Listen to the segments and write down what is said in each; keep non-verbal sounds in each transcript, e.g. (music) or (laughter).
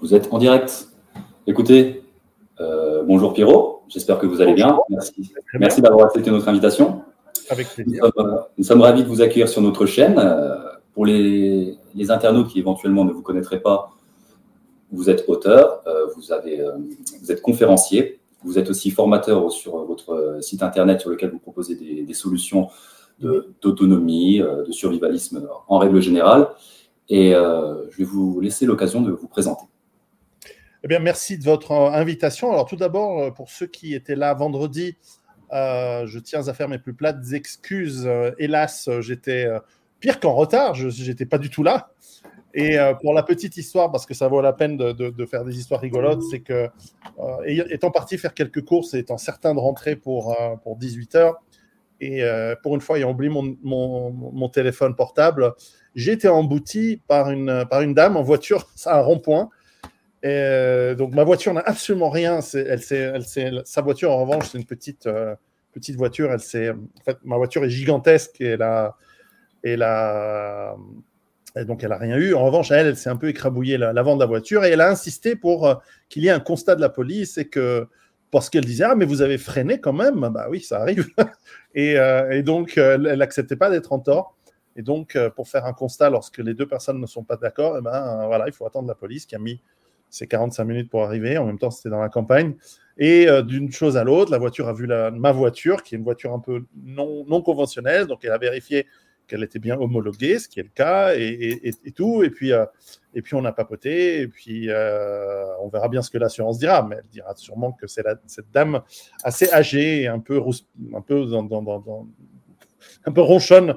Vous êtes en direct. Écoutez, euh, bonjour Pierrot, j'espère que vous allez bien. Merci, Merci d'avoir accepté notre invitation. Avec plaisir. Nous sommes, ravis de vous accueillir sur notre chaîne. Euh, pour les, internautes qui éventuellement ne vous connaîtraient pas, vous êtes auteur, euh, vous, avez, vous êtes conférencier, vous êtes aussi formateur sur votre site internet sur lequel vous proposez des, des solutions d'autonomie, de, survivalisme en règle générale. Et je vais vous laisser l'occasion de vous présenter. Eh bien, merci de votre euh, invitation. Alors, tout d'abord, euh, pour ceux qui étaient là vendredi, euh, je tiens à faire mes plus plates excuses. hélas, j'étais pire qu'en retard. Je n'étais pas du tout là. Et pour la petite histoire, parce que ça vaut la peine de, faire des histoires rigolotes, c'est que, étant parti faire quelques courses et étant certain de rentrer pour, pour 18 heures, et pour une fois ayant oublié mon, mon, mon téléphone portable, j'ai été embouti par une, par une dame en voiture à (laughs) un rond-point euh, donc ma voiture n'a absolument rien. Sa voiture, en revanche, c'est une petite, euh, petite voiture. En fait, ma voiture est gigantesque et, elle a, et, et donc elle n'a rien eu. En revanche, elle, elle s'est un peu écrabouillée l'avant de la voiture et elle a insisté pour euh, qu'il y ait un constat de la police et que parce qu'elle disait ah mais vous avez freiné quand même. Bah oui, ça arrive. (laughs) et, et, donc elle n'acceptait pas d'être en tort. Et donc pour faire un constat lorsque les deux personnes ne sont pas d'accord, eh ben voilà, il faut attendre la police qui a mis c'est 45 minutes pour arriver. En même temps, c'était dans la campagne. Et euh, d'une chose à l'autre, la voiture a vu ma voiture, qui est une voiture un peu non, conventionnelle. Donc, elle a vérifié qu'elle était bien homologuée, ce qui est le cas, et, tout. Et puis, euh, et puis, on a papoté. Et puis, euh, on verra bien ce que l'assurance dira. Mais elle dira sûrement que c'est cette dame assez âgée un peu, un peu, un peu ronchonne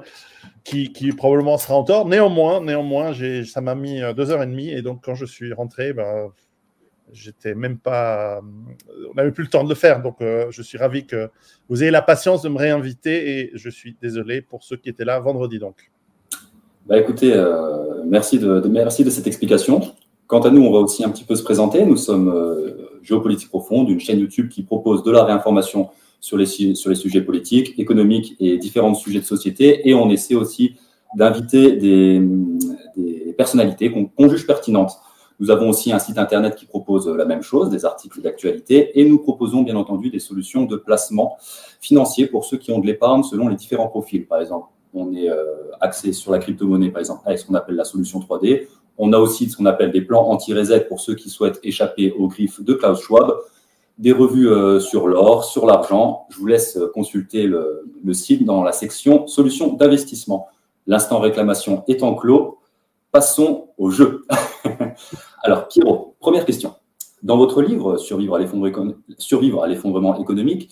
qui, probablement sera en tort. Néanmoins, néanmoins ça m'a mis euh, deux heures et demie. Et donc, quand je suis rentré, ben, j'étais même pas. Euh, on n'avait plus le temps de le faire. Donc, euh, je suis ravi que vous ayez la patience de me réinviter. Et je suis désolé pour ceux qui étaient là vendredi. Donc. Bah, écoutez, merci, de, merci de cette explication. Quant à nous, on va aussi un petit peu se présenter. Nous sommes Géopolitique Profonde, une chaîne YouTube qui propose de la réinformation sur les, sujets politiques, économiques et différents sujets de société. Et on essaie aussi d'inviter des, des, personnalités qu'on juge pertinentes. Nous avons aussi un site internet qui propose la même chose, des articles d'actualité, et nous proposons bien entendu des solutions de placement financier pour ceux qui ont de l'épargne selon les différents profils. Par exemple, on est euh, axé sur la crypto-monnaie, par exemple, avec ce qu'on appelle la solution 3D. On a aussi ce qu'on appelle des plans anti-reset pour ceux qui souhaitent échapper aux griffes de Klaus Schwab des revues euh, sur l'or, sur l'argent. Je vous laisse euh, consulter le, site dans la section solutions d'investissement. L'instant réclamation étant clos, passons au jeu. (laughs) Alors, Pierrot, première question. Dans votre livre Survivre à l'effondrement économique,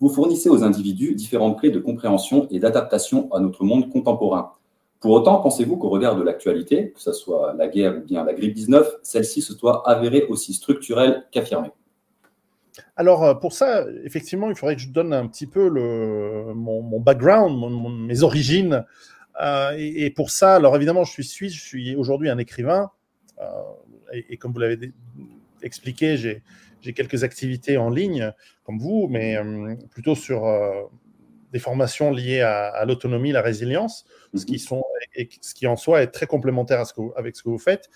vous fournissez aux individus différentes clés de compréhension et d'adaptation à notre monde contemporain. Pour autant, pensez-vous qu'au regard de l'actualité, que ce soit la guerre ou bien la grippe 19, celle-ci se soit avérée aussi structurelle qu'affirmée? Alors, euh, pour ça, effectivement, il faudrait que je donne un petit peu mon, background, mes origines. Euh, et, pour ça, alors évidemment, je suis suisse, je suis aujourd'hui un écrivain. Euh, et, comme vous l'avez expliqué, j'ai quelques activités en ligne, comme vous, mais plutôt sur des formations liées à, l'autonomie, la résilience, ce, qui sont, et, ce qui en soi est très complémentaire avec ce que vous faites.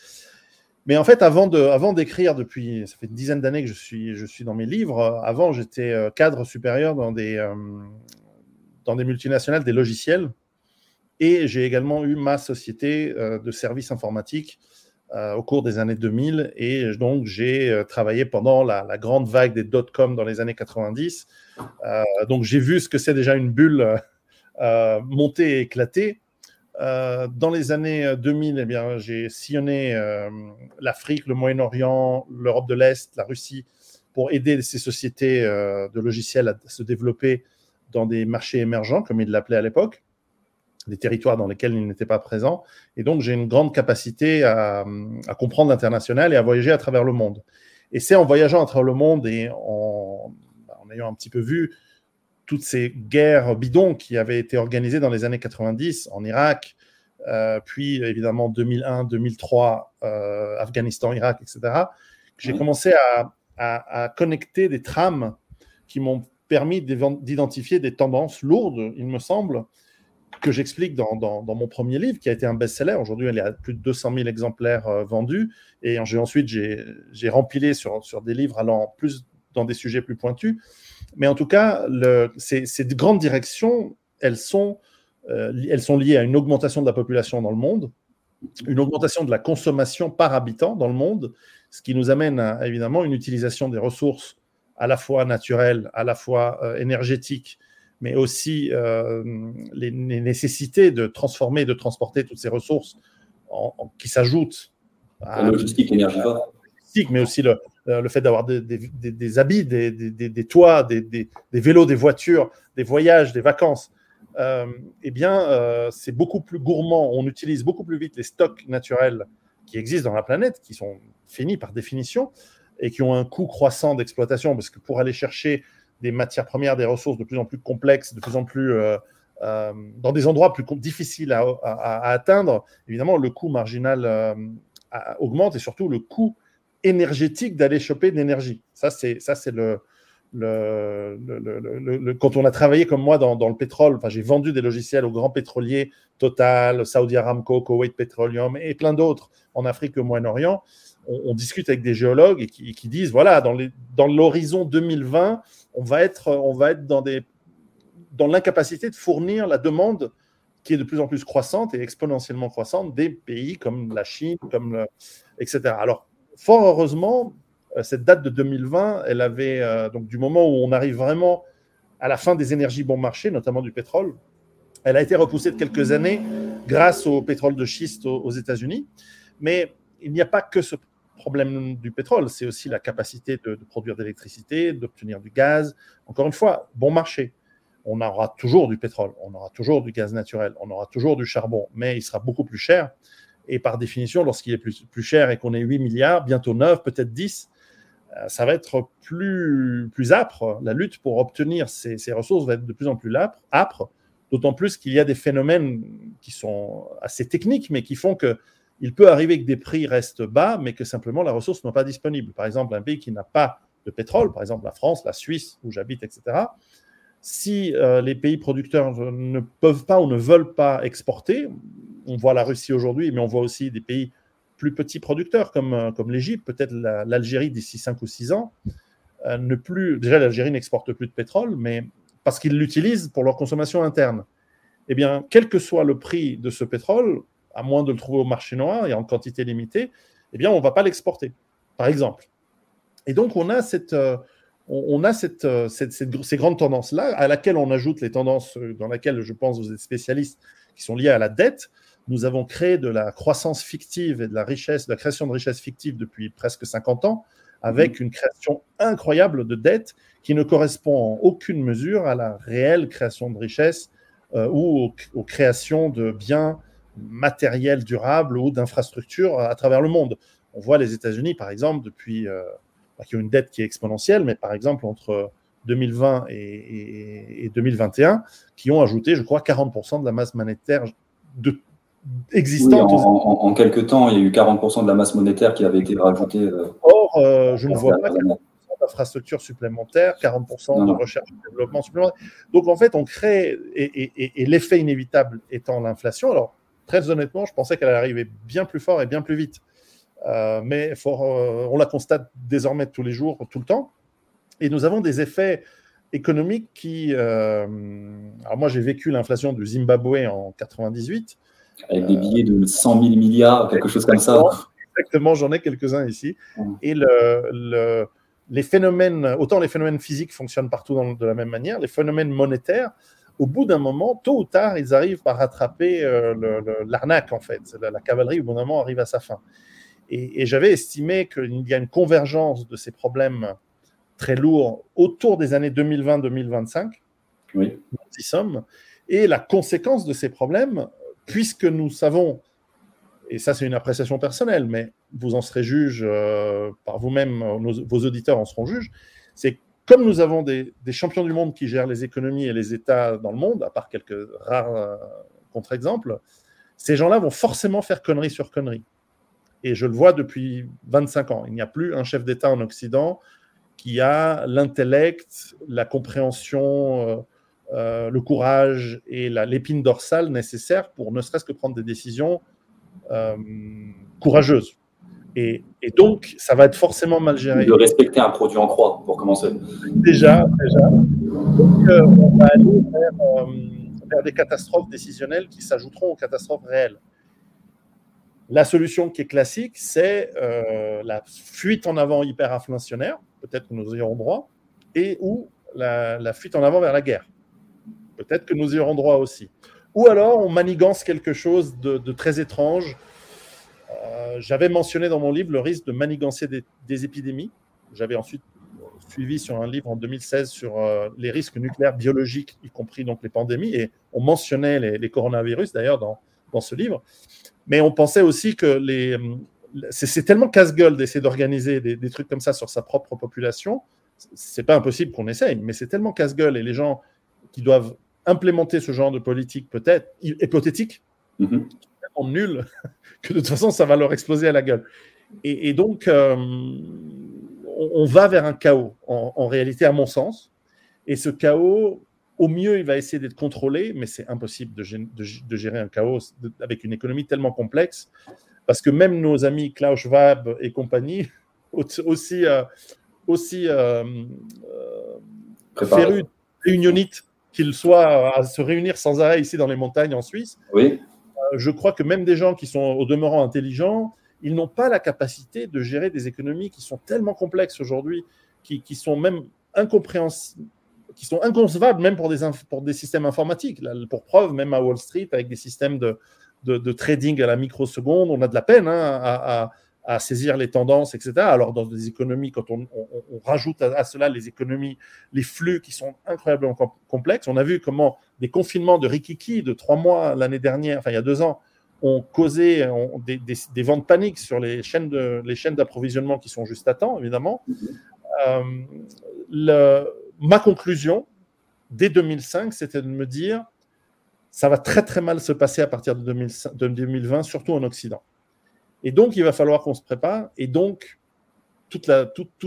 Mais en fait, avant de, avant d'écrire, depuis, ça fait une dizaine d'années que je suis, je suis dans mes livres. Avant, j'étais euh, cadre supérieur dans des, euh, dans des multinationales, des logiciels. Et j'ai également eu ma société euh, de services informatiques au cours des années 2000. Et donc, j'ai travaillé pendant la, la, grande vague des dot-com dans les années 90. donc, j'ai vu ce que c'est déjà une bulle montée et éclatée. Euh, dans les années 2000, eh bien, j'ai sillonné euh, l'Afrique, le Moyen-Orient, l'Europe de l'Est, la Russie, pour aider ces sociétés euh, de logiciels à se développer dans des marchés émergents, comme ils l'appelaient à l'époque, des territoires dans lesquels ils n'étaient pas présents. Et donc, j'ai une grande capacité à, comprendre l'international et à voyager à travers le monde. Et c'est en voyageant à travers le monde et en ayant un petit peu vu toutes ces guerres bidons qui avaient été organisées dans les années 90 en Irak, euh, puis évidemment 2001, 2003, euh, Afghanistan, Irak, etc., j'ai commencé à, connecter des trames qui m'ont permis d'identifier des tendances lourdes, il me semble, que j'explique dans, mon premier livre, qui a été un best-seller. Aujourd'hui, il y a plus de 200 000 exemplaires euh, vendus. Et ensuite, j'ai rempilé sur, sur des livres allant plus dans des sujets plus pointus. Mais en tout cas, le, ces, ces, grandes directions, elles sont, euh, elles sont liées à une augmentation de la population dans le monde, une augmentation de la consommation par habitant dans le monde, ce qui nous amène à évidemment une utilisation des ressources à la fois naturelles, à la fois euh, énergétiques, mais aussi euh, les, nécessités de transformer, de transporter toutes ces ressources qui s'ajoutent à la logistique énergivore. Mais aussi le, euh, le fait d'avoir des, habits, des, toits, des, vélos, des voitures, des voyages, des vacances. Euh, eh bien, euh, c'est beaucoup plus gourmand. On utilise beaucoup plus vite les stocks naturels qui existent dans la planète, qui sont finis par définition et qui ont un coût croissant d'exploitation, parce que pour aller chercher des matières premières, des ressources de plus en plus complexes, de plus en plus dans des endroits plus difficiles à, atteindre, évidemment, le coût marginal augmente et surtout le coût énergétique d'aller choper de l'énergie. Ça, c'est c'est le, le, le, quand on a travaillé comme moi dans, dans le pétrole, enfin, j'ai vendu des logiciels aux grands pétroliers, Total, Saudi Aramco, Kuwait Petroleum et plein d'autres en Afrique et au Moyen-Orient. On, discute avec des géologues et qui, qui disent voilà, dans, dans l'horizon 2020, on va être, on va être dans, des, dans l'incapacité de fournir la demande qui est de plus en plus croissante et exponentiellement croissante des pays comme la Chine, comme etc. Alors, fort heureusement, euh, cette date de 2020, elle avait, euh, donc du moment où on arrive vraiment à la fin des énergies bon marché, notamment du pétrole, elle a été repoussée de quelques années grâce au pétrole de schiste aux, aux États-Unis. Mais il n'y a pas que ce problème du pétrole, c'est aussi la capacité de, produire de l'électricité, d'obtenir du gaz. Encore une fois, bon marché. On aura toujours du pétrole, on aura toujours du gaz naturel, on aura toujours du charbon, mais il sera beaucoup plus cher. Et par définition, lorsqu'il est plus, cher et qu'on est 8 milliards, bientôt 9, peut-être 10, euh, ça va être plus, plus âpre. La lutte pour obtenir ces, ces ressources va être de plus en plus âpre, d'autant plus qu'il y a des phénomènes qui sont assez techniques, mais qui font que il peut arriver que des prix restent bas, mais que simplement la ressource n'est pas disponible. Par exemple, un pays qui n'a pas de pétrole, par exemple la France, la Suisse, où j'habite, etc., si euh, les pays producteurs ne peuvent pas ou ne veulent pas exporter, on voit la Russie aujourd'hui, mais on voit aussi des pays plus petits producteurs comme, euh, comme l'Égypte, peut-être l'Algérie d'ici 5 ou 6 ans, euh, déjà l'Algérie n'exporte plus de pétrole, mais parce qu'ils l'utilisent pour leur consommation interne. Eh bien, quel que soit le prix de ce pétrole, à moins de le trouver au marché noir et en quantité limitée, eh bien, on ne va pas l'exporter, par exemple. Et donc, on a cette, on a cette, euh, cette, ces grandes tendances-là, à laquelle on ajoute les tendances euh, dans lesquelles je pense vous êtes spécialistes, qui sont liées à la dette. Nous avons créé de la croissance fictive et de la richesse, de la création de richesse fictive depuis presque 50 ans, avec une création incroyable de dettes qui ne correspond en aucune mesure à la réelle création de richesse ou aux, créations de biens matériel durable ou d'infrastructures à travers le monde. On voit les États-Unis, par exemple, depuis, euh, qui ont une dette qui est exponentielle, mais par exemple, entre 2020 et, 2021, qui ont ajouté, je crois, 40% de la masse monétaire de, existante. en, quelques temps, il y a eu 40% de la masse monétaire qui avait été rajoutée. Euh, Or, euh, je ne vois pas d'infrastructures supplémentaires, 40% de recherche et développement supplémentaire. Donc, en fait, on crée, et, et l'effet inévitable étant l'inflation. Alors, très honnêtement, je pensais qu'elle allait arriver bien plus fort et bien plus vite. Euh, mais euh, on la constate désormais tous les jours, tout le temps. Et nous avons des effets économiques qui. Euh, alors, moi, j'ai vécu l'inflation du Zimbabwe en 98. Avec des billets de 100 000 milliards, quelque chose comme ça. Exactement, j'en ai quelques-uns ici. Et le, les phénomènes, autant les phénomènes physiques fonctionnent partout de la même manière, les phénomènes monétaires au bout d'un moment, tôt ou tard, ils arrivent par rattraper l'arnaque, en fait. La, cavalerie, au bout d'un moment, arrive à sa fin. Et, j'avais estimé qu'il y a une convergence de ces problèmes très lourds autour des années 2020-2025. Oui. Nous y sommes. Et la conséquence de ces problèmes, puisque nous savons, et ça c'est une appréciation personnelle, mais vous en serez juge euh, par vous-même, vos auditeurs en seront juges, c'est comme nous avons des, champions du monde qui gèrent les économies et les États dans le monde, à part quelques rares euh, contre-exemples, ces gens-là vont forcément faire connerie sur connerie. Et je le vois depuis 25 ans. Il n'y a plus un chef d'État en Occident qui a l'intellect, la compréhension le courage et l'épine dorsale nécessaires pour ne serait-ce que prendre des décisions courageuses. Et, donc, ça va être forcément mal géré. De respecter un produit en croix, pour commencer. Déjà, déjà. Donc, on va aller vers, vers des catastrophes décisionnelles qui s'ajouteront aux catastrophes réelles. La solution qui est classique, c'est euh, la fuite en avant hyperinflationnaire, peut-être que nous aurons droit, et ou la, fuite en avant vers la guerre. Peut-être que nous y aurons droit aussi. Ou alors on manigance quelque chose de, très étrange. Euh, j'avais mentionné dans mon livre le risque de manigancer des, épidémies. J'avais ensuite suivi sur un livre en 2016 sur euh, les risques nucléaires biologiques, y compris donc les pandémies, et on mentionnait les, coronavirus d'ailleurs dans ce livre. Mais on pensait aussi que les, c'est tellement casse-gueule d'essayer d'organiser des, trucs comme ça sur sa propre population. C'est pas impossible qu'on essaye, mais c'est tellement casse-gueule et les gens qui doivent implémenter ce genre de politique peut-être hypothétique, mm tellement nul (laughs) que de toute façon ça va leur exploser à la gueule. Et, donc euh, on, va vers un chaos en réalité à mon sens. Et ce chaos, au mieux, il va essayer d'être contrôlé, mais c'est impossible de, gérer un chaos avec une économie tellement complexe, parce que même nos amis Klaus Schwab et compagnie, (laughs) aussi, euh, aussi euh, euh férus, réunionites qu'ils soient à se réunir sans arrêt ici dans les montagnes en Suisse, oui. Euh, je crois que même des gens qui sont au demeurant intelligents, ils n'ont pas la capacité de gérer des économies qui sont tellement complexes aujourd'hui, qui, qui sont même incompréhensibles qui sont inconcevables même pour des, pour des systèmes informatiques. pour preuve, même à Wall Street, avec des systèmes de, de, trading à la microseconde, on a de la peine hein, à, à, saisir les tendances, etc. Alors dans des économies, quand on, on, rajoute à, cela les économies, les flux qui sont incroyablement complexes, on a vu comment des confinements de Rikiki de trois mois l'année dernière, enfin il y a deux ans, ont causé des, des, des, ventes paniques sur les chaînes de, les chaînes d'approvisionnement qui sont juste à temps, évidemment. Mm-hmm. Euh, le, ma conclusion, dès 2005, c'était de me dire, ça va très très mal se passer à partir de, 2020, surtout en Occident. Et donc, il va falloir qu'on se prépare. Et donc, tout,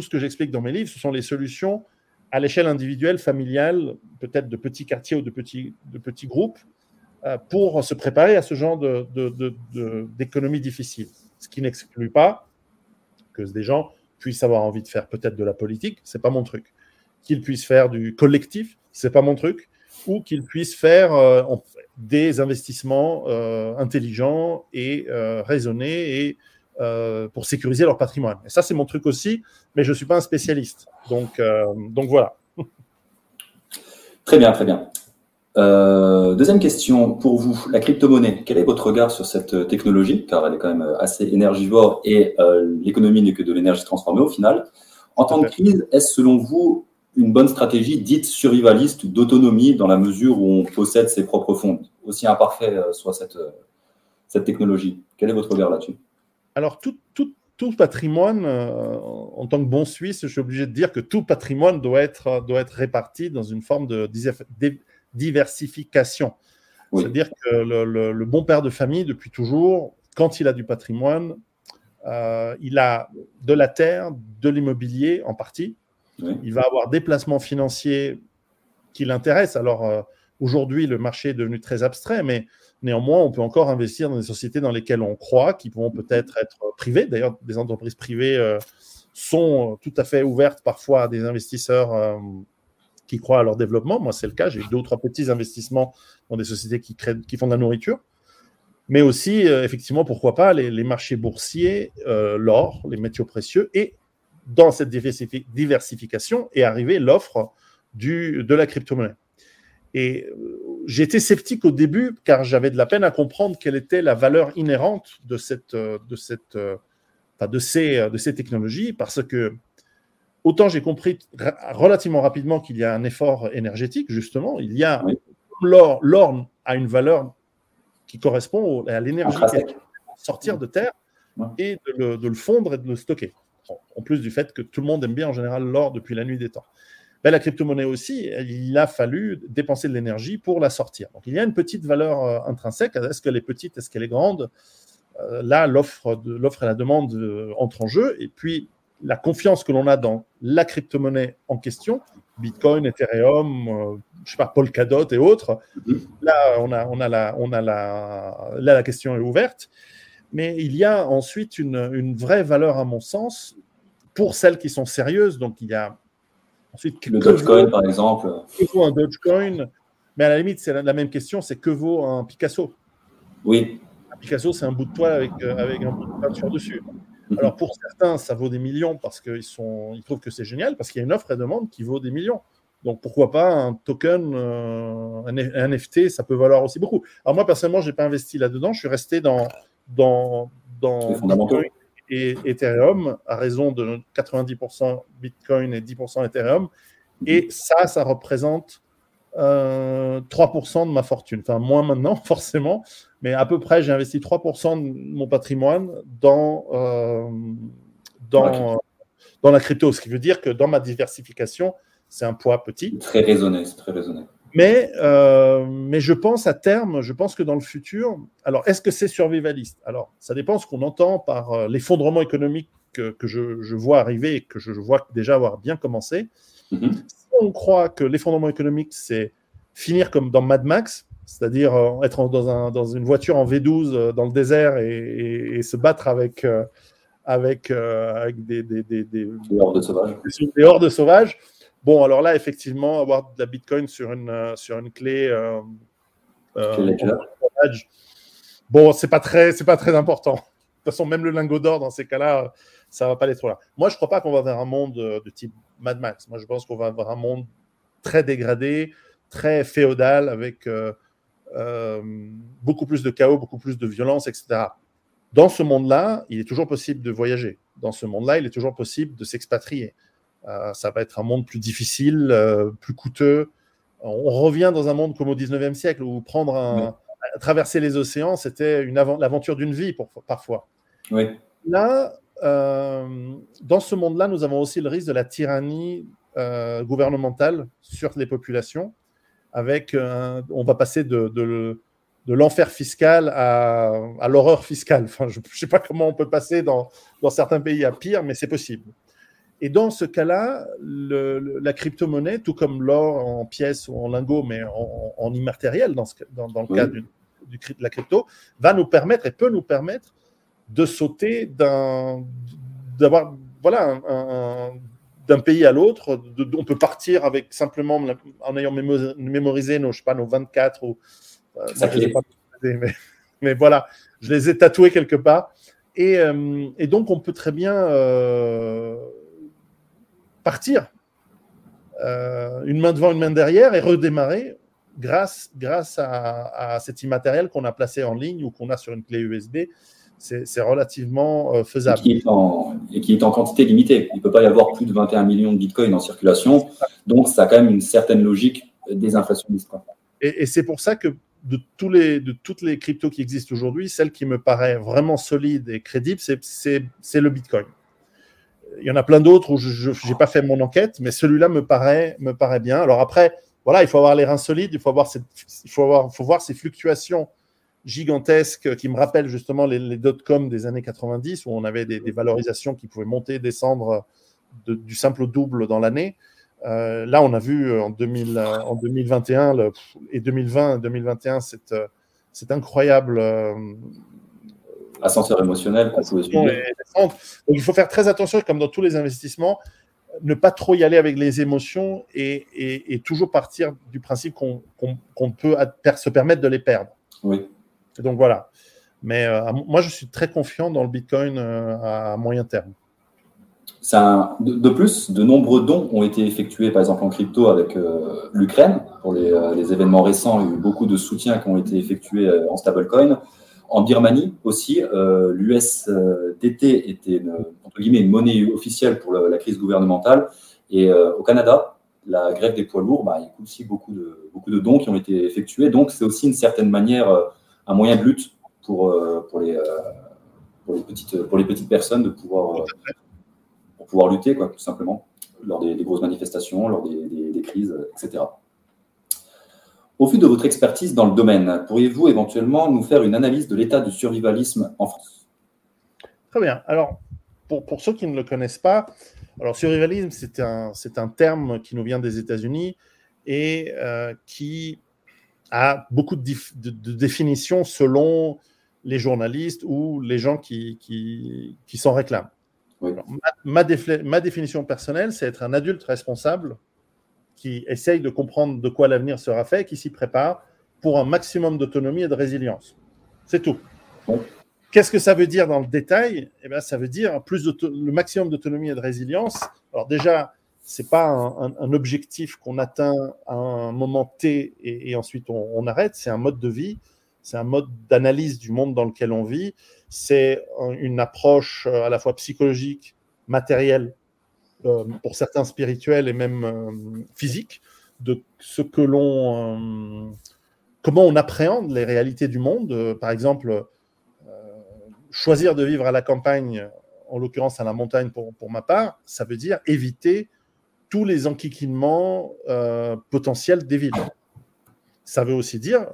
ce que j'explique dans mes livres, ce sont les solutions à l'échelle individuelle, familiale, peut-être de petits quartiers ou de petits, groupes, euh, pour se préparer à ce genre d'économie difficile. Ce qui n'exclut pas que des gens puissent avoir envie de faire peut-être de la politique, c'est pas mon truc qu'il puisse faire du collectif, c'est pas mon truc, ou qu'il puisse faire euh, des investissements euh, intelligents et euh, raisonnés et pour sécuriser leur patrimoine. Et ça, c'est mon truc aussi, mais je ne suis pas un spécialiste. Donc, donc voilà. (laughs) Très bien, très bien. deuxième question pour vous, la crypto-monnaie. Quel est votre regard sur cette technologie? Car elle est quand même assez énergivore et l'économie n'est que de l'énergie transformée au final. En temps de crise, est-ce selon vous une bonne stratégie dite survivaliste ou d'autonomie dans la mesure où on possède ses propres fonds, aussi imparfait euh, soit cette, euh, cette technologie. Quel est votre regard là-dessus? Alors, tout, tout, tout patrimoine, euh, en tant que bon Suisse, je suis obligé de dire que tout patrimoine doit être, doit être réparti dans une forme de diversification. C'est-à-dire que le, le, bon père de famille, depuis toujours, quand il a du patrimoine, il a de la terre, de l'immobilier en partie, il va avoir des placements financiers qui l'intéressent. Alors euh, aujourd'hui, le marché est devenu très abstrait, mais néanmoins, on peut encore investir dans des sociétés dans lesquelles on croit, qui pourront peut-être être privées. D'ailleurs, des entreprises privées euh, sont tout à fait ouvertes parfois à des investisseurs euh, qui croient à leur développement. Moi, c'est le cas. J'ai eu deux ou trois petits investissements dans des sociétés qui, créent, qui font de la nourriture. Mais aussi, effectivement, pourquoi pas les, les marchés boursiers, l'or, les métaux précieux et dans cette diversification est arrivée l'offre de la crypto-monnaie. Et euh, j'étais sceptique au début car j'avais de la peine à comprendre quelle était la valeur inhérente de, cette, euh, de, cette, euh, de, ces, de ces technologies parce que autant j'ai compris relativement rapidement qu'il y a un effort énergétique, justement, il y a l'or, l'or a une valeur qui correspond à l'énergie sortir de terre et de le, de le, fondre et de le stocker en plus du fait que tout le monde aime bien en général l'or depuis la nuit des temps. Ben, la crypto-monnaie aussi, il a fallu dépenser de l'énergie pour la sortir. Donc il y a une petite valeur euh, intrinsèque. Est-ce qu'elle est petite? Est-ce qu'elle est grande? Euh, Là, l'offre et la demande euh, entrent en jeu. Et puis, la confiance que l'on a dans la crypto-monnaie en question, Bitcoin, Ethereum, je sais pas, Polkadot et autres. Là, on a, on a la, on a la, là, la question est ouverte. Mais il y a ensuite une vraie valeur, à mon sens, pour celles qui sont sérieuses. Donc, il y a ensuite. Le Dogecoin, par exemple. Que vaut un Dogecoin? Mais à la limite, c'est la, même question c'est que vaut un Picasso? Oui. Un Picasso, c'est un bout de toile avec, euh, avec un bout de peinture dessus. Mm-hmm. Alors, pour certains, ça vaut des millions parce qu'ils ils trouvent que c'est génial, parce qu'il y a une offre et demande qui vaut des millions. Donc pourquoi pas un token, euh, un, NFT, ça peut valoir aussi beaucoup. Alors moi personnellement, je n'ai pas investi là-dedans, je suis resté dans, dans, dans Bitcoin et Ethereum à raison de 90% Bitcoin et 10% Ethereum. Mhm. Et ça, ça représente 3% euh, de ma fortune. Enfin, moins maintenant, (laughs) forcément, mais à peu près, j'ai investi 3% de mon patrimoine dans, euh, dans, dans la crypto. Ce qui veut dire que dans ma diversification, c'est un poids petit. Très raisonné, c'est très raisonné. Mais, euh, mais je pense à terme, je pense que dans le futur, alors est-ce que c'est survivaliste? Alors, ça dépend ce qu'on entend par euh, l'effondrement économique que, que je, je, vois arriver et que je, vois déjà avoir bien commencé. Mm-hmm. Si on croit que l'effondrement économique, c'est finir comme dans Mad Max, c'est-à-dire euh, être dans, un, dans, une voiture en V12 dans le désert et, et, se battre avec, avec, avec des, des, des, des, hordes sauvages. Des hordes sauvages Bon, alors là, effectivement, avoir de la Bitcoin sur une, euh, sur une clé. Euh, euh, bon, c'est pas très, c'est pas très important. De toute façon, même le lingot d'or dans ces cas-là, ça va pas aller trop là. Moi, je crois pas qu'on va vers un monde de type Mad Max. Moi, je pense qu'on va vers un monde très dégradé, très féodal, avec beaucoup plus de chaos, beaucoup plus de violence, etc. Dans ce monde-là, il est toujours possible de voyager. Dans ce monde-là, il est toujours possible de s'expatrier. Euh, ça va être un monde plus difficile, euh, plus coûteux. On revient dans un monde comme au 19e siècle où prendre un, traverser les océans, c'était l'aventure d'une vie pour, parfois. Oui. Là, euh, dans ce monde-là, nous avons aussi le risque de la tyrannie gouvernementale sur les populations. Avec, on va passer de, de, de l'enfer fiscal à, à l'horreur fiscale. Enfin, je ne sais pas comment on peut passer dans, dans certains pays à pire, mais c'est possible. Et dans ce cas-là, la crypto-monnaie, tout comme l'or en pièces ou en lingots, mais en, immatériel dans, dans, le cas du, de la crypto, va nous permettre et peut nous permettre de sauter d'un, d'avoir, voilà, d'un pays à l'autre. On peut partir avec simplement en ayant mémorisé nos, je sais pas, nos 24 ou. Euh, mais, voilà, je les ai tatoués quelque part. Et, euh, et donc, on peut très bien. Euh, partir euh, une main devant, une main derrière et redémarrer grâce, grâce à, cet immatériel qu'on a placé en ligne ou qu'on a sur une clé USB. C'est relativement euh, faisable. Et qui, est en, et qui, est en, quantité limitée. Il ne peut pas y avoir plus de 21 millions de bitcoins en circulation. Donc, ça a quand même une certaine logique désinflationniste. Et, et c'est pour ça que de, tous les, de toutes les cryptos qui existent aujourd'hui, celle qui me paraît vraiment solide et crédible, c'est le bitcoin il y en a plein d'autres où je n'ai pas fait mon enquête, mais celui-là me paraît, me paraît bien. Alors après, voilà, il faut avoir les reins solides, il faut, avoir il faut, voir ces fluctuations gigantesques qui me rappellent justement les, les dot-com des années 90, où on avait des, valorisations qui pouvaient monter, descendre du simple au double dans l'année. Euh, là, on a vu en, 2000, en 2021 le, et 2020, 2021, c'est incroyable euh, ascenseur émotionnel qu'on suivre. Donc il faut faire très attention, comme dans tous les investissements, ne pas trop y aller avec les émotions et, toujours partir du principe qu'on peut se permettre de les perdre. Oui. donc voilà. Mais euh, moi, je suis très confiant dans le Bitcoin euh, à moyen terme. de, plus, de nombreux dons ont été effectués, par exemple en crypto avec euh, l'Ukraine. Pour les, les, événements récents, il y a eu beaucoup de soutiens qui ont été effectués en stablecoin. En Birmanie aussi, euh, l'USDT était une, entre guillemets, une monnaie officielle pour la, crise gouvernementale. Et euh, au Canada, la grève des poids lourds, bah, il y a aussi beaucoup de, beaucoup de dons qui ont été effectués. Donc, c'est aussi une certaine manière euh, un moyen de lutte pour, pour, les, pour, les, petites, pour les petites personnes de pouvoir, pour pouvoir lutter, quoi, tout simplement, lors des, grosses manifestations, lors des, des crises, etc. Au vu de votre expertise dans le domaine, pourriez-vous éventuellement nous faire une analyse de l'état du survivalisme en France? Très bien. Alors, pour, pour, ceux qui ne le connaissent pas, alors survivalisme, c'est un, c'est un terme qui nous vient des États-Unis et qui a beaucoup de, définitions selon les journalistes ou les gens qui, qui, s'en réclament. ma, ma, définition personnelle, c'est être un adulte responsable qui essaye de comprendre de quoi l'avenir sera fait, qui s'y prépare pour un maximum d'autonomie et de résilience. C'est tout. Qu'est-ce que ça veut dire dans le détail? Eh bien, Ça veut dire plus le maximum d'autonomie et de résilience. Alors déjà, ce n'est pas un, objectif qu'on atteint à un moment T et, ensuite on, arrête, c'est un mode de vie, c'est un mode d'analyse du monde dans lequel on vit, c'est une approche euh, à la fois psychologique, matérielle, euh, pour certains spirituels et même euh, physique, de ce que l'on... comment on appréhende les réalités du monde. par exemple, choisir de vivre à la campagne, en l'occurrence à la montagne pour, pour ma part, ça veut dire éviter tous les enquiquinements euh, potentiels des villes. Ça veut aussi dire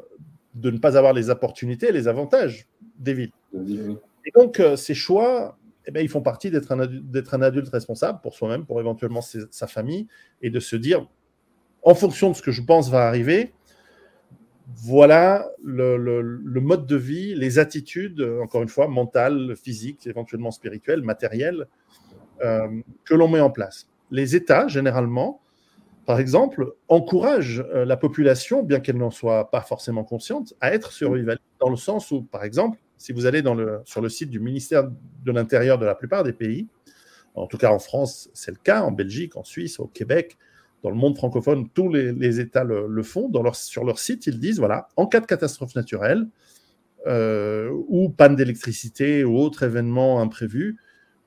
de ne pas avoir les opportunités et les avantages des villes. Et donc, euh, ces choix, eh bien, ils font partie d'être un, adulte responsable pour soi-même, pour éventuellement sa famille, et de se dire, en fonction de ce que je pense va arriver, voilà le, le mode de vie, les attitudes, encore une fois, mentales, physiques, éventuellement spirituelles, matérielles, euh, que l'on met en place. Les États, généralement, par exemple, encouragent euh, la population, bien qu'elle n'en soit pas forcément consciente, à être survivaliste, dans le sens où, par exemple, si vous allez sur le site du ministère de l'Intérieur de la plupart des pays, en tout cas en France, c'est le cas, en Belgique, en Suisse, au Québec, dans le monde francophone, tous les, États le, font. sur leur site, ils disent, voilà, en cas de catastrophe naturelle, euh, ou panne d'électricité ou autre événement imprévu,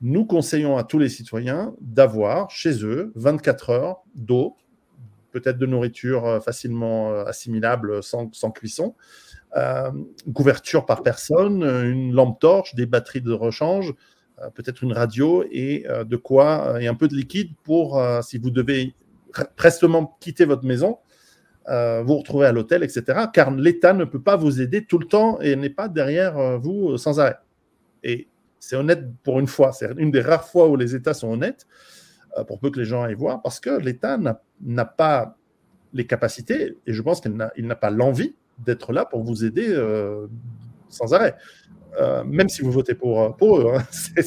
nous conseillons à tous les citoyens d'avoir chez eux 24 heures d'eau, peut-être de nourriture euh, facilement euh, assimilable sans, cuisson, euh, couverture par personne, une lampe torche, des batteries de rechange, peut-être une radio et de quoi et un peu de liquide pour si vous devez prestement quitter votre maison, vous retrouver à l'hôtel, etc. Car l'État ne peut pas vous aider tout le temps et n'est pas derrière vous sans arrêt. Et c'est honnête pour une fois. C'est une des rares fois où les États sont honnêtes, euh, pour peu que les gens aillent voir, parce que l'État n'a pas les capacités, et je pense qu'il n'a pas l'envie d'être là pour vous aider euh, sans arrêt. Euh, même si vous votez pour, pour eux, hein. (laughs)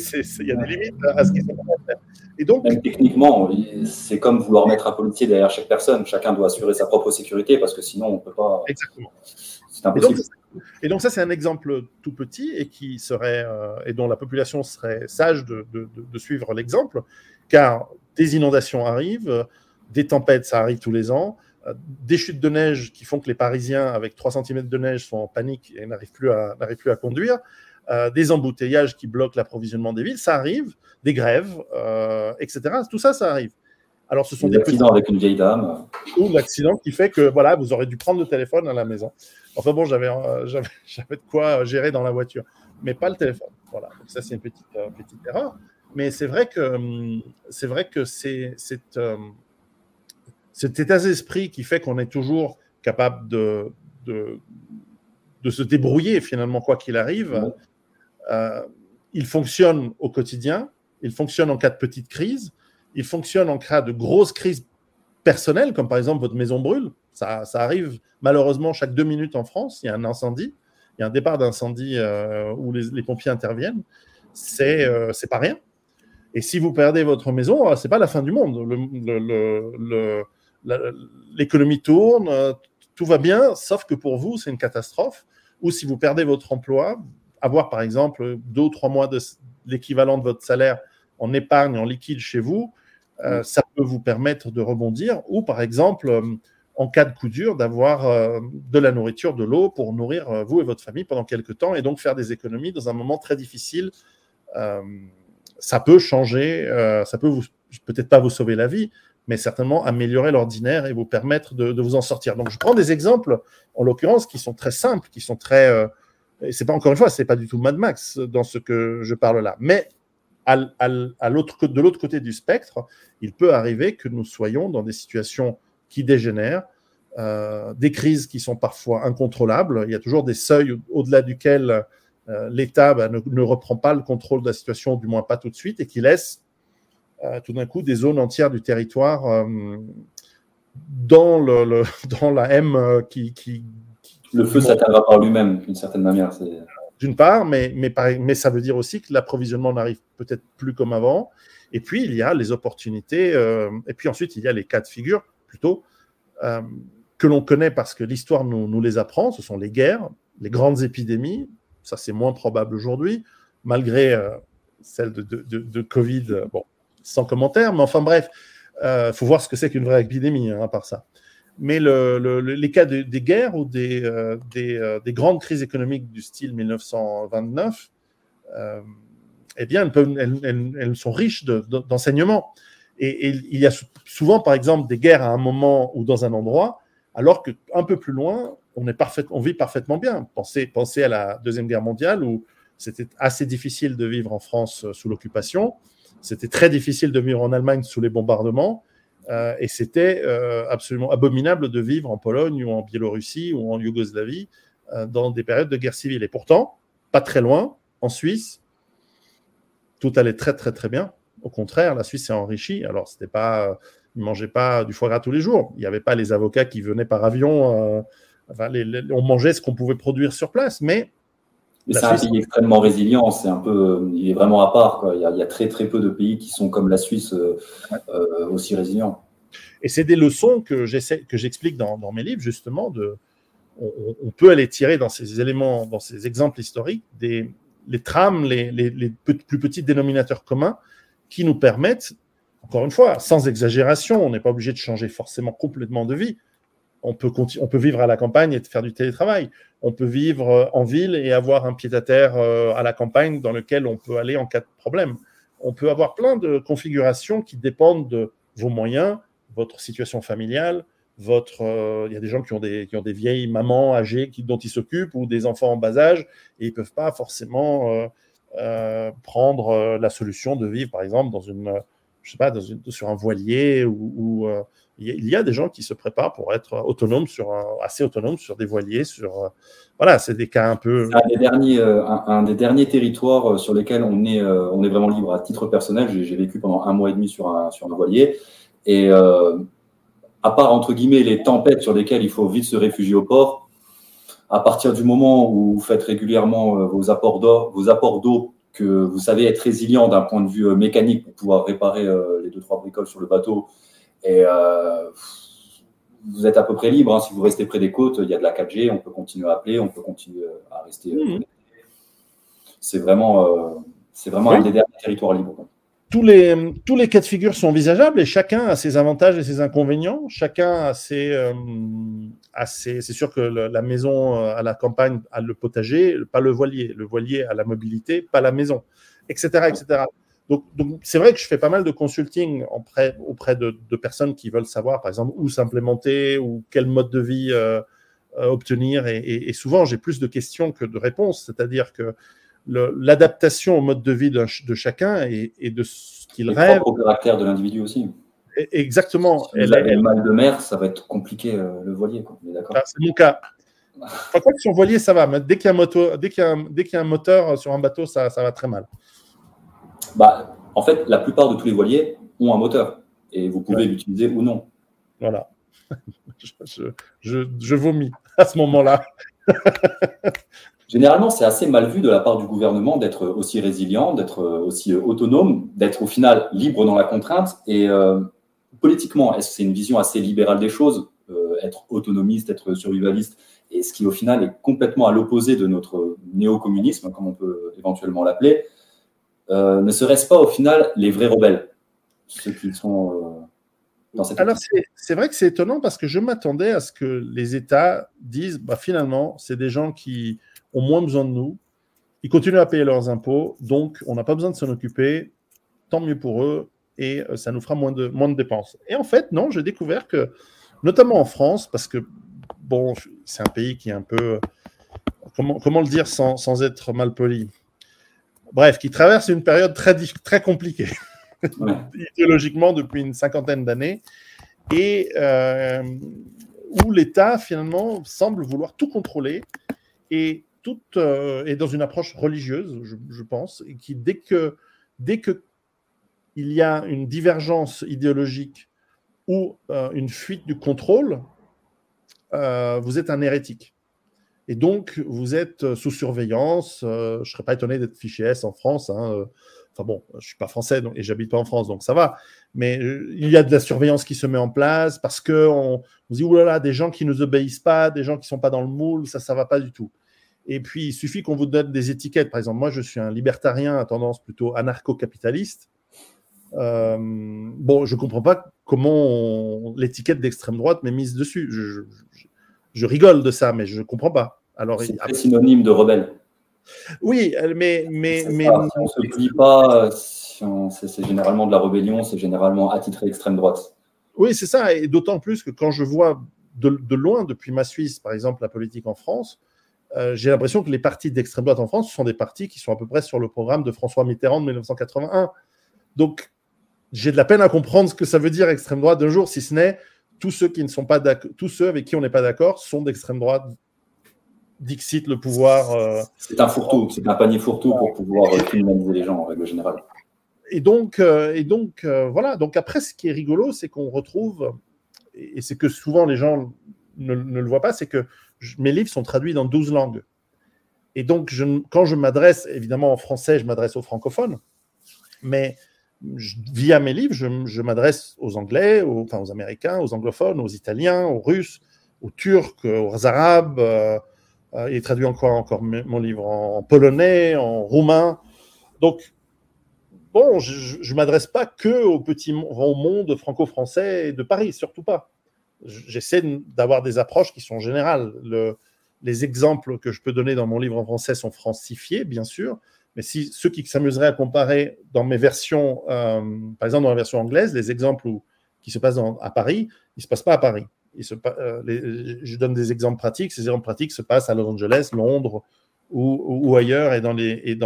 il y a des limites à ce qu'ils sont faire. Et donc, techniquement, c'est comme vouloir mettre un policier derrière chaque personne. Chacun doit assurer sa propre sécurité parce que sinon on ne peut pas. Exactement. C'est impossible. Et donc, ça, c'est un exemple tout petit et, qui serait, euh, et dont la population serait sage de, suivre l'exemple, car des inondations arrivent, des tempêtes, ça arrive tous les ans, euh, des chutes de neige qui font que les Parisiens, avec 3 cm de neige, sont en panique et n'arrivent plus, à, plus à conduire, euh, des embouteillages qui bloquent l'approvisionnement des villes, ça arrive, des grèves, etc. Tout ça, ça arrive. Alors, ce sont des accidents avec une vieille dame. Ou l'accident qui fait que voilà, vous aurez dû prendre le téléphone à la maison. Enfin bon, j'avais, euh, j'avais, (laughs) de quoi gérer dans la voiture, mais pas le téléphone. Voilà. Donc ça, c'est une petite, euh, petite erreur. Mais c'est vrai que hum, c'est vrai que c'est, c'est euh, cet état d'esprit qui fait qu'on est toujours capable de, de, de, se débrouiller finalement quoi qu'il arrive. il fonctionne au quotidien. Il fonctionne en cas de petite crise il fonctionne en cas de grosses crises personnelles, comme par exemple votre maison brûle. Ça, arrive malheureusement chaque deux minutes en France. Il y a un incendie, il y a un départ d'incendie euh, où les, pompiers interviennent. C'est euh, pas rien. Et si vous perdez votre maison, euh, c'est pas la fin du monde. L'économie tourne, tout va bien, sauf que pour vous, c'est une catastrophe. Ou si vous perdez votre emploi, avoir par exemple deux ou trois mois de l'équivalent de votre salaire en épargne, en liquide chez vous, euh, ça peut vous permettre de rebondir. Ou par exemple, euh, en cas de coup dur, d'avoir euh, de la nourriture, de l'eau pour nourrir vous et votre famille pendant quelques temps et donc faire des économies dans un moment très difficile. ça peut changer, ça peut vous peut-être pas vous sauver la vie, mais certainement améliorer l'ordinaire et vous permettre de, vous en sortir. Donc, je prends des exemples, en l'occurrence, qui sont très simples, qui sont très. c'est pas encore une fois, c'est pas du tout Mad Max dans ce que je parle là, mais de l'autre côté du spectre, il peut arriver que nous soyons dans des situations qui dégénèrent, euh, des crises qui sont parfois incontrôlables. Il y a toujours des seuils au-delà duquel euh, l'État bah, ne, reprend pas le contrôle de la situation, du moins pas tout de suite, et qui laisse euh, tout d'un coup des zones entières du territoire dans, le, (laughs) dans la M qui, qui, Le feu s'atteindra par lui-même, d'une certaine manière. D'une part, mais, mais, mais ça veut dire aussi que l'approvisionnement n'arrive peut-être plus comme avant. Et puis, il y a les opportunités. et puis ensuite, il y a les cas de figure, plutôt, que l'on connaît parce que l'histoire nous, nous, les apprend. Ce sont les guerres, les grandes épidémies. Ça, c'est moins probable aujourd'hui, malgré celle de, de, de, Covid, euh, bon, sans commentaire, mais enfin bref, il euh, faut voir ce que c'est qu'une vraie épidémie, hein, à part ça. Mais le, les cas des guerres ou des, euh, des, des, grandes crises économiques du style 1929, eh bien, elles, sont riches d'enseignements. et, il y a souvent, par exemple, des guerres à un moment ou dans un endroit, alors qu'un peu plus loin, on, vit parfaitement bien. Pensez, à la Deuxième Guerre mondiale où c'était assez difficile de vivre en France euh, sous l'occupation. C'était très difficile de vivre en Allemagne sous les bombardements. Euh, et c'était euh, absolument abominable de vivre en Pologne ou en Biélorussie ou en Yougoslavie dans des périodes de guerre civile. Et pourtant, pas très loin, en Suisse, tout allait très très très bien. Au contraire, la Suisse s'est enrichie. Alors, c'était pas, ils mangeaient pas du foie gras tous les jours. Il n'y avait pas les avocats qui venaient par avion. on mangeait ce qu'on pouvait produire sur place, mais mais c'est un pays extrêmement résilient, c'est un peu, il est vraiment à part. Quoi. Il, y a, il, y a, très très peu de pays qui sont comme la Suisse euh, euh, aussi résilients. Et c'est des leçons que j'essaie, que j'explique dans, dans, mes livres justement. De, on, on, peut aller tirer dans ces éléments, dans ces exemples historiques, des les trames, les, les, les plus petits dénominateurs communs qui nous permettent, encore une fois, sans exagération, on n'est pas obligé de changer forcément complètement de vie, on peut, vivre à la campagne et faire du télétravail. On peut vivre euh, en ville et avoir un pied-à-terre euh, à la campagne dans lequel on peut aller en cas de problème. On peut avoir plein de configurations qui dépendent de vos moyens, votre situation familiale. Euh, il y a des gens qui ont des, vieilles mamans âgées qui, dont ils s'occupent ou des enfants en bas âge et ils peuvent pas forcément prendre la solution de vivre, par exemple, dans une, sur un voilier ou il y a des gens qui se préparent pour être autonomes sur assez autonomes sur des voiliers, sur euh, voilà, c'est des cas un peu. Un des derniers, euh, un, des derniers territoires euh, sur lesquels on est, on est vraiment libre. À titre personnel, j'ai vécu pendant un mois et demi sur un, sur un voilier et à part entre guillemets les tempêtes sur lesquelles il faut vite se réfugier au port, à partir du moment où vous faites régulièrement vos apports d'eau, vos apports d'eau que vous savez être résilient d'un point de vue mécanique pour pouvoir réparer les deux trois bricoles sur le bateau et euh, vous êtes à peu près libre. Hein. Si vous restez près des côtes, il y a de la 4G, on peut continuer à appeler, on peut continuer à rester. Euh, mmh. C'est vraiment, euh, c'est vraiment un des derniers territoires libres. Tous les, tous les cas de figure sont envisageables et chacun a ses avantages et ses inconvénients. Chacun a ses. c'est sûr que la maison à la campagne a le potager, pas le voilier. Le voilier a la mobilité, pas la maison, etc. etc. Donc, c'est vrai que je fais pas mal de consulting auprès, auprès de, personnes qui veulent savoir, par exemple, où s'implémenter ou quel mode de vie euh, euh, obtenir. Et, souvent, j'ai plus de questions que de réponses. C'est-à-dire que l'adaptation au mode de vie de, chacun et, de ce qu'il rêve. Au caractère de l'individu aussi. exactement. Si vous avez le mal de mer, ça va être compliqué euh, le voilier. Ah, c'est mon cas. Par contre, sur voilier, ça va. Mais dès qu'il y, a un moteur, dès qu'il y, a un moteur sur un bateau, ça, ça va très mal bah, En fait, la plupart de tous les voiliers ont un moteur et vous pouvez l'utiliser ou non. Voilà. (laughs) je, je, je, vomis à ce moment-là. Généralement, c'est assez mal vu de la part du gouvernement d'être aussi résilient, d'être aussi autonome, d'être au final libre dans la contrainte. Et euh, politiquement, est-ce que c'est une vision assez libérale des choses, euh, être autonomiste, être survivaliste, et ce qui au final est complètement à l'opposé de notre néo-communisme, comme on peut éventuellement l'appeler, euh, ne serait-ce pas au final les vrais rebelles, ceux qui sont euh, dans cette. Alors c'est vrai que c'est étonnant parce que je m'attendais à ce que les États disent, bah, finalement, c'est des gens qui ont moins besoin de nous, ils continuent à payer leurs impôts, donc on n'a pas besoin de s'en occuper, tant mieux pour eux, et euh, ça nous fera moins de, moins de dépenses. Et en fait, non, j'ai découvert que, notamment en France, parce que, bon, c'est un pays qui est un peu, comment, comment le dire sans, sans être mal poli? Bref, qui traverse une période très, très compliquée, (laughs) (laughs) idéologiquement depuis une cinquantaine d'années, et euh, où l'État, finalement, semble vouloir tout contrôler, et, tout, euh, dans une approche religieuse, je, pense, et qui, dès que, dès que il y a une divergence idéologique ou une fuite du contrôle, vous êtes un hérétique. Et donc, vous êtes sous surveillance. je ne serais pas étonné d'être fiché S en France. Hein, Enfin bon, je suis pas français donc, et j'habite pas en France, donc ça va. Mais euh, il y a de la surveillance qui se met en place parce que on, dit oulala, des gens qui nous obéissent pas, des gens qui sont pas dans le moule, ça, ça va pas du tout. Et puis il suffit qu'on vous donne des étiquettes. Par exemple, moi, je suis un libertarien à tendance plutôt anarcho-capitaliste. Euh, bon, je comprends pas comment l'étiquette d'extrême droite m'est mise dessus. Je, rigole de ça, mais je comprends pas. Alors, c'est synonyme de rebelle. Oui, mais. mais, mais... on ne se plie pas, c'est généralement de la rébellion, c'est généralement attitré extrême droite. Oui, c'est ça, et d'autant plus que quand je vois de, loin, depuis ma Suisse, par exemple, la politique en France, euh, j'ai l'impression que les partis d'extrême droite en France sont des partis qui sont à peu près sur le programme de François Mitterrand de 1981. Donc, j'ai de la peine à comprendre ce que ça veut dire extrême droite d'un jour, si ce n'est tous ceux qui ne sont pas tous ceux avec qui on n'est pas d'accord sont d'extrême droite Dixit le pouvoir. Euh, c'est un fourre-tout, c'est un panier fourre-tout pour pouvoir criminaliser les gens en règle générale. Et donc, euh, et donc euh, voilà. Donc après, ce qui est rigolo, c'est qu'on retrouve, et c'est que souvent les gens ne, le voient pas, c'est que mes livres sont traduits dans 12 langues. Et donc, je, quand je m'adresse, évidemment en français, je m'adresse aux francophones, mais via mes livres, je, m'adresse aux Anglais, aux, enfin aux Américains, aux anglophones, aux Italiens, aux Russes, aux Turcs, aux Arabes, euh, il traduit encore, encore mon livre en polonais, en roumain. Donc, bon, je ne m'adresse pas que au petit au monde franco-français de Paris, surtout pas. J'essaie d'avoir des approches qui sont générales. Le, les exemples que je peux donner dans mon livre en français sont francifiés, bien sûr, mais si ceux qui s'amuseraient à comparer dans mes versions, euh, par exemple dans la version anglaise, les exemples qui se passent à Paris, ils ne se passent pas à Paris. Euh, je donne des exemples pratiques. Ces exemples pratiques se passent à Los Angeles, Londres ou, ailleurs. Et, dans, les,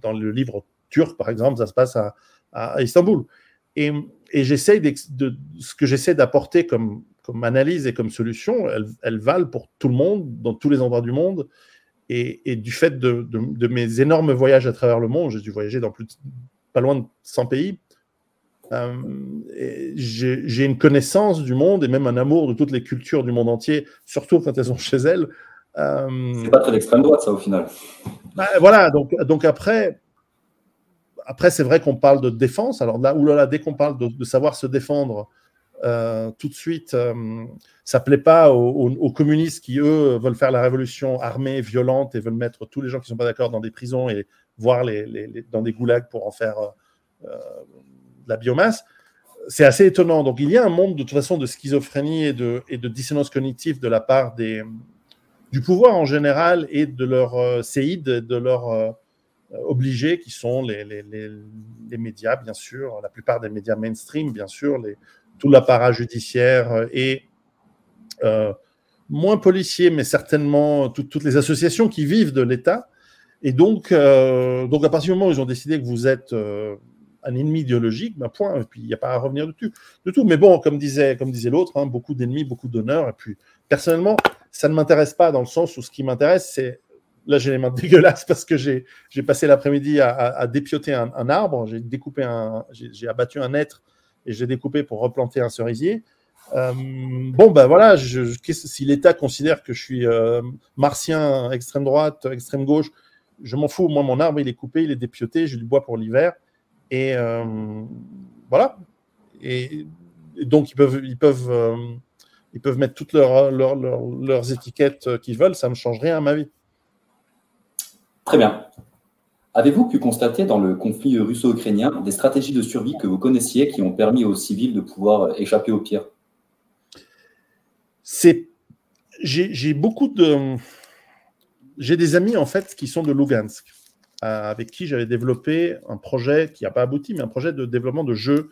dans le livre turc, par exemple, ça se passe à, Istanbul. Et, j'essaie ce que j'essaie d'apporter comme, analyse et comme solution, elles, valent pour tout le monde, dans tous les endroits du monde. Et, et du fait de, de, mes énormes voyages à travers le monde, j'ai dû voyager dans plus pas loin de 100 pays, euh, j'ai une connaissance du monde et même un amour de toutes les cultures du monde entier, surtout quand elles sont chez elles. Euh, c'est pas très extrême droite, ça, au final. Bah, voilà, donc, donc après, après c'est vrai qu'on parle de défense. Alors là, oulala, dès qu'on parle de, savoir se défendre, euh, tout de suite, ça plaît pas aux, communistes qui, eux, veulent faire la révolution armée, violente et veulent mettre tous les gens qui sont pas d'accord dans des prisons et voir les, les, dans des goulags pour en faire la biomasse, c'est assez étonnant. Donc il y a un monde de toute façon de schizophrénie et de, dissonance cognitive de la part des, du pouvoir en général et de leurs euh, séides, de leurs euh, obligés qui sont les, les, les, médias, bien sûr, la plupart des médias mainstream, bien sûr, tout l'apparat judiciaire et euh, moins policiers, mais certainement toutes les associations qui vivent de l'État. Et donc, donc, à partir du moment où ils ont décidé que vous êtes un ennemi idéologique, ma point, et puis il n'y a pas à revenir de tout. De tout. Mais bon, comme disait, comme disait l'autre, hein, beaucoup d'ennemis, beaucoup d'honneur. Et puis, personnellement, ça ne m'intéresse pas dans le sens où ce qui m'intéresse, c'est. Là, j'ai les mains (laughs) dégueulasses parce que j'ai passé l'après-midi à, dépioter un, arbre, j'ai découpé un, j'ai abattu un être et j'ai découpé pour replanter un cerisier. Euh, bon, ben voilà, si l'État considère que je suis euh, martien, extrême droite, extrême gauche, je m'en fous. Moi, mon arbre, il est coupé, il est dépioté, j'ai du bois pour l'hiver. Et euh, voilà. Et, donc, ils peuvent, ils peuvent, euh, ils peuvent mettre toutes leurs étiquettes qu'ils veulent. Ça ne me change rien à ma vie. Très bien. Avez-vous pu constater dans le conflit russo-ukrainien des stratégies de survie que vous connaissiez qui ont permis aux civils de pouvoir échapper au pire? C'est j'ai beaucoup de j'ai des amis en fait qui sont de Lugansk avec qui j'avais développé un projet qui n'a pas abouti, mais un projet de développement de jeux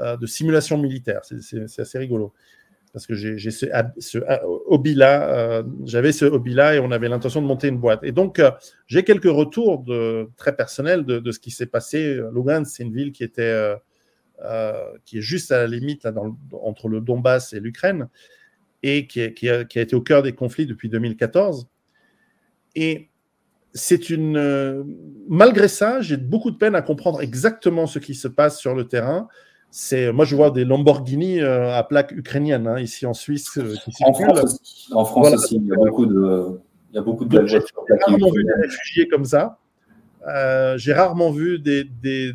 euh, de simulation militaire. C'est assez rigolo. Parce que j'ai ce, ce hobby-là, euh, j'avais ce hobby-là et on avait l'intention de monter une boîte. Et donc, euh, j'ai quelques retours très personnels de, ce qui s'est passé. Lugansk, c'est une ville qui était qui est juste à la limite entre le Donbass et l'Ukraine et qui, a, qui, a, été au cœur des conflits depuis 2014. Et c'est une. Euh, malgré ça, j'ai beaucoup de peine à comprendre exactement ce qui se passe sur le terrain. c'est, moi, je vois des Lamborghini à plaque ukrainienne hein, ici en Suisse. en, France aussi, en France aussi, il y a beaucoup de, il y a beaucoup de belles voitures. J'ai rarement vu des réfugiés comme ça. j'ai rarement vu des, des,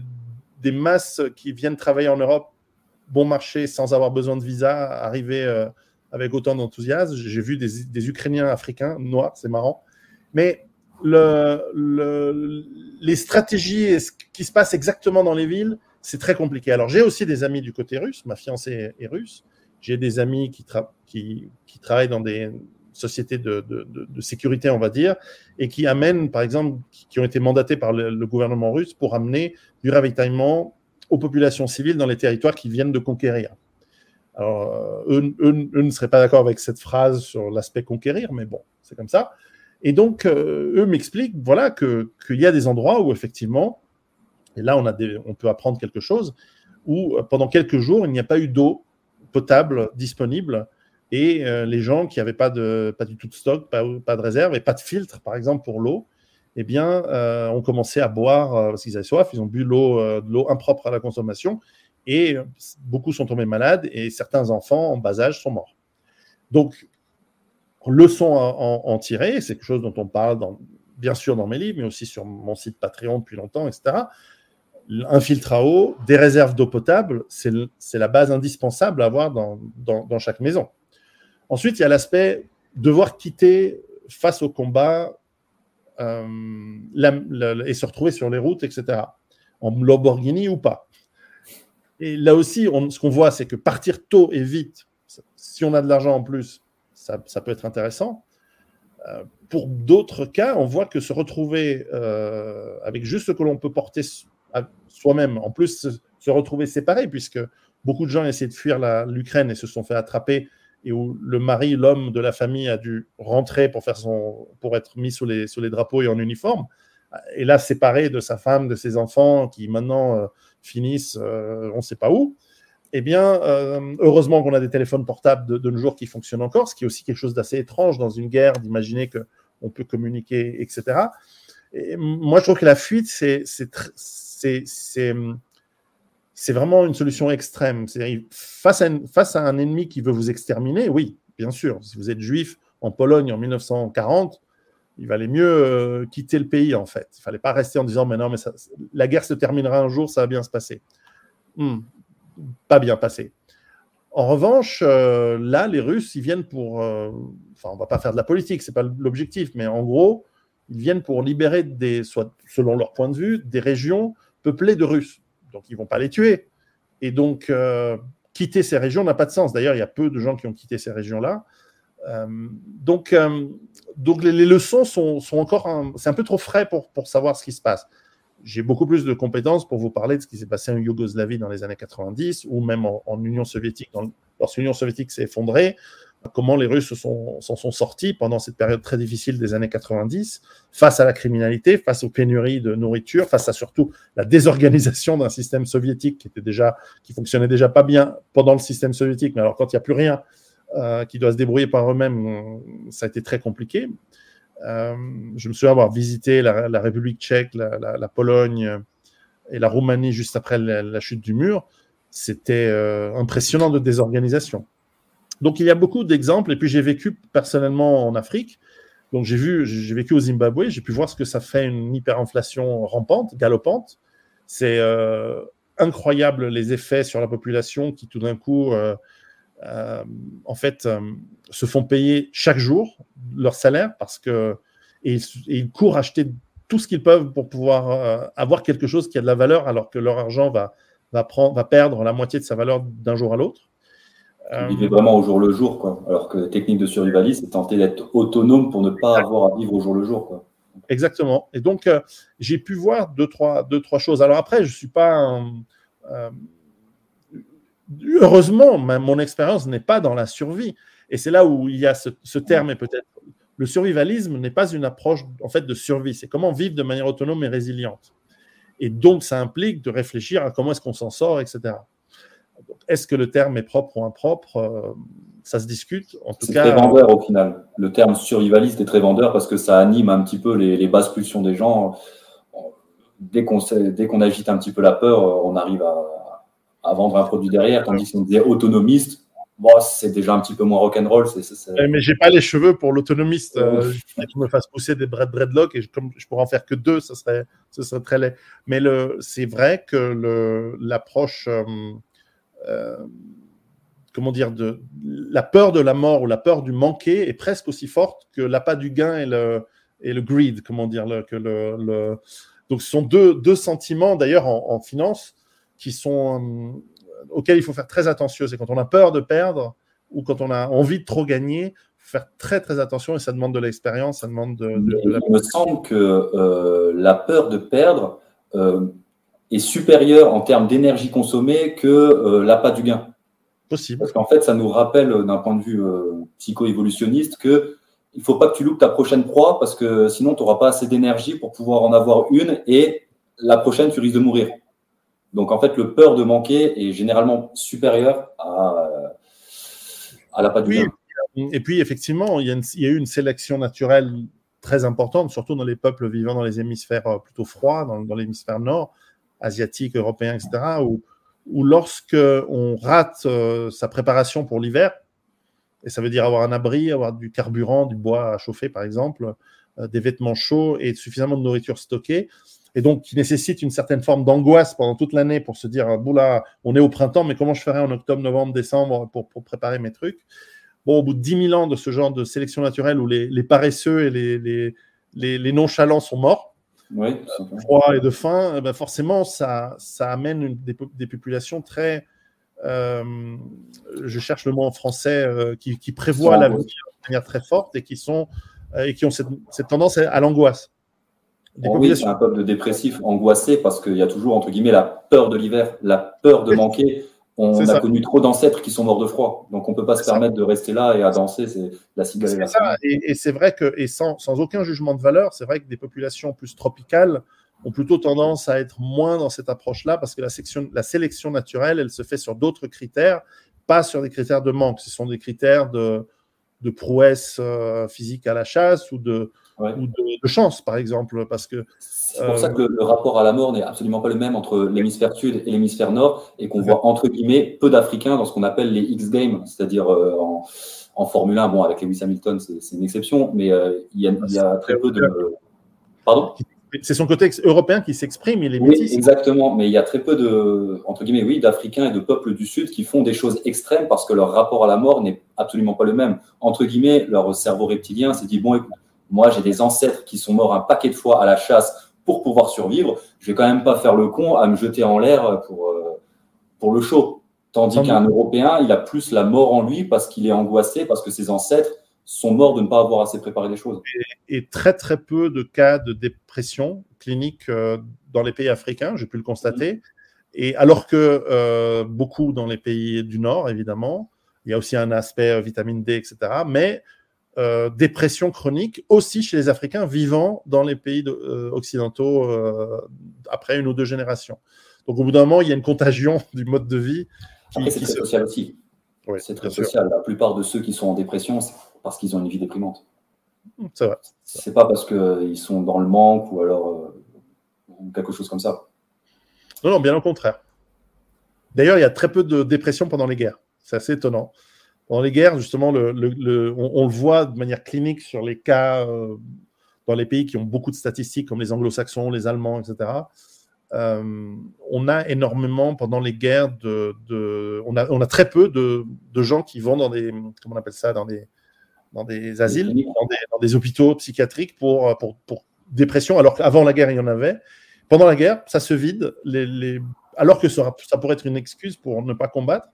des, masses qui viennent travailler en Europe bon marché sans avoir besoin de visa arriver avec autant d'enthousiasme. J'ai vu des, Ukrainiens africains noirs, c'est marrant. Mais le, les stratégies et ce qui se passe exactement dans les villes, c'est très compliqué. Alors, j'ai aussi des amis du côté russe. Ma fiancée est russe. J'ai des amis qui, travaillent dans des sociétés de, sécurité, on va dire, et qui amènent, par exemple, qui, ont été mandatés par le, gouvernement russe pour amener du ravitaillement aux populations civiles dans les territoires qu'ils viennent de conquérir. Alors, eux, eux ne seraient pas d'accord avec cette phrase sur l'aspect conquérir, mais bon, c'est comme ça. Et donc, euh, eux m'expliquent voilà, qu'il y a des endroits où, effectivement, et là, on, a on peut apprendre quelque chose, où euh, pendant quelques jours, il n'y a pas eu d'eau potable disponible et euh, les gens qui n'avaient pas, de, pas du tout de stock, pas, pas, de réserve et pas de filtre, par exemple, pour l'eau, eh bien, ont commencé à boire parce qu'ils avaient soif, ils ont bu l'eau, de l'eau impropre à la consommation et beaucoup sont tombés malades et certains enfants en bas âge sont morts. Donc, leçon à en, tirer, c'est quelque chose dont on parle bien sûr dans mes livres, mais aussi sur mon site Patreon depuis longtemps, etc. Un filtre à eau, des réserves d'eau potable, c'est la base indispensable à avoir dans, dans, chaque maison. Ensuite, il y a l'aspect devoir quitter face au combat euh, et se retrouver sur les routes, etc. En Lamborghini ou pas. Et là aussi, ce qu'on voit, c'est que partir tôt et vite, si on a de l'argent en plus, ça, peut être intéressant. Euh, pour d'autres cas, on voit que se retrouver euh, avec juste ce que l'on peut porter soi-même, en plus se, retrouver séparé, puisque beaucoup de gens essaient de fuir l'Ukraine et se sont fait attraper, et où le mari, l'homme de la famille a dû rentrer pour, faire son, pour être mis sous les, sous les drapeaux et en uniforme, et là séparé de sa femme, de ses enfants, qui maintenant euh, finissent on ne sait pas où eh bien, euh, heureusement qu'on a des téléphones portables de, nos jours qui fonctionnent encore, ce qui est aussi quelque chose d'assez étrange dans une guerre, d'imaginer qu'on peut communiquer, etc. Et moi, je trouve que la fuite, c'est vraiment une solution extrême. Face à, face à un ennemi qui veut vous exterminer, oui, bien sûr, si vous êtes juif en Pologne en 1940, il valait mieux euh, quitter le pays, en fait. Il ne fallait pas rester en disant, mais non, mais la guerre se terminera un jour, ça va bien se passer. Hmm pas bien passé. En revanche, euh, là, les Russes, ils viennent pour. Euh, enfin, on va pas faire de la politique, c'est pas l'objectif, mais en gros, ils viennent pour libérer des, soit selon leur point de vue, des régions peuplées de Russes. Donc, ils vont pas les tuer. Et donc, euh, quitter ces régions n'a pas de sens. D'ailleurs, il y a peu de gens qui ont quitté ces régions-là. donc, donc les, leçons sont, sont encore. C'est un peu trop frais pour, pour savoir ce qui se passe j'ai beaucoup plus de compétences pour vous parler de ce qui s'est passé en Yougoslavie dans les années 90 ou même en, Union soviétique, lorsque l'Union soviétique s'est effondrée, comment les Russes s'en sont, sortis pendant cette période très difficile des années 90, face à la criminalité, face aux pénuries de nourriture, face à surtout la désorganisation d'un système soviétique qui fonctionnait déjà pas bien pendant le système soviétique, mais alors quand il n'y a plus rien, euh, qui doit se débrouiller par eux-mêmes, ça a été très compliqué. Euh, je me souviens avoir visité la, République tchèque, la, Pologne et la Roumanie juste après la, chute du mur. C'était euh, impressionnant de désorganisation. Donc il y a beaucoup d'exemples. Et puis j'ai vécu personnellement en Afrique. Donc j'ai vu, j'ai vécu au Zimbabwe. J'ai pu voir ce que ça fait une hyperinflation rampante, galopante. C'est euh, incroyable les effets sur la population qui tout d'un coup euh, en fait, euh, se font payer chaque jour leur salaire parce que et, ils courent acheter tout ce qu'ils peuvent pour pouvoir euh, avoir quelque chose qui a de la valeur alors que leur argent va, va, prendre, va perdre la moitié de sa valeur d'un jour à l'autre. Ils vivent vraiment au jour le jour, quoi. Alors que technique de survivalisme, c'est tenter d'être autonome pour ne pas avoir à vivre au jour le jour, quoi. Exactement. Et donc, j'ai pu voir deux trois, deux, trois choses. Alors après, je ne suis pas un, heureusement, mon expérience n'est pas dans la survie. Et c'est là où il y a ce, terme, et peut-être le survivalisme n'est pas une approche en fait de survie. C'est comment vivre de manière autonome et résiliente. Et donc, ça implique de réfléchir à comment est-ce qu'on s'en sort, etc. Est-ce que le terme est propre ou impropre euh, Ça se discute. En tout cas, très vendeur au final. Le terme survivaliste est très vendeur parce que ça anime un petit peu les, les basses pulsions des gens. Dès qu'on agite un petit peu la peur, on arrive à, à vendre un produit derrière. Tandis que si on disait autonomiste, bon, c'est déjà un petit peu moins rock'n'roll. C'est, c'est... Mais j'ai pas les cheveux pour l'autonomiste. Euh, je me fasse pousser des dread dreadlocks et je, comme je pourrais en faire que deux, ça serait, ça serait très laid. Mais c'est vrai que l'approche, euh, euh, comment dire, de la peur de la mort ou la peur du manquer est presque aussi forte que l'appât du gain et le, et le greed, comment dire, le, que le, le... donc ce sont deux, deux sentiments d'ailleurs en, en finance qui sont auquel il faut faire très attention. C'est quand on a peur de perdre ou quand on a envie de trop gagner, faut faire très très attention et ça demande de l'expérience, ça demande de, de, Il me semble que euh, la peur de perdre euh, est supérieure en termes d'énergie consommée que euh, l'appât du gain. Possible. Parce qu'en fait, ça nous rappelle d'un point de vue euh, psycho-évolutionniste que il faut pas que tu loupes ta prochaine proie parce que sinon tu n'auras pas assez d'énergie pour pouvoir en avoir une et la prochaine tu risques de mourir. Donc en fait, le peur de manquer est généralement supérieur à, à la du oui, Et puis effectivement, il y, a eu une sélection naturelle très importante, surtout dans les peuples vivant dans les hémisphères euh, plutôt froids, dans, l'hémisphère nord, asiatique, européen, etc., où, où lorsque on rate euh, sa préparation pour l'hiver, et ça veut dire avoir un abri, avoir du carburant, du bois à chauffer par exemple, euh, des vêtements chauds et suffisamment de nourriture stockée, et donc qui nécessite une certaine forme d'angoisse pendant toute l'année pour se dire, on est au printemps, mais comment je ferai en octobre, novembre, décembre pour, pour préparer mes trucs? Bon, au bout de 10 000 ans de ce genre de sélection naturelle où les, les paresseux et les, les, les, les nonchalants sont morts, de froid et de faim, eh ben forcément, ça, ça amène une, des, des, populations très, euh, je cherche le mot en français, euh, qui, qui prévoient la vie de manière très forte et qui, sont, euh, et qui ont cette, cette tendance à, à l'angoisse. Oh oui, c'est un peuple de dépressifs, angoissé, parce qu'il y a toujours, entre guillemets, la peur de l'hiver, la peur de manquer. On a ça. connu trop d'ancêtres qui sont morts de froid. Donc, on ne peut pas se permettre de rester là et à danser. C'est la cigale et la Et, et c'est vrai que, et sans, sans, aucun jugement de valeur, c'est vrai que des populations plus tropicales ont plutôt tendance à être moins dans cette approche-là parce que la, section, la sélection naturelle, elle se fait sur d'autres critères, pas sur des critères de manque. Ce sont des critères de, de prouesse euh, physique à la chasse ou de, ouais. ou de, de, chance, par exemple. Parce que c'est pour euh, ça que le, rapport à la mort n'est absolument pas le même entre l'hémisphère sud et l'hémisphère nord, et qu'on voit entre guillemets peu d'Africains dans ce qu'on appelle les X Games, c'est-à-dire euh, en, en, Formule 1. Bon, avec Lewis Hamilton, c'est une exception, mais euh, il y, a, il y a très peu de. Pardon? C'est son côté européen qui s'exprime, il est oui, métis. Exactement, mais il y a très peu de, entre guillemets, oui, d'Africains et de peuples du Sud qui font des choses extrêmes parce que leur rapport à la mort n'est absolument pas le même. Entre guillemets, leur cerveau reptilien s'est dit, bon, écoute, moi j'ai des ancêtres qui sont morts un paquet de fois à la chasse pour pouvoir survivre, je vais quand même pas faire le con à me jeter en l'air pour, euh, pour le show. Tandis qu'un Européen, il a plus la mort en lui parce qu'il est angoissé, parce que ses ancêtres sont morts de ne pas avoir assez préparé les choses. Et, et très très peu de cas de dépression clinique euh, dans les pays africains, j'ai pu le constater. Mmh. Et alors que euh, beaucoup dans les pays du Nord, évidemment, il y a aussi un aspect vitamine D, etc. Mais euh, dépression chronique aussi chez les Africains vivant dans les pays de, euh, occidentaux euh, après une ou deux générations. Donc au bout d'un moment, il y a une contagion (laughs) du mode de vie. Qui, c'est très se... social aussi. Oui, c'est très social. Sûr. La plupart de ceux qui sont en dépression, c'est parce qu'ils ont une vie déprimante. C'est vrai. C'est pas parce qu'ils sont dans le manque ou alors quelque chose comme ça. Non, non, bien au contraire. D'ailleurs, il y a très peu de dépression pendant les guerres. C'est assez étonnant. Pendant les guerres, justement, le, le, le, on, on, le voit de manière clinique sur les cas euh, dans les pays qui ont beaucoup de statistiques, comme les anglo-saxons, les allemands, etc. Euh, on a énormément pendant les guerres de, de on, a, on a très peu de, de, gens qui vont dans des comment on appelle ça dans des dans des asiles, dans des, dans des hôpitaux psychiatriques pour, pour, pour dépression, alors qu'avant la guerre il y en avait. Pendant la guerre, ça se vide, les, les, alors que ça, ça pourrait être une excuse pour ne pas combattre.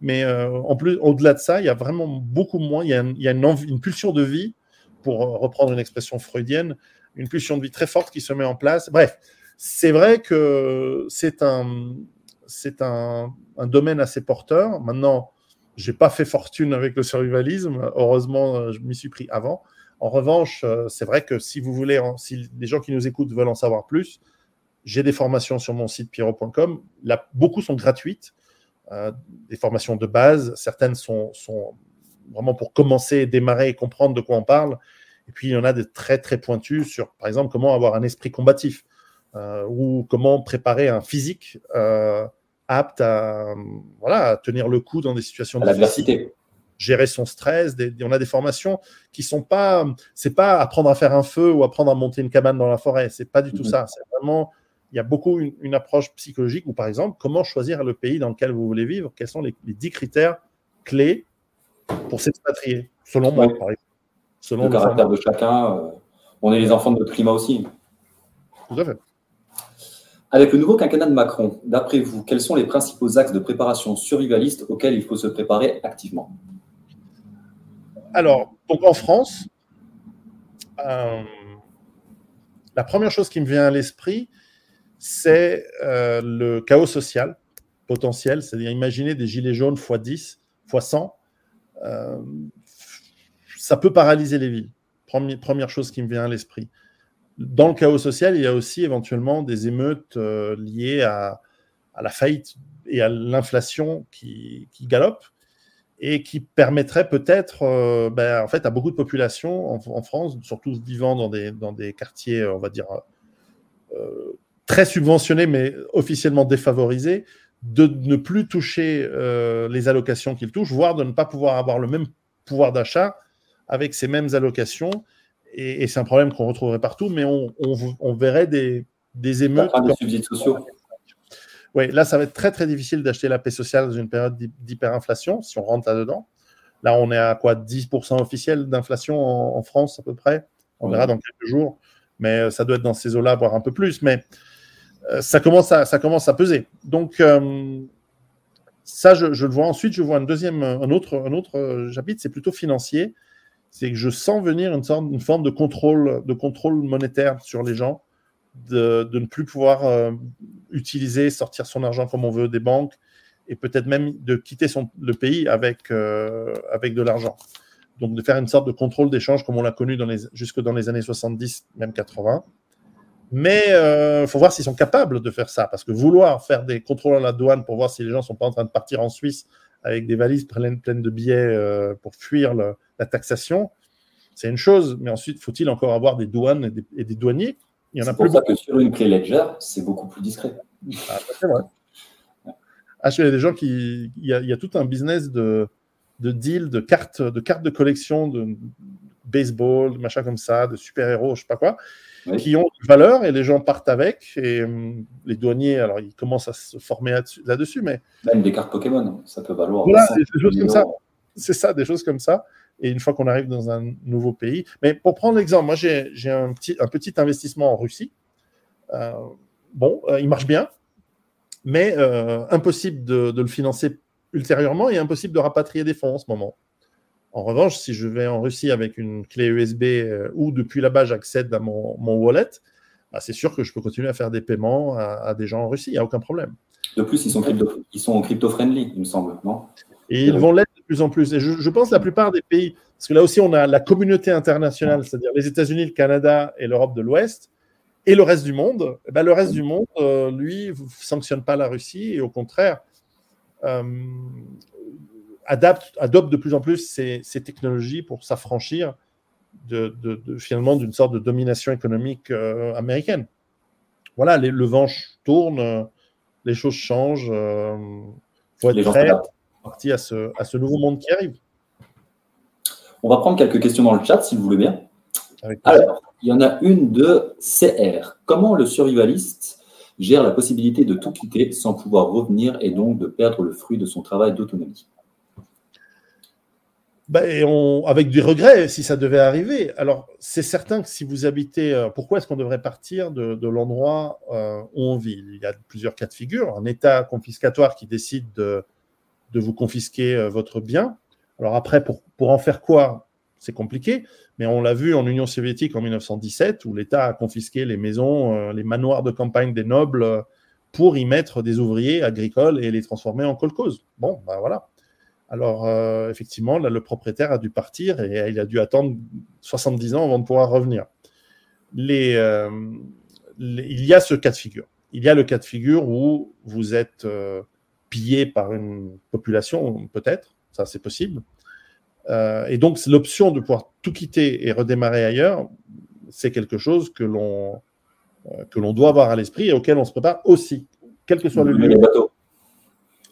Mais euh, en plus, au-delà de ça, il y a vraiment beaucoup moins. Il y a, une, pulsion de vie, pour reprendre une expression freudienne, une pulsion de vie très forte qui se met en place. Bref, c'est vrai que c'est un, c'est un, domaine assez porteur. Maintenant, j'ai pas fait fortune avec le survivalisme. Heureusement, je m'y suis pris avant. En revanche, c'est vrai que si vous voulez, si les gens qui nous écoutent veulent en savoir plus, j'ai des formations sur mon site pyro.com. Beaucoup sont gratuites euh, des formations de base. Certaines sont, sont, vraiment pour commencer, démarrer et comprendre de quoi on parle. Et puis, il y en a des très, très pointus sur, par exemple, comment avoir un esprit combatif euh, ou comment préparer un physique euh, apte à, voilà, tenir le coup dans des situations de l'adversité gérer son stress. on a des formations qui sont pas, c'est pas apprendre à faire un feu ou apprendre à monter une cabane dans la forêt. C'est pas du tout mhm. ça. C'est vraiment, il y a beaucoup une, approche psychologique ou par exemple, comment choisir le pays dans lequel vous voulez vivre? Quels sont les, dix critères clés pour s'expatrier, selon moi, par exemple? Selon le, caractère de chacun. Euh, on est les enfants de notre climat aussi. Tout à fait. Avec le nouveau quinquennat de Macron, d'après vous, quels sont les principaux axes de préparation survivaliste auxquels il faut se préparer activement? Alors, donc en France, euh, la première chose qui me vient à l'esprit, c'est euh, le chaos social potentiel, c'est-à-dire imaginer des gilets jaunes x 10, x 100. ça peut paralyser les villes. première chose qui me vient à l'esprit dans le chaos social, il y a aussi éventuellement des émeutes euh, liées à, la faillite et à l'inflation qui, qui galope et qui permettrait peut-être, euh, ben, en fait, à beaucoup de populations en, France, surtout vivant dans des, dans des quartiers, on va dire, très subventionnés, mais officiellement défavorisés, de ne plus toucher les allocations qu'ils touchent, voire de ne pas pouvoir avoir le même pouvoir d'achat avec ces mêmes allocations et, c'est un problème qu'on retrouverait partout, mais on, verrait des, des émeutes. Des subsides sociaux. Oui, là, ça va être très très difficile d'acheter la paix sociale dans une période d'hyperinflation, si on rentre là-dedans. Là, on est à quoi 10% officiel d'inflation en, France à peu près? On verra dans quelques jours, mais euh, ça doit être dans ces eaux-là, voire un peu plus. Mais euh, ça, commence à, ça commence à peser. Donc, euh, ça, je, le vois. Ensuite, je vois un deuxième, un autre, un autre chapitre, c'est plutôt financier c'est que je sens venir une, sorte, une forme de contrôle, de contrôle monétaire sur les gens, de, ne plus pouvoir euh, utiliser, sortir son argent comme on veut des banques, et peut-être même de quitter le pays avec, euh, avec de l'argent. Donc de faire une sorte de contrôle d'échange comme on l'a connu jusque dans les années 70, même 80. Mais il euh, faut voir s'ils sont capables de faire ça, parce que vouloir faire des contrôles à la douane pour voir si les gens ne sont pas en train de partir en Suisse avec des valises pleines, pleines de billets pour fuir le, la taxation, c'est une chose, mais ensuite, faut-il encore avoir des douanes et des, douaniers? Il y en a pour ça que sur une clé Ledger, c'est beaucoup plus discret. Ah, bah, c'est vrai. Ah, il y a des gens qui. Il y a, tout un business de, de deal, de cartes, de cartes de collection, de baseball, de machin comme ça, de super-héros, je sais pas quoi, qui ont une valeur et les gens partent avec. Et hum, les douaniers, alors ils commencent à se former là-dessus, mais. Même des cartes Pokémon, ça peut valoir. Voilà, des choses comme ça. C'est ça, des choses comme ça et une fois qu'on arrive dans un nouveau pays. Mais pour prendre l'exemple, moi j'ai un petit, un petit investissement en Russie. Euh, bon, euh, il marche bien, mais euh, impossible de, le financer ultérieurement et impossible de rapatrier des fonds en ce moment. En revanche, si je vais en Russie avec une clé USB ou depuis là-bas j'accède à mon, mon wallet, bah, c'est sûr que je peux continuer à faire des paiements à, des gens en Russie, il n'y a aucun problème. De plus, ils sont crypto-friendly, crypto il me semble, non? Et ils vont l'être plus en plus. Et je, pense que la plupart des pays, parce que là aussi on a la communauté internationale, c'est-à-dire les États-Unis, le Canada et l'Europe de l'Ouest, et le reste du monde, eh ben, le reste du monde, euh, lui, ne sanctionne pas la Russie et au contraire, euh, adapte, adopte de plus en plus ces, technologies pour s'affranchir de, finalement d'une sorte de domination économique euh, américaine. Voilà, les, le vent tourne, les choses changent. Il faut être prêt à ce, à ce nouveau monde qui arrive. On va prendre quelques questions dans le chat, si vous voulez bien. Alors, il y en a une de CR. Comment le survivaliste gère la possibilité de tout quitter sans pouvoir revenir et donc de perdre le fruit de son travail d'autonomie? Ben, on, avec des regrets si ça devait arriver. Alors, c'est certain que si vous habitez, euh, pourquoi est-ce qu'on devrait partir de, de l'endroit euh, où on vit? Il y a plusieurs cas de figure. Un État confiscatoire qui décide de, de vous confisquer euh, votre bien. Alors après, pour, pour en faire quoi? C'est compliqué, mais on l'a vu en Union soviétique en 1917, où l'État a confisqué les maisons, les manoirs de campagne des nobles pour y mettre des ouvriers agricoles et les transformer en kolkhoz. Bon, ben voilà. Alors, effectivement, là, le propriétaire a dû partir et il a dû attendre 70 ans avant de pouvoir revenir. Les, il y a ce cas de figure. Il y a le cas de figure où vous êtes pillé par une population, peut-être, ça c'est possible. Euh, et donc l'option de pouvoir tout quitter et redémarrer ailleurs, c'est quelque chose que l'on euh, que l'on doit avoir à l'esprit et auquel on se prépare aussi, quel que soit le lieu.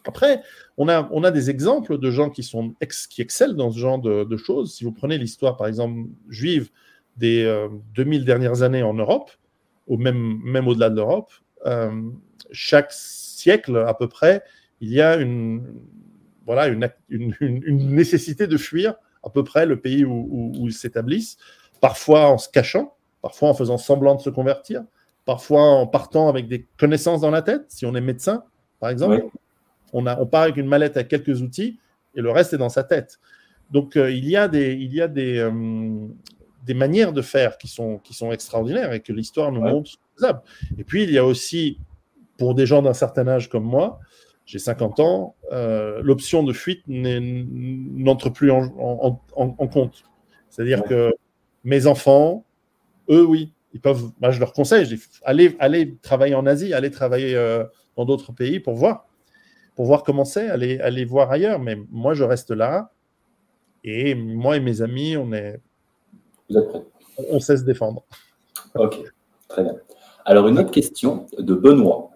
Après, on a, on a des exemples de gens qui, sont qui excellent dans ce genre de, choses. Si vous prenez l'histoire, par exemple, juive des 2000 euh, dernières années en Europe, ou même, même au-delà de l'Europe, euh, chaque siècle à peu près, il y a une, voilà, une, une, nécessité de fuir à peu près le pays où, ils s'établissent, parfois en se cachant, parfois en faisant semblant de se convertir, parfois en partant avec des connaissances dans la tête, si on est médecin, par exemple. On, a, on part avec une mallette avec quelques outils et le reste est dans sa tête. Donc euh, il y a des, il y a des, euh, des manières de faire qui sont, qui sont extraordinaires et que l'histoire nous montre. Et puis il y a aussi, pour des gens d'un certain âge comme moi, j'ai 50 ans, euh, l'option de fuite n'entre plus en, compte. C'est-à-dire que mes enfants, eux, oui, ils peuvent. Moi, je leur conseille, je dis, allez, allez travailler en Asie, allez travailler dans d'autres pays pour voir pour voir comment c'est, aller, aller voir ailleurs. Mais moi, je reste là. Et moi et mes amis, on est. Vous êtes prêts? On sait se défendre. Ok, très bien. Alors, une autre question de Benoît.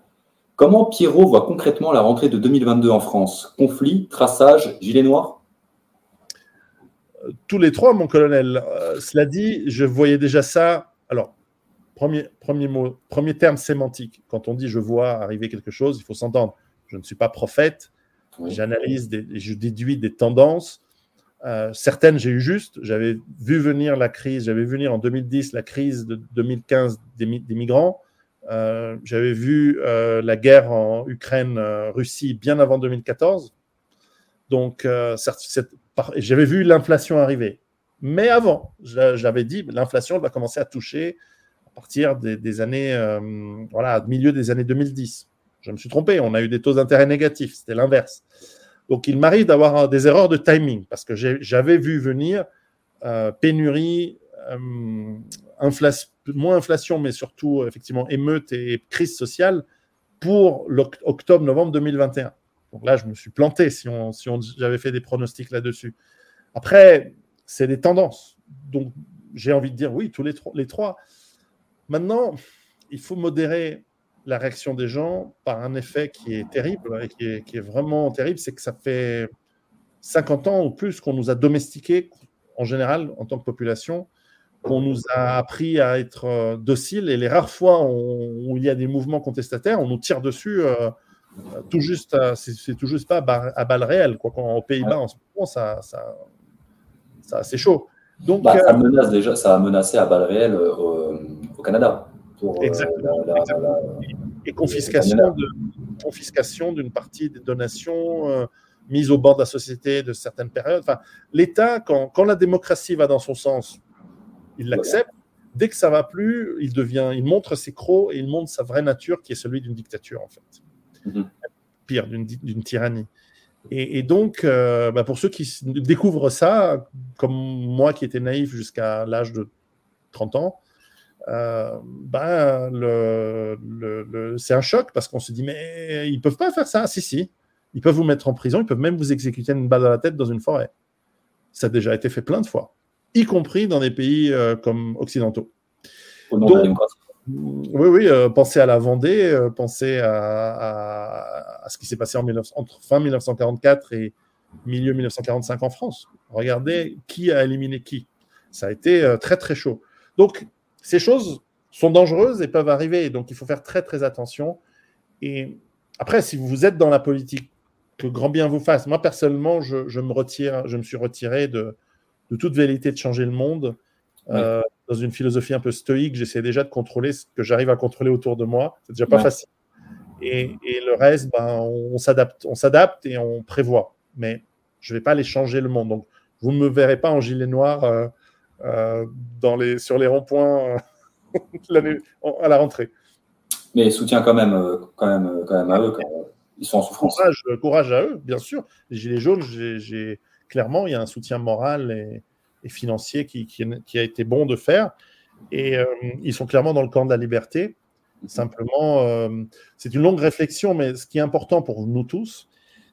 Comment Pierrot voit concrètement la rentrée de 2022 en France? Conflit, traçage, gilet noir? Tous les trois, mon colonel. Euh, cela dit, je voyais déjà ça. Alors, premier, premier mot, premier terme sémantique. Quand on dit je vois arriver quelque chose, il faut s'entendre je ne suis pas prophète. J'analyse, je déduis des tendances. Euh, certaines, j'ai eu juste. J'avais vu venir la crise, j'avais vu venir en 2010 la crise de 2015 des, migrants. Euh, j'avais vu euh, la guerre en Ukraine-Russie bien avant 2014. Donc, j'avais vu l'inflation arriver. Mais avant, j'avais dit, l'inflation va commencer à toucher à partir des, des années, voilà, milieu des années 2010. Je me suis trompé, on a eu des taux d'intérêt négatifs, c'était l'inverse. Donc il m'arrive d'avoir des erreurs de timing parce que j'avais vu venir euh, pénurie, euh, moins inflation, mais surtout effectivement émeute et crise sociale pour octobre-novembre 2021. Donc là, je me suis planté si, on, si j'avais fait des pronostics là-dessus. Après, c'est des tendances. Donc j'ai envie de dire oui, tous les, les trois. Maintenant, il faut modérer la réaction des gens par un effet qui est terrible et qui est, vraiment terrible, c'est que ça fait 50 ans ou plus qu'on nous a domestiqués en général en tant que population, qu'on nous a appris à être euh, dociles et les rares fois où, il y a des mouvements contestataires, on nous tire dessus euh, tout juste, c'est tout juste pas à, balles réelles. Quoi. Quand, aux Pays-Bas, en ce moment, ça, ça, ça c'est chaud. Donc, bah, ça euh, menace déjà, ça a menacé à balles réelles au Canada. Euh, exactement, Et confiscation, de, confiscation d'une partie des donations euh, mises au bord de la société de certaines périodes. Enfin, L'État, quand, quand, la démocratie va dans son sens, il l'accepte. Dès que ça va plus, il devient, il montre ses crocs et il montre sa vraie nature, qui est celui d'une dictature en fait, mm-hmm. pire d'une tyrannie. Et, donc, euh, bah, pour ceux qui découvrent ça, comme moi qui étais naïf jusqu'à l'âge de 30 ans, euh, ben, le, c'est un choc parce qu'on se dit, mais ils peuvent pas faire ça. Si, si. Ils peuvent vous mettre en prison, ils peuvent même vous exécuter une balle dans la tête dans une forêt. Ça a déjà été fait plein de fois, y compris dans des pays euh, comme occidentaux. oui, oui, euh, pensez à la Vendée, pensez à, ce qui s'est passé en entre fin 1944 et milieu 1945 en France. Regardez qui a éliminé qui. Ça a été très, très chaud. Donc, ces choses sont dangereuses et peuvent arriver. Donc, il faut faire très, très attention. Et après, si vous êtes dans la politique, que grand bien vous fasse. Moi, personnellement, je, me retire, je me suis retiré de, toute vérité de changer le monde. Euh, dans une philosophie un peu stoïque, j'essaie déjà de contrôler ce que j'arrive à contrôler autour de moi. C'est déjà pas facile. Et, le reste, ben, on, s'adapte, on s'adapte et on prévoit. Mais je ne vais pas aller changer le monde. Donc, vous ne me verrez pas en gilet noir euh, euh, dans les, sur les ronds-points euh, (laughs) à la rentrée. Mais soutien quand même, euh, quand même, quand même à eux. Quand ils sont en souffrance. Courage, courage à eux, bien sûr. Les Gilets jaunes, j'ai, clairement, il y a un soutien moral et, financier qui, qui, a été bon de faire. Et ils sont clairement dans le camp de la liberté. Simplement, c'est une longue réflexion, mais ce qui est important pour nous tous,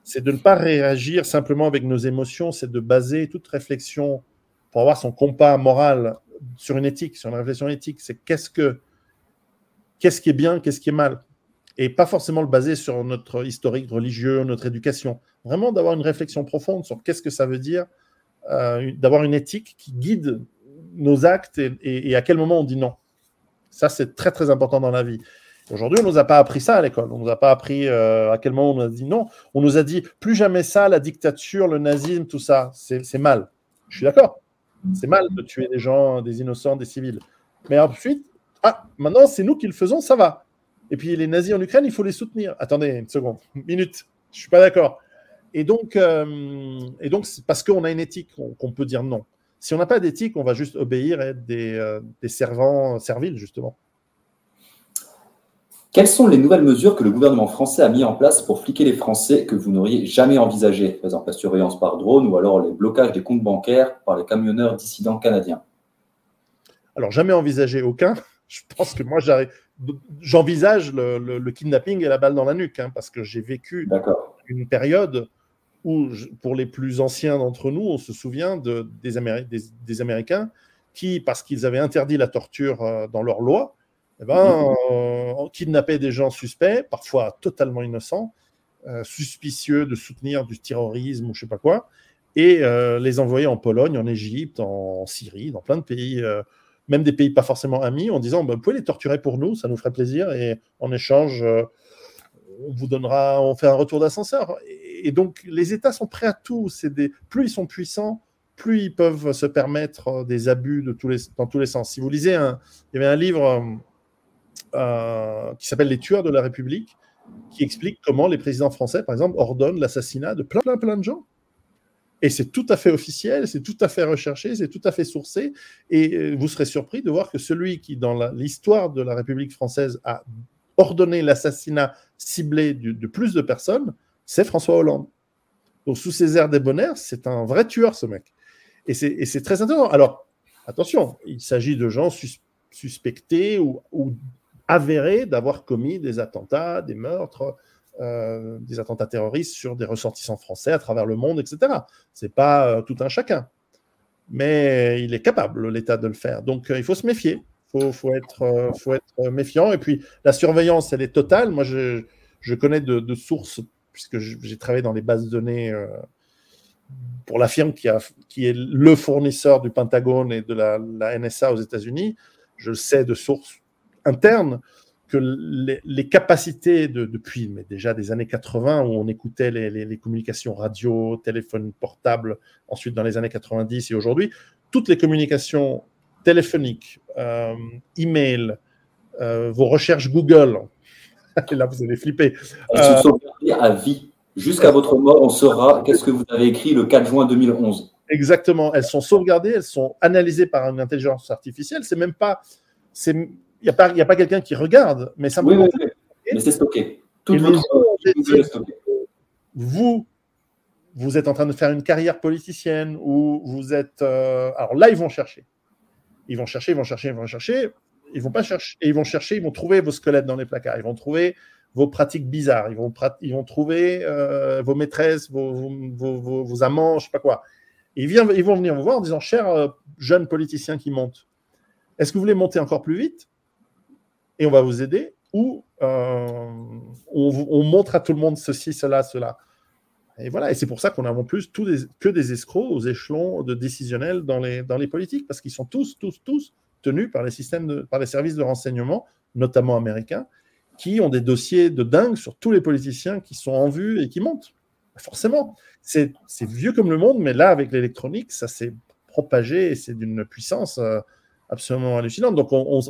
c'est de ne pas réagir simplement avec nos émotions, c'est de baser toute réflexion pour avoir son compas moral sur une éthique, sur une réflexion éthique, c'est qu'est-ce que qu'est-ce qui est bien, qu'est-ce qui est mal. et pas forcément le baser sur notre historique religieux, notre éducation. Vraiment d'avoir une réflexion profonde sur qu'est-ce que ça veut dire, euh, d'avoir une éthique qui guide nos actes et, à quel moment on dit non. Ça, c'est très très important dans la vie. Aujourd'hui, on ne nous a pas appris ça à l'école. On ne nous a pas appris euh, à quel moment on a dit non. On nous a dit plus jamais ça, la dictature, le nazisme, tout ça, c'est mal. Je suis d'accord. C'est mal de tuer des gens, des innocents, des civils. Mais ensuite, ah, maintenant c'est nous qui le faisons, ça va. Et puis les nazis en Ukraine, il faut les soutenir. Attendez une seconde, une minute, je suis pas d'accord. Et donc, euh, et donc parce qu'on a une éthique qu'on peut dire non. Si on n'a pas d'éthique, on va juste obéir et être des, euh, des servants serviles, justement. Quelles sont les nouvelles mesures que le gouvernement français a mis en place pour fliquer les Français que vous n'auriez jamais envisagées? Par exemple, la surveillance par drone ou alors les blocages des comptes bancaires par les camionneurs dissidents canadiens. Alors, jamais envisagé aucun. (laughs) Je pense que moi, j'envisage le, kidnapping et la balle dans la nuque, hein, parce que j'ai vécu une période où, pour les plus anciens d'entre nous, on se souvient de, des, Américains qui, parce qu'ils avaient interdit la torture euh, dans leur loi, eh ben, on kidnappait des gens suspects, parfois totalement innocents, euh, suspicieux de soutenir du terrorisme ou je sais pas quoi, et euh, les envoyer en Pologne, en Égypte, en Syrie, dans plein de pays, euh, même des pays pas forcément amis, en disant bah, vous pouvez les torturer pour nous, ça nous ferait plaisir, et en échange, on vous donnera, on fait un retour d'ascenseur. Et, donc les États sont prêts à tout. C'est des, plus ils sont puissants, plus ils peuvent se permettre des abus de tous les, dans tous les sens. Si vous lisez un, il y avait un livre euh, qui s'appelle Les tueurs de la République, qui explique comment les présidents français, par exemple, ordonnent l'assassinat de plein, plein, plein de gens. Et c'est tout à fait officiel, c'est tout à fait recherché, c'est tout à fait sourcé. Et euh, vous serez surpris de voir que celui qui, dans l'histoire de la République française, a ordonné l'assassinat ciblé de, plus de personnes, c'est François Hollande. Donc, sous ses airs débonnaires, c'est un vrai tueur, ce mec. Et c'est très intéressant. Alors, attention, il s'agit de gens suspectés ou, ou avéré d'avoir commis des attentats, des meurtres, euh, des attentats terroristes sur des ressortissants français à travers le monde, etc. C'est pas euh, tout un chacun, mais il est capable l'État de le faire. Donc euh, il faut se méfier. Faut, faut être, méfiant. Et puis la surveillance, elle est totale. Moi, je, connais de, sources puisque j'ai travaillé dans les bases de données pour la firme qui est le fournisseur du Pentagone et de la, la NSA aux États-Unis. Je sais de sources interne que les, capacités de, depuis mais déjà des années 80 où on écoutait les, communications radio, téléphone portable, ensuite dans les années 90 et aujourd'hui, toutes les communications téléphoniques, euh, email, euh, vos recherches Google, (laughs) là vous allez flipper. Elles sont euh, à vie. Jusqu'à votre mort, on saura qu'est-ce que vous avez écrit le 4 juin 2011. Exactement. Elles sont sauvegardées, elles sont analysées par une intelligence artificielle. C'est même pas, c'est n'y a pas, a pas quelqu'un qui regarde, mais simplement. Oui, oui, Mais c'est stocké. Tout Vous, vous êtes en train de faire une carrière politicienne ou vous êtes. Euh, alors là, ils vont chercher. Ils vont chercher, ils vont chercher, ils vont chercher. Ils vont pas chercher. Et ils vont chercher, ils vont trouver vos squelettes dans les placards. Ils vont trouver vos pratiques bizarres. Ils vont, ils vont trouver euh, vos maîtresses, vos, vos, vos, amants, je sais pas quoi. ils, viennent, ils vont venir vous voir en disant Cher euh, jeune politicien qui monte, est-ce que vous voulez monter encore plus vite? Et on va vous aider, ou euh, on, montre à tout le monde ceci, cela, cela. Et voilà, et c'est pour ça qu'on n'avons plus que des escrocs aux échelons de décisionnels dans les, dans les politiques, parce qu'ils sont tous, tous, tous tenus par les systèmes, par les services de renseignement, notamment américains, qui ont des dossiers de dingue sur tous les politiciens qui sont en vue et qui montent. Forcément, c'est vieux comme le monde, mais là, avec l'électronique, ça s'est propagé et c'est d'une puissance euh, absolument hallucinante. Donc, on,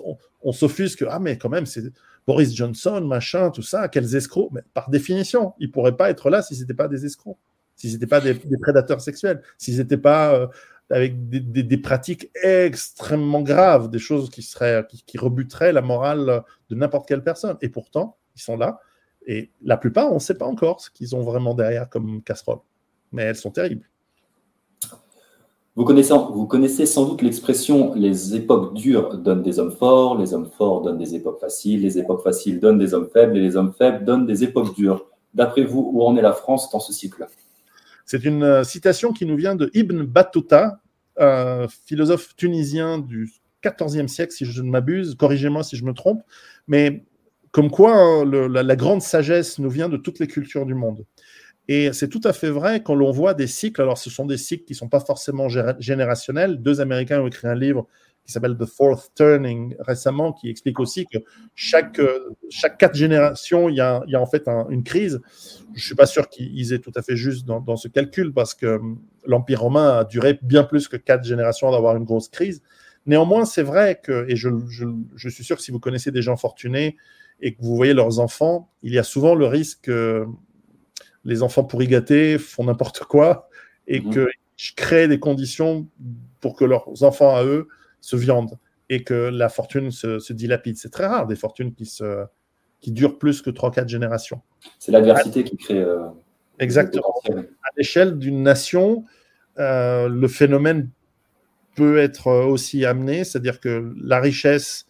on, s'offusque, ah, mais quand même, c'est Boris Johnson, machin, tout ça, quels escrocs. Mais par définition, ils ne pourraient pas être là si ce n'étaient pas des escrocs, si ce n'étaient pas des, prédateurs sexuels, si ce n'étaient pas euh, avec des, pratiques extrêmement graves, des choses qui, seraient, qui, rebuteraient la morale de n'importe quelle personne. Et pourtant, ils sont là. Et la plupart, on ne sait pas encore ce qu'ils ont vraiment derrière comme casserole. Mais elles sont terribles. Vous connaissez, sans doute l'expression les époques dures donnent des hommes forts, les hommes forts donnent des époques faciles, les époques faciles donnent des hommes faibles et les hommes faibles donnent des époques dures. D'après vous, où en est la France dans ce cycle? C'est une euh, citation qui nous vient de Ibn Battuta, philosophe tunisien du XIVe siècle, si je ne m'abuse. Corrigez-moi si je me trompe. Mais comme quoi hein, la, grande sagesse nous vient de toutes les cultures du monde. Et c'est tout à fait vrai quand l'on voit des cycles. Alors, ce sont des cycles qui ne sont pas forcément générationnels. Deux Américains ont écrit un livre qui s'appelle The Fourth Turning récemment, qui explique aussi que chaque, chaque quatre générations, il y a, en fait une crise. Je ne suis pas sûr qu'ils aient tout à fait juste dans, ce calcul parce que hum, l'Empire romain a duré bien plus que quatre générations d'avoir une grosse crise. Néanmoins, c'est vrai que, et je, suis sûr que si vous connaissez des gens fortunés et que vous voyez leurs enfants, il y a souvent le risque que les enfants pourri gâtés font n'importe quoi et mmh. qu'ils créent des conditions pour que leurs enfants à eux se viandent et que la fortune se, se dilapide. C'est très rare des fortunes qui, se, qui durent plus que 3-4 générations. C'est l'adversité qui crée. Euh, Exactement. À l'échelle d'une nation, euh, le phénomène peut être aussi amené, c'est-à-dire que la richesse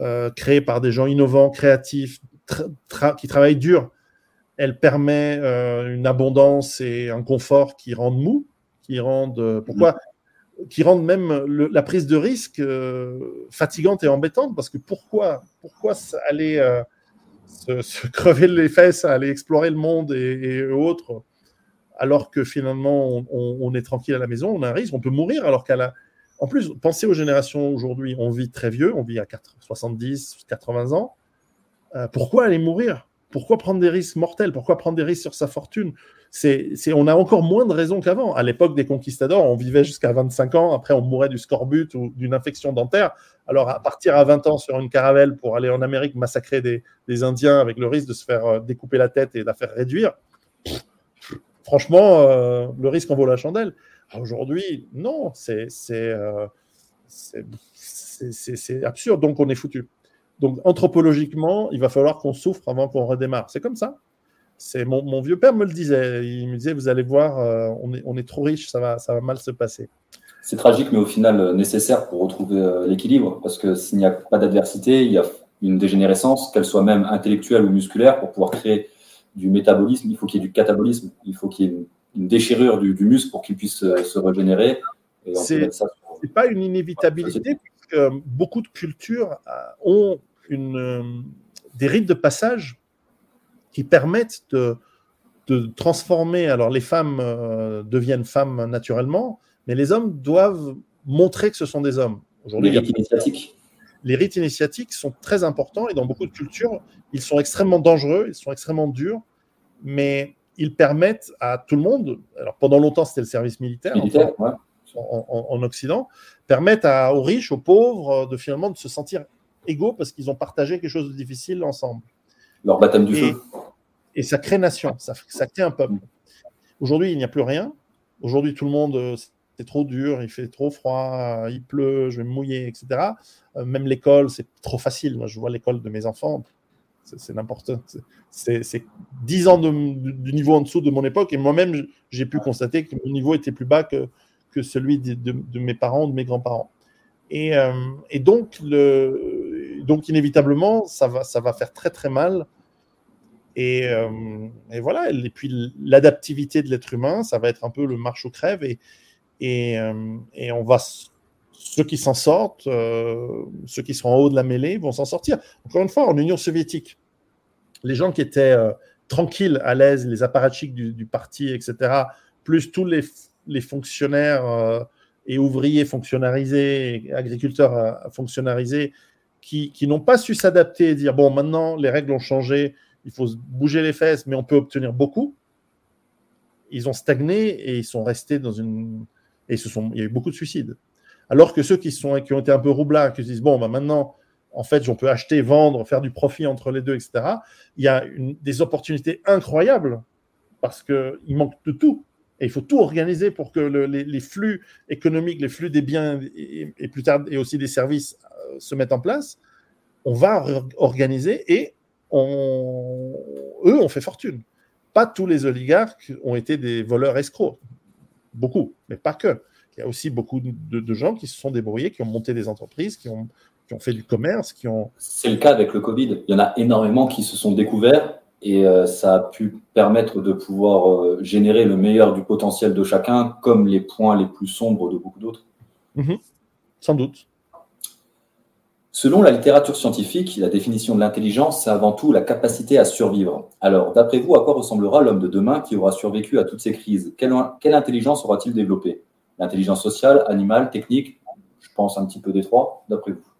euh, créée par des gens innovants, créatifs, qui travaillent dur, elle permet euh, une abondance et un confort qui rendent mou, qui rendent euh, même la prise de risque fatigante et embêtante parce que pourquoi aller se, (laughs) crever les fesses, aller explorer le monde et, autres alors que finalement on, est tranquille à la maison, on a un risque, on peut mourir alors qu'à la en plus, pensez aux générations aujourd'hui, on vit très vieux, on vit à 70, 80 ans. Euh, pourquoi aller mourir? Pourquoi prendre des risques mortels? Pourquoi prendre des risques sur sa fortune? C'est, On a encore moins de raisons qu'avant. À l'époque des conquistadors, on vivait jusqu'à 25 ans, après on mourait du scorbut ou d'une infection dentaire. Alors à partir à 20 ans sur une caravelle pour aller en Amérique massacrer des, Indiens avec le risque de se faire euh, découper la tête et la faire réduire, franchement, euh, le risque en vaut la chandelle. Aujourd'hui, non, euh, c'est absurde, donc on est foutu. Donc anthropologiquement, il va falloir qu'on souffre avant qu'on redémarre. C'est comme ça. C'est mon, mon, vieux père me le disait. Il me disait, vous allez voir, euh, on, est, on est trop riche, ça va, ça va mal se passer. C'est tragique, mais au final euh, nécessaire pour retrouver l'équilibre, parce que s'il n'y a pas d'adversité, il y a une dégénérescence, qu'elle soit même intellectuelle ou musculaire, pour pouvoir créer du métabolisme, il faut qu'il y ait du catabolisme, il faut qu'il y ait une déchirure du, muscle pour qu'il puisse euh, se régénérer. Ce n'est pas une inévitabilité, beaucoup de cultures euh, ont une, euh, des rites de passage qui permettent de, de transformer. Alors, les femmes deviennent femmes naturellement, mais les hommes doivent montrer que ce sont des hommes. Aujourd'hui, les rites initiatiques. Les rites initiatiques sont très importants et dans beaucoup de cultures, ils sont extrêmement dangereux, ils sont extrêmement durs, mais ils permettent à tout le monde, alors pendant longtemps c'était le service militaire, en, Occident, permettent à, aux riches, aux pauvres, euh, de finalement de se sentir égaux parce qu'ils ont partagé quelque chose de difficile ensemble. Leur baptême du feu. Et ça crée nation, ça, ça crée un peuple. Aujourd'hui, il n'y a plus rien. Aujourd'hui, tout le monde, euh, c'est trop dur, il fait trop froid, il pleut, je vais me mouiller, etc. Euh, même l'école, c'est trop facile. Moi, je vois l'école de mes enfants, c'est n'importe C'est 10 ans du niveau en dessous de mon époque. Et moi-même, j'ai pu constater que mon niveau était plus bas que, que celui de, mes parents, de mes grands-parents. Et, euh, et, donc, le, donc, inévitablement, ça va, ça va faire très, très mal. Et, euh, et voilà. Et puis, l'adaptivité de l'être humain, ça va être un peu le marche ou crève. Et, et, euh, et on va ceux qui s'en sortent, ceux qui sont en haut de la mêlée, vont s'en sortir. Encore une fois, en Union soviétique, les gens qui étaient tranquilles, à l'aise, les apparatchiks du, parti, etc., plus tous les, les fonctionnaires euh, et ouvriers fonctionnalisés, agriculteurs fonctionnarisés, qui, n'ont pas su s'adapter et dire, bon, maintenant, les règles ont changé, il faut bouger les fesses, mais on peut obtenir beaucoup. Ils ont stagné et ils sont restés dans une... Et il y a eu beaucoup de suicides. Alors que ceux qui, sont, qui ont été un peu roublards, qui se disent, bon, bah maintenant, en fait, on peut acheter, vendre, faire du profit entre les deux, etc. Il y a des opportunités incroyables parce qu'il manque de tout. Et il faut tout organiser pour que les, flux économiques, les flux des biens et, plus tard et aussi des services euh, se mettent en place. On va organiser et on, eux ont fait fortune. Pas tous les oligarques ont été des voleurs escrocs. Beaucoup, mais pas que il y a aussi beaucoup de, gens qui se sont débrouillés, qui ont monté des entreprises, qui ont, fait du commerce. C'est le cas avec le Covid. Il y en a énormément qui se sont découverts et euh, ça a pu permettre de pouvoir euh, générer le meilleur du potentiel de chacun, comme les points les plus sombres de beaucoup d'autres. Mhm. Sans doute. Selon la littérature scientifique, la définition de l'intelligence, c'est avant tout la capacité à survivre. Alors, d'après vous, à quoi ressemblera l'homme de demain qui aura survécu à toutes ces crises? Quelle, quelle intelligence aura-t-il développé L'intelligence sociale, animale, technique? Je pense un petit peu des trois, d'après vous.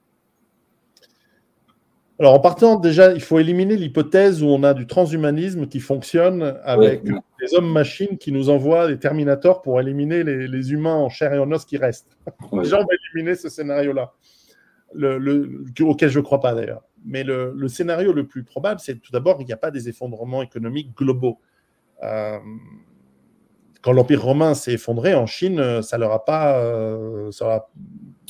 Alors, en partant, déjà, il faut éliminer l'hypothèse où on a du transhumanisme qui fonctionne avec des hommes-machines qui nous envoient des terminators pour éliminer les, humains en chair et en os qui restent. (laughs) Déjà, on va éliminer ce scénario-là le, auquel je ne crois pas d'ailleurs. Mais le, scénario le plus probable, c'est tout d'abord qu'il n'y a pas des effondrements économiques globaux. Euh, quand l'Empire romain s'est effondré en Chine, ça leur a pas. Euh, ça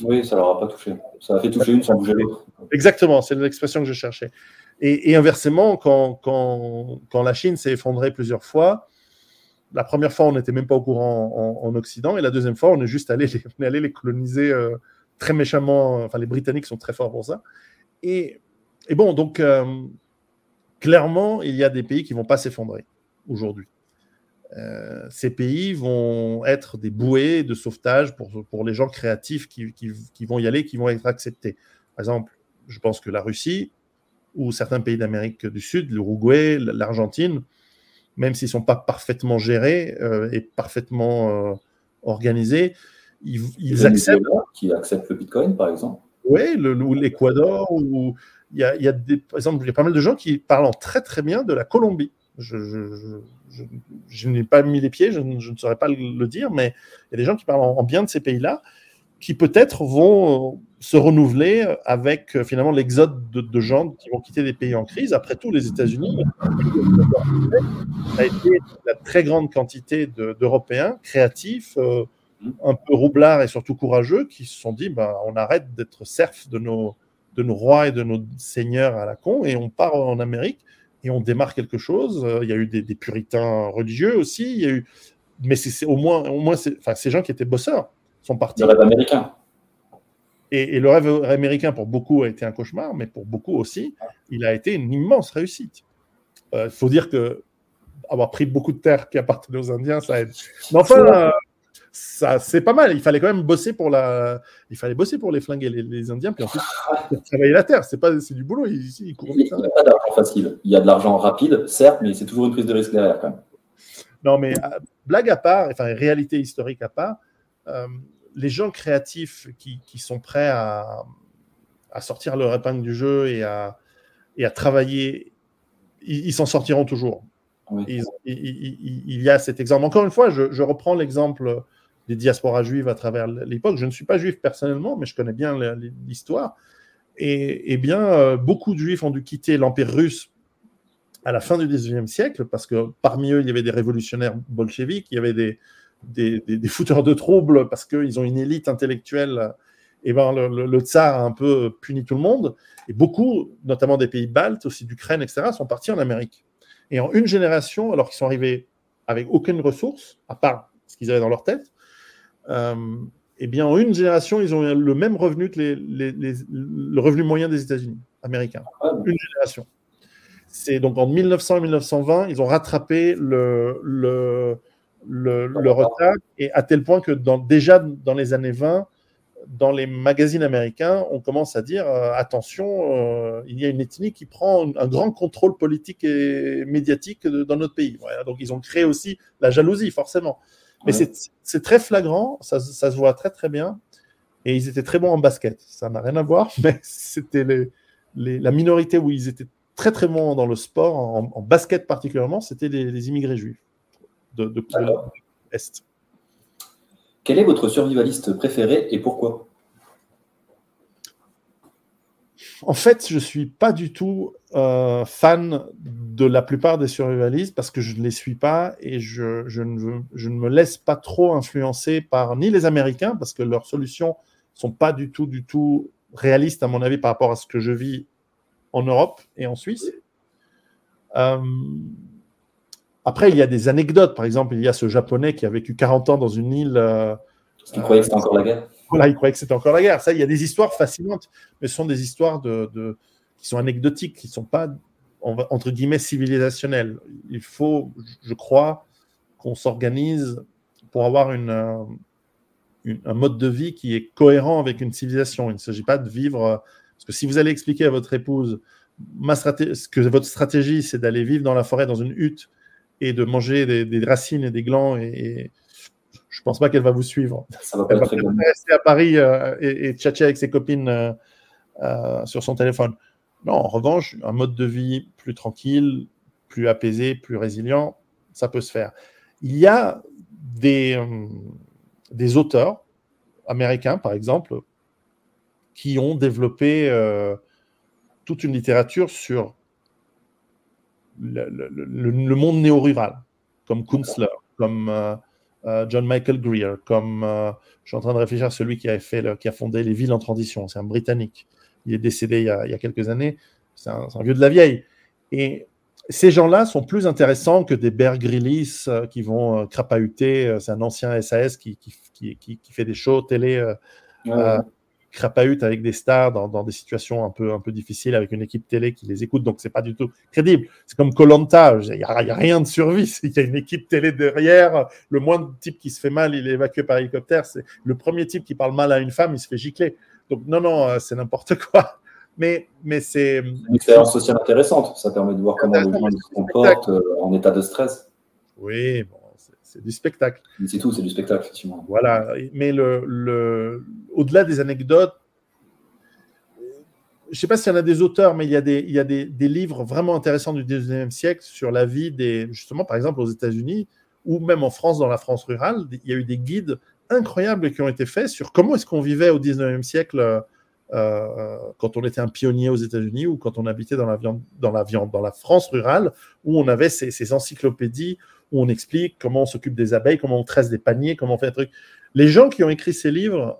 Oui, ça leur a pas touché. Ça a fait toucher une sans bouger l'autre. Exactement, c'est l'expression que je cherchais. Et, inversement, quand, quand, quand, la Chine s'est effondrée plusieurs fois, la première fois, on n'était même pas au courant en, Occident, et la deuxième fois, on est juste allé les, on est allé les coloniser. Euh, très méchamment, enfin les Britanniques sont très forts pour ça. Et, et bon, donc euh, clairement, il y a des pays qui vont pas s'effondrer aujourd'hui. Euh, ces pays vont être des bouées de sauvetage pour, pour les gens créatifs qui, qui, qui, vont y aller, qui vont être acceptés. Par exemple, je pense que la Russie ou certains pays d'Amérique du Sud, l'Uruguay, l'Argentine, même s'ils ne sont pas parfaitement gérés euh, et parfaitement organisés, ils, acceptent. Qui acceptent le Bitcoin, par exemple. Oui, ou il y a, il y a des, par exemple, il y a pas mal de gens qui parlent très très bien de la Colombie. Je, je, je, n'ai pas mis les pieds, je, ne saurais pas le, dire, mais il y a des gens qui parlent en, bien de ces pays-là, qui peut-être vont euh, se renouveler avec euh, finalement l'exode de, gens qui vont quitter des pays en crise. Après tout, les États-Unis a été la très grande quantité d'Européens créatifs. Euh, un peu roublards et surtout courageux qui se sont dit bah, on arrête d'être serfs de nos, de nos rois et de nos seigneurs à la con et on part en Amérique et on démarre quelque chose. Il y a eu des, puritains religieux aussi, il y a eu... mais c'est au moins, au moins ces gens qui étaient bosseurs sont partis. Le rêve américain. Et, le rêve américain pour beaucoup a été un cauchemar, mais pour beaucoup aussi, il a été une immense réussite. Il euh, faut dire que avoir pris beaucoup de terres qui appartenaient aux Indiens, ça aide. Mais enfin, ça, c'est pas mal. Il fallait quand même bosser pour la, il fallait bosser pour les flinguer les, Indiens, puis ensuite (laughs) travailler la terre. C'est pas, c'est du boulot. Il, il, n'y a pas d'argent facile. Il y a de l'argent rapide, certes, mais c'est toujours une prise de risque derrière quand même. Non, mais euh, blague à part, enfin réalité historique à part, euh, les gens créatifs qui, qui sont prêts à, à, sortir leur épingle du jeu et à, et à travailler, ils s'en sortiront toujours. Il, y a cet exemple. Encore une fois, je, reprends l'exemple des diasporas juives à travers l'époque. Je ne suis pas juif personnellement, mais je connais bien l'histoire. Et, bien, euh, beaucoup de juifs ont dû quitter l'Empire russe à la fin du XIXe siècle, parce que parmi eux, il y avait des révolutionnaires bolcheviques, il y avait des, des, fouteurs de troubles, parce qu'ils ont une élite intellectuelle. Et ben, le, le, tsar a un peu puni tout le monde. Et beaucoup, notamment des pays baltes, aussi d'Ukraine, etc., sont partis en Amérique. Et en une génération, alors qu'ils sont arrivés avec aucune ressource, à part ce qu'ils avaient dans leur tête, euh, eh bien, en une génération, ils ont le même revenu que le revenu moyen des États-Unis américains. Une génération. C'est donc en 1900 et 1920, ils ont rattrapé le, le, le, retard, et à tel point que dans, déjà dans les années 20, dans les magazines américains, on commence à dire euh, attention, euh, il y a une ethnie qui prend un, grand contrôle politique et médiatique dans notre pays. donc ils ont créé aussi la jalousie, forcément. Mais c'est très flagrant, ça, se voit très très bien. Et ils étaient très bons en basket. Ça n'a rien à voir, (laughs) mais c'était la minorité où ils étaient très très bons dans le sport, en, basket particulièrement, c'était les, immigrés juifs de, de, de Est. Quel est votre survivaliste préféré et pourquoi? En fait, je ne suis pas du tout euh, fan de la plupart des survivalistes parce que je ne les suis pas et je, ne je, ne me laisse pas trop influencer par ni les Américains parce que leurs solutions sont pas du tout, du tout réalistes à mon avis par rapport à ce que je vis en Europe et en Suisse. Euh, après, il y a des anecdotes. Par exemple, il y a ce Japonais qui a vécu 40 ans dans une île. Euh, Parce qu'il croyait que c'était encore la guerre. Voilà, il croyait que c'était encore la guerre. Ça, il y a des histoires fascinantes, mais ce sont des histoires de, qui sont anecdotiques, qui ne sont pas, entre guillemets, civilisationnelles. Il faut, je crois, qu'on s'organise pour avoir une, un mode de vie qui est cohérent avec une civilisation. Il ne s'agit pas de vivre. Parce que si vous allez expliquer à votre épouse ma que votre stratégie, c'est d'aller vivre dans la forêt, dans une hutte, et de manger des, racines et des glands, et, je pense pas qu'elle va vous suivre. Ça va pas elle va rester à Paris euh, et, et, tchatcher avec ses copines euh, euh, sur son téléphone. Non, en revanche, un mode de vie plus tranquille, plus apaisé, plus résilient, ça peut se faire. Il y a des, des auteurs américains, par exemple, qui ont développé toute une littérature sur le, monde néo-rural, comme Kunstler, comme euh, euh, John Michael Greer, comme euh, je suis en train de réfléchir à celui qui a, fait qui a fondé les villes en transition, c'est un Britannique. Il est décédé il y a, quelques années, c'est un, vieux de la vieille. Et ces gens-là sont plus intéressants que des Bear qui vont crapahuter. C'est un ancien SAS qui, qui, qui, fait des shows télé crapahute avec des stars dans, des situations un peu, un peu difficiles avec une équipe télé qui les écoute. Donc, c'est pas du tout crédible. C'est comme Colanta. Il n'y a, rien de survie. (laughs) Il y a une équipe télé derrière. Le moindre type qui se fait mal, il est évacué par hélicoptère. C'est le premier type qui parle mal à une femme, il se fait gicler. Donc, non, non, euh, c'est n'importe (laughs) quoi. Mais, mais c'est. Une expérience sociale intéressante. Ça permet de voir comment les gens se comportent euh, en état de stress. Oui, bon, c'est du spectacle. C'est tout, c'est du spectacle, effectivement. Voilà, mais le, le, au-delà des anecdotes, je ne sais pas s'il y en a des auteurs, mais il y a, des, il y a des, des, livres vraiment intéressants du 19e siècle sur la vie des, justement, par exemple, aux États-Unis, ou même en France, dans la France rurale, il y a eu des guides incroyables qui ont été faits sur comment est-ce qu'on vivait au 19e siècle euh, quand on était un pionnier aux États-Unis ou quand on habitait dans la, viande, dans, la viande, dans la France rurale, où on avait ces, ces encyclopédies où on explique comment on s'occupe des abeilles, comment on tresse des paniers, comment on fait un truc. Les gens qui ont écrit ces livres,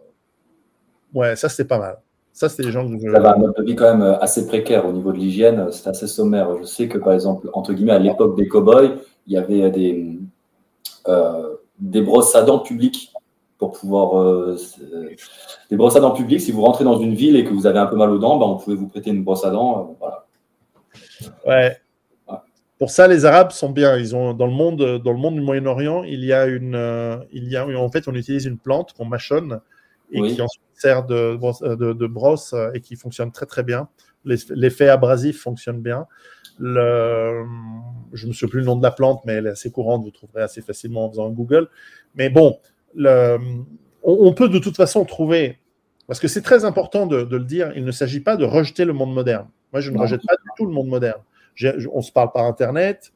ouais, ça c'est pas mal. Ça, c'est des gens que Ça va un mode de vie quand même euh, assez précaire au niveau de l'hygiène, c'est assez sommaire. Je sais que par exemple, entre guillemets, à l'époque des cow-boys, il y avait des, euh, des brosses à dents publiques pour pouvoir. Euh, des brosses à dents publiques, si vous rentrez dans une ville et que vous avez un peu mal aux dents, ben, on pouvait vous prêter une brosse à dents. voilà. Ouais, pour ça, les Arabes sont bien. Ils ont dans le monde, dans le monde du Moyen-Orient, il y a une, euh, il y a en fait, on utilise une plante qu'on mâchonne et qui ensuite sert de, de, de, brosse et qui fonctionne très très bien. L'effet abrasif fonctionne bien. Le, je me souviens plus le nom de la plante, mais elle est assez courante. Vous trouverez assez facilement en faisant Google. Mais bon, le, on, peut de toute façon trouver, parce que c'est très important de, de, le dire. Il ne s'agit pas de rejeter le monde moderne. Moi, je ne rejette pas du tout le monde moderne on se parle par Internet.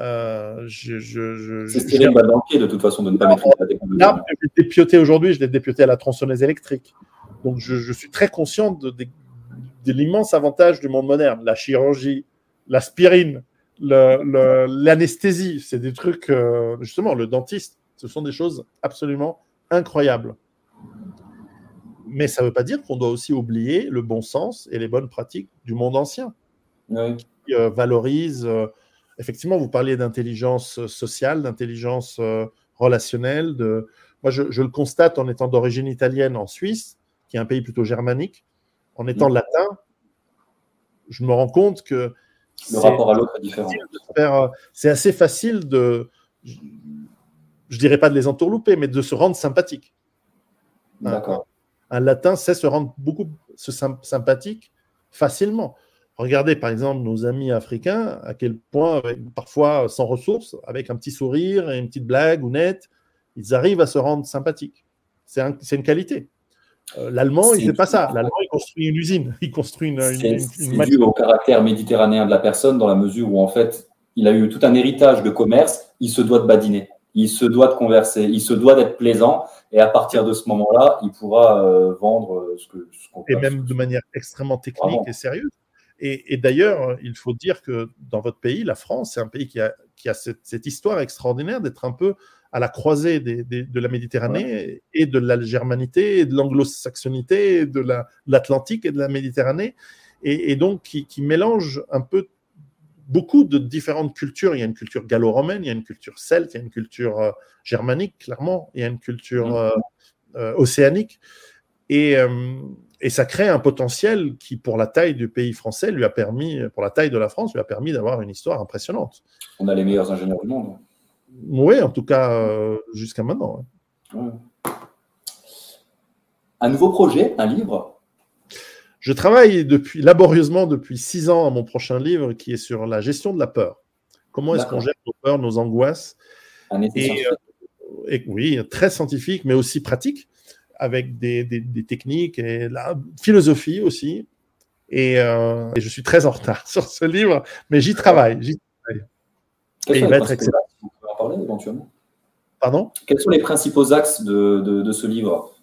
Euh, je, je, c'est ce mal banquier de toute façon de ne pas maîtriser la technologie. Dépioté aujourd'hui, je l'ai dépioté à la tronçonneuse électrique. Donc je, suis très conscient de, l'immense avantage du monde moderne. La chirurgie, l'aspirine, l'anesthésie, c'est des trucs, euh, justement, le dentiste, ce sont des choses absolument incroyables. Mais ça ne veut pas dire qu'on doit aussi oublier le bon sens et les bonnes pratiques du monde ancien. Oui. Euh, valorise. Euh, effectivement, vous parliez d'intelligence sociale, d'intelligence euh, relationnelle. De... Moi, je, le constate en étant d'origine italienne en Suisse, qui est un pays plutôt germanique. En étant mm. latin, je me rends compte que le rapport à l'autre est différent. C'est assez facile de, je dirais pas de les entourlouper, mais de se rendre sympathique. D'accord. Un, latin sait se rendre beaucoup sympathique facilement. Regardez par exemple nos amis africains, à quel point, parfois sans ressources, avec un petit sourire et une petite blague ou nette, ils arrivent à se rendre sympathiques. C'est une qualité. Euh, L'allemand, il ne fait pas ça. L'allemand, il construit une usine. (laughs) Il construit une. C'est dû au caractère méditerranéen de la personne, dans la mesure où, en fait, il a eu tout un héritage de commerce. Il se doit de badiner. Il se doit de converser. Il se doit d'être plaisant. Et à partir de ce moment-là, il pourra euh, vendre ce que. et même de manière extrêmement technique et sérieuse. Et, d'ailleurs, il faut dire que dans votre pays, la France, c'est un pays qui a, qui a cette, histoire extraordinaire d'être un peu à la croisée de la Méditerranée et de la germanité, et de l'anglo-saxonité, de l'Atlantique et de la Méditerranée, et, donc qui, mélange un peu beaucoup de différentes cultures. Il y a une culture gallo-romaine, il y a une culture celte, il y a une culture euh, germanique, clairement, il y a une culture mmh. euh, euh, océanique. Et, et ça crée un potentiel qui, pour la taille du pays français, lui a permis, pour la taille de la France, lui a permis d'avoir une histoire impressionnante. On a les meilleurs ingénieurs du monde. Oui, en tout cas, euh, jusqu'à maintenant. Un nouveau projet, un livre? Je travaille depuis, laborieusement depuis six ans à mon prochain livre qui est sur la gestion de la peur. Comment est-ce qu'on gère nos peurs, nos angoisses? Et, et, Oui, très scientifique, mais aussi pratique, avec des, des, techniques et la philosophie aussi. Et, euh, et, je suis très en retard (laughs) sur ce livre, mais j'y travaille. J'y travaille. Et il va être excellent. On peut en parler éventuellement? Pardon? Quels sont les principaux axes de, de, de ce livre?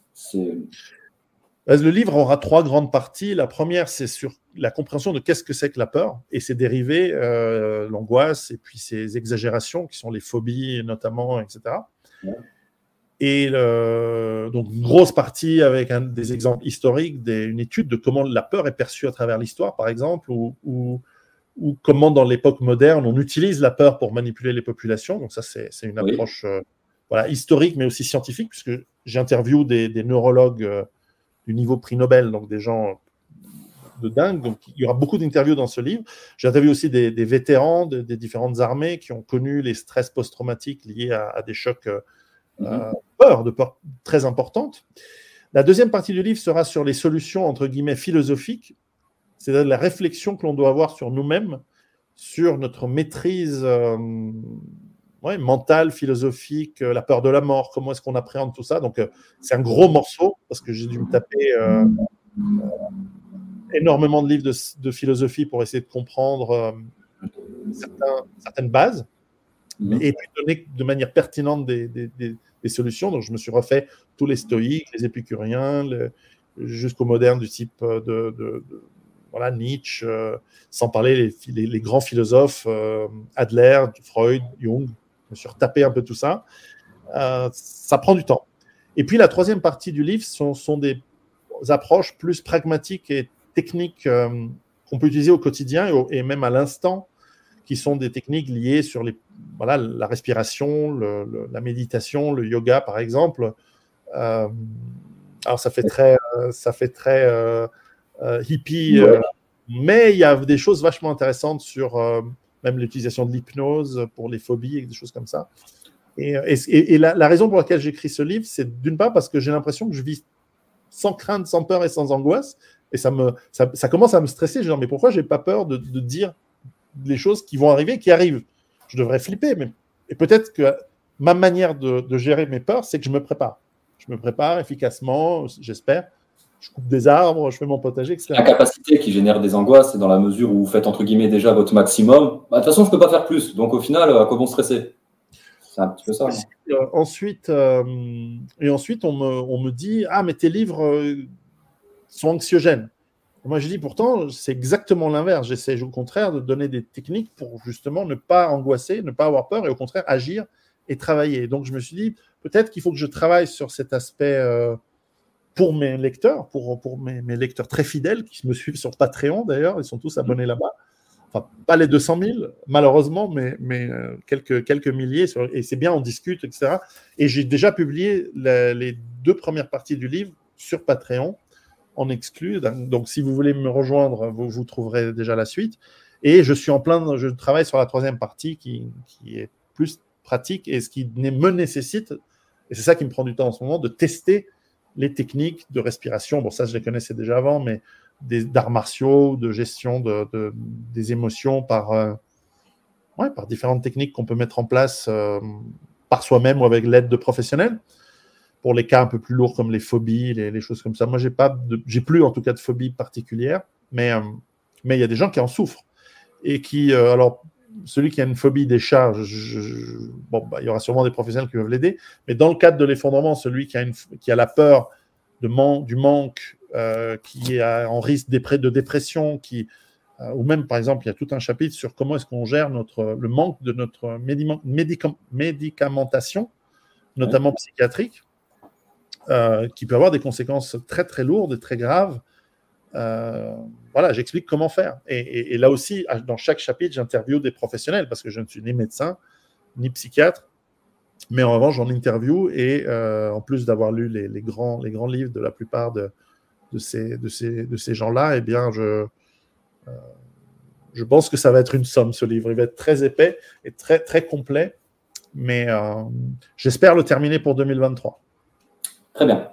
Bah, le livre aura trois grandes parties. La première, c'est sur la compréhension de qu'est-ce que c'est que la peur et ses dérivés, euh, l'angoisse et puis ses exagérations qui sont les phobies notamment, etc. Et donc une grosse partie avec un, des exemples historiques, des, une étude de comment la peur est perçue à travers l'histoire, par exemple, ou, ou, ou comment dans l'époque moderne on utilise la peur pour manipuler les populations. Donc ça, c'est une approche euh, voilà, historique, mais aussi scientifique, puisque j'interviewe des, des, neurologues. Euh, du niveau prix Nobel, donc des gens de dingue. Donc, il y aura beaucoup d'interviews dans ce livre. J'ai interviewé aussi des, vétérans des différentes armées qui ont connu les stress post-traumatiques liés à, des chocs euh. Euh, peur, de peur très importantes. La deuxième partie du livre sera sur les solutions, entre guillemets, philosophiques, c'est-à-dire la réflexion que l'on doit avoir sur nous-mêmes, sur notre maîtrise euh, ouais, mentale, philosophique, euh, la peur de la mort, comment est-ce qu'on appréhende tout ça. Donc, euh, c'est un gros morceau parce que j'ai dû me taper énormément de livres de, philosophie pour essayer de comprendre certaines bases mhm. et puis donner de manière pertinente des, solutions. Donc, je me suis refait tous les stoïques, les épicuriens, jusqu'aux modernes du type de, voilà, Nietzsche, sans parler les, les, grands philosophes, Adler, Freud, Jung, me suis retapé un peu tout ça. Euh, ça prend du temps. Et puis la troisième partie du livre sont, des approches plus pragmatiques et techniques euh, qu'on peut utiliser au quotidien et, même à l'instant, qui sont des techniques liées sur les, voilà, la respiration, le, la méditation, le yoga par exemple. Euh, alors ça fait très, ça fait très hippie, mais il y a des choses vachement intéressantes sur même l'utilisation de l'hypnose pour les phobies et des choses comme ça. Et, et, la, raison pour laquelle j'écris ce livre, c'est d'une part parce que j'ai l'impression que je vis sans crainte, sans peur et sans angoisse. Et ça, me, ça, commence à me stresser. Je dis, mais pourquoi j'ai pas peur de, dire les choses qui vont arriver, qui arrivent Je devrais flipper. Mais, et peut-être que ma manière de, de gérer mes peurs, c'est que je me prépare. Je me prépare efficacement, j'espère, je coupe des arbres, je fais mon potager, etc. La capacité qui génère des angoisses, c'est dans la mesure où vous faites entre guillemets déjà votre maximum. Bah, de toute façon, je ne peux pas faire plus. Donc au final, à quoi bon stresser? C'est un petit peu ça. Euh, ensuite, euh, et ensuite on, me, on, me, dit Ah, mais tes livres euh, sont anxiogènes. Moi, je dis pourtant, c'est exactement l'inverse. J'essaie au contraire de donner des techniques pour justement ne pas angoisser, ne pas avoir peur et au contraire agir et travailler. Donc je me suis dit peut-être qu'il faut que je travaille sur cet aspect pour mes lecteurs, pour, pour mes, mes, lecteurs très fidèles qui me suivent sur Patreon d'ailleurs, ils sont tous abonnés là-bas. Enfin, pas les 200 000, malheureusement, mais, mais euh, quelques, quelques milliers, et c'est bien, on discute, etc. Et j'ai déjà publié les deux premières parties du livre sur Patreon en exclu. Donc, si vous voulez me rejoindre, vous, vous trouverez déjà la suite. Et je suis en plein, je travaille sur la troisième partie qui, qui est plus pratique et ce qui me nécessite, et c'est ça qui me prend du temps en ce moment, de tester les techniques de respiration, bon ça je les connaissais déjà avant, mais d'arts martiaux, de gestion de, des émotions par, euh, ouais, par différentes techniques qu'on peut mettre en place euh, par soi-même ou avec l'aide de professionnels. Pour les cas un peu plus lourds comme les phobies, les, choses comme ça. Moi, j'ai pas, j'ai plus en tout cas de phobie particulière, mais euh, mais il y a des gens qui en souffrent et qui, alors celui qui a une phobie des chats, bon, bah, il y aura sûrement des professionnels qui peuvent l'aider. Mais dans le cadre de l'effondrement, celui qui a, une, qui a la peur de du manque, euh, qui est en risque de dépression, qui, euh, ou même par exemple, il y a tout un chapitre sur comment est-ce qu'on gère notre, le manque de notre médicamentation, notamment psychiatrique, euh, qui peut avoir des conséquences très très lourdes et très graves euh, voilà, j'explique comment faire. Et, là aussi, dans chaque chapitre, j'interviewe des professionnels parce que je ne suis ni médecin ni psychiatre. Mais en revanche, j'en interview et euh, en plus d'avoir lu les, grands, livres de la plupart de, ces, gens-là, eh bien, je, je pense que ça va être une somme, ce livre. Il va être très épais et très, très complet. Mais j'espère le terminer pour 2023. Très bien.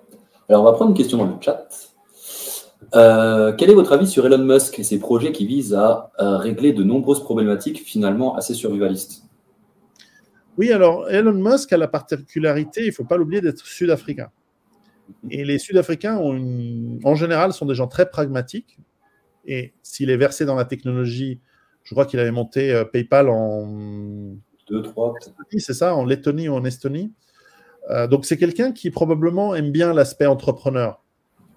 Alors, on va prendre une question dans le chat. Euh, quel est votre avis sur Elon Musk et ses projets qui visent à, régler de nombreuses problématiques finalement assez survivalistes? Oui, alors Elon Musk a la particularité, il ne faut pas l'oublier, d'être sud-africain. Et les Sud-Africains, en général, sont des gens très pragmatiques. Et s'il est versé dans la technologie, je crois qu'il avait monté euh, PayPal en. Deux, trois. C'est ça, en Lettonie ou en Estonie. Euh, donc c'est quelqu'un qui probablement aime bien l'aspect entrepreneur.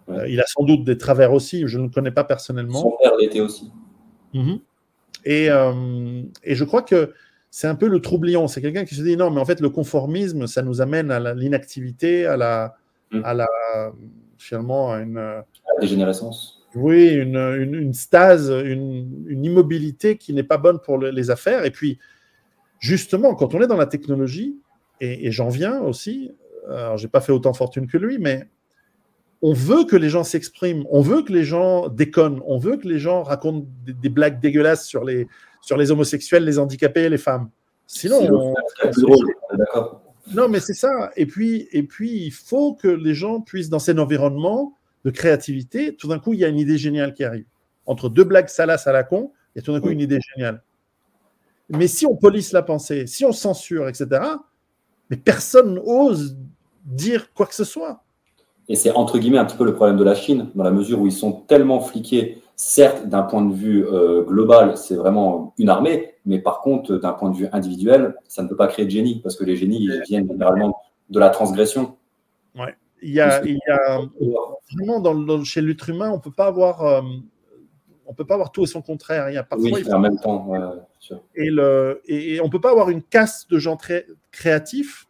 Euh, il a sans doute des travers aussi, je ne le connais pas personnellement. Son père l'était aussi. Mhm. et, et, je crois que c'est un peu le troublion. C'est quelqu'un qui se dit non, mais en fait, le conformisme, ça nous amène à l'inactivité, à la, Mm. à la finalement à une la dégénérescence. Oui, une, une, stase, une, une, immobilité qui n'est pas bonne pour les affaires. Et puis, justement, quand on est dans la technologie, et, j'en viens aussi, alors j'ai pas fait autant fortune que lui, mais on veut que les gens s'expriment, on veut que les gens déconnent, on veut que les gens racontent des, blagues dégueulasses sur les, sur les homosexuels, les handicapés les femmes. Sinon, on. Non, mais c'est ça. Et puis, et puis, il faut que les gens puissent, dans cet environnement de créativité, tout d'un coup, il y a une idée géniale qui arrive. Entre deux blagues salaces à la con, il y a tout d'un coup une idée géniale. Mais si on police la pensée, si on censure, etc., mais personne n'ose dire quoi que ce soit. Et c'est entre guillemets un petit peu le problème de la Chine, dans la mesure où ils sont tellement fliqués certes, d'un point de vue euh, global, c'est vraiment une armée, mais par contre, d'un point de vue individuel, ça ne peut pas créer de génie, parce que les génies viennent généralement de la transgression. Ouais. Il y a, il y a vraiment dans, chez l'être humain, on peut pas avoir, euh, on peut pas avoir tout et son contraire. Il y a parfois, oui, en même temps. et, le, et, et, on peut pas avoir une caste de gens très créatifs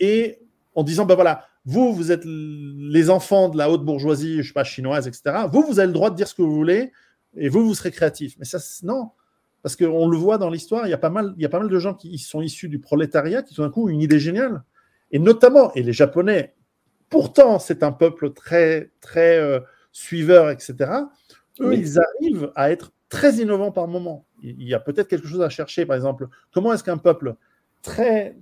et en disant ben voilà, vous, vous êtes les enfants de la haute bourgeoisie, je sais pas, chinoise, etc. Vous, vous avez le droit de dire ce que vous voulez et vous, vous serez créatif. Mais ça, non. Parce qu'on le voit dans l'histoire, il y, a pas mal, il y a pas mal de gens qui sont issus du prolétariat qui, tout d'un coup, ont une idée géniale. Et notamment, et les Japonais, pourtant, c'est un peuple très, très euh, suiveur, etc. Eux, ils arrivent à être très innovants par moment. Il y a peut-être quelque chose à chercher, par exemple. Comment est-ce qu'un peuple très,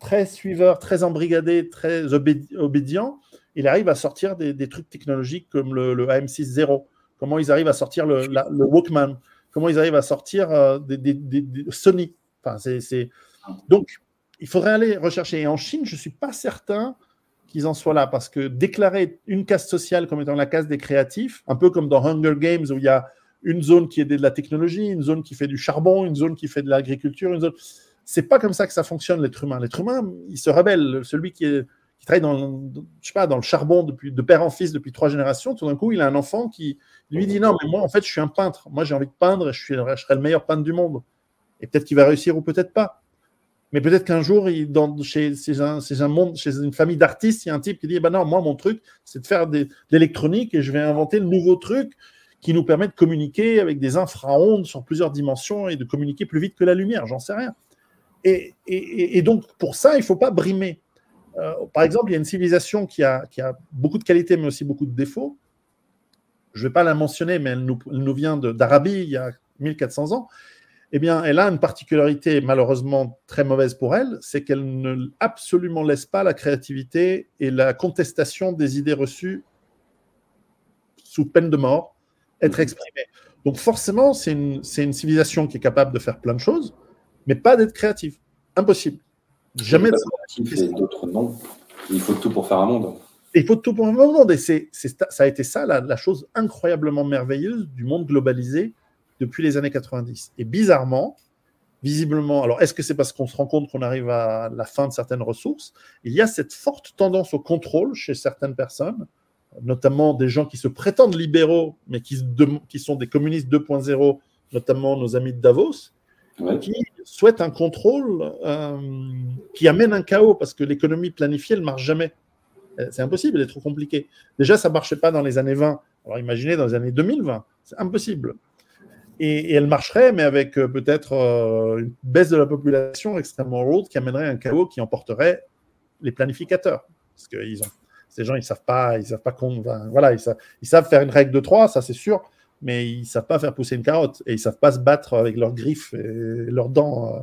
très suiveur, très embrigadé, très obédient, il arrive à sortir des, trucs technologiques comme le, AM6.0, comment ils arrivent à sortir le, Walkman, comment ils arrivent à sortir euh, des, Sony? Enfin, c'est, Donc, il faudrait aller rechercher. Et en Chine, je ne suis pas certain qu'ils en soient là, parce que déclarer une caste sociale comme étant la caste des créatifs, un peu comme dans Hunger Games, où il y a une zone qui est de la technologie, une zone qui fait du charbon, une zone qui fait de l'agriculture, c'est pas comme ça que ça fonctionne l'être humain. L'être humain, il se rebelle. Celui qui, travaille dans, le charbon depuis, de père en fils depuis trois générations, tout d'un coup, il a un enfant qui lui dit non, mais moi, en fait, je suis un peintre. Moi, j'ai envie de peindre. Suis, je serai le meilleur peintre du monde. Et peut-être qu'il va réussir ou peut-être pas. Mais peut-être qu'un jour, chez, une famille d'artistes, il y a un type qui dit bah non, moi, mon truc, c'est de faire de l'électronique et je vais inventer le nouveau truc qui nous permet de communiquer avec des infraondes sur plusieurs dimensions et de communiquer plus vite que la lumière. J'en sais rien. Et, donc, pour ça, il ne faut pas brimer. Euh, par exemple, il y a une civilisation qui a, beaucoup de qualités, mais aussi beaucoup de défauts. Je ne vais pas la mentionner, mais elle nous, vient d'Arabie il y a 1400 ans. Eh bien, elle a une particularité malheureusement très mauvaise pour elle, c'est qu'elle ne absolument laisse pas la créativité et la contestation des idées reçues sous peine de mort être exprimées. Donc forcément, c'est une, civilisation qui est capable de faire plein de choses, mais pas d'être créatif. Impossible. Jamais d'autres non. Il faut tout pour faire un monde. il faut tout pour faire un monde. Et c'est, ça a été ça la, chose incroyablement merveilleuse du monde globalisé depuis les années 90. Et bizarrement, visiblement, alors est-ce que c'est parce qu'on se rend compte qu'on arrive à la fin de certaines ressources? Il y a cette forte tendance au contrôle chez certaines personnes, notamment des gens qui se prétendent libéraux, mais qui, qui sont des communistes 2.0, notamment nos amis de Davos, qui souhaite un contrôle euh, qui amène un chaos parce que l'économie planifiée, elle ne marche jamais. Euh, c'est impossible, elle est trop compliquée. Déjà, ça ne marchait pas dans les années 20. Alors imaginez dans les années 2020, c'est impossible. Et, elle marcherait, mais avec euh, peut-être une baisse de la population extrêmement lourde qui amènerait un chaos qui emporterait les planificateurs. Parce que ces gens, ils ne savent pas, ils savent pas voilà, ils savent, ils savent faire une règle de 3, ça c'est sûr, mais ils ne savent pas faire pousser une carotte et ils ne savent pas se battre avec leurs griffes et leurs dents euh,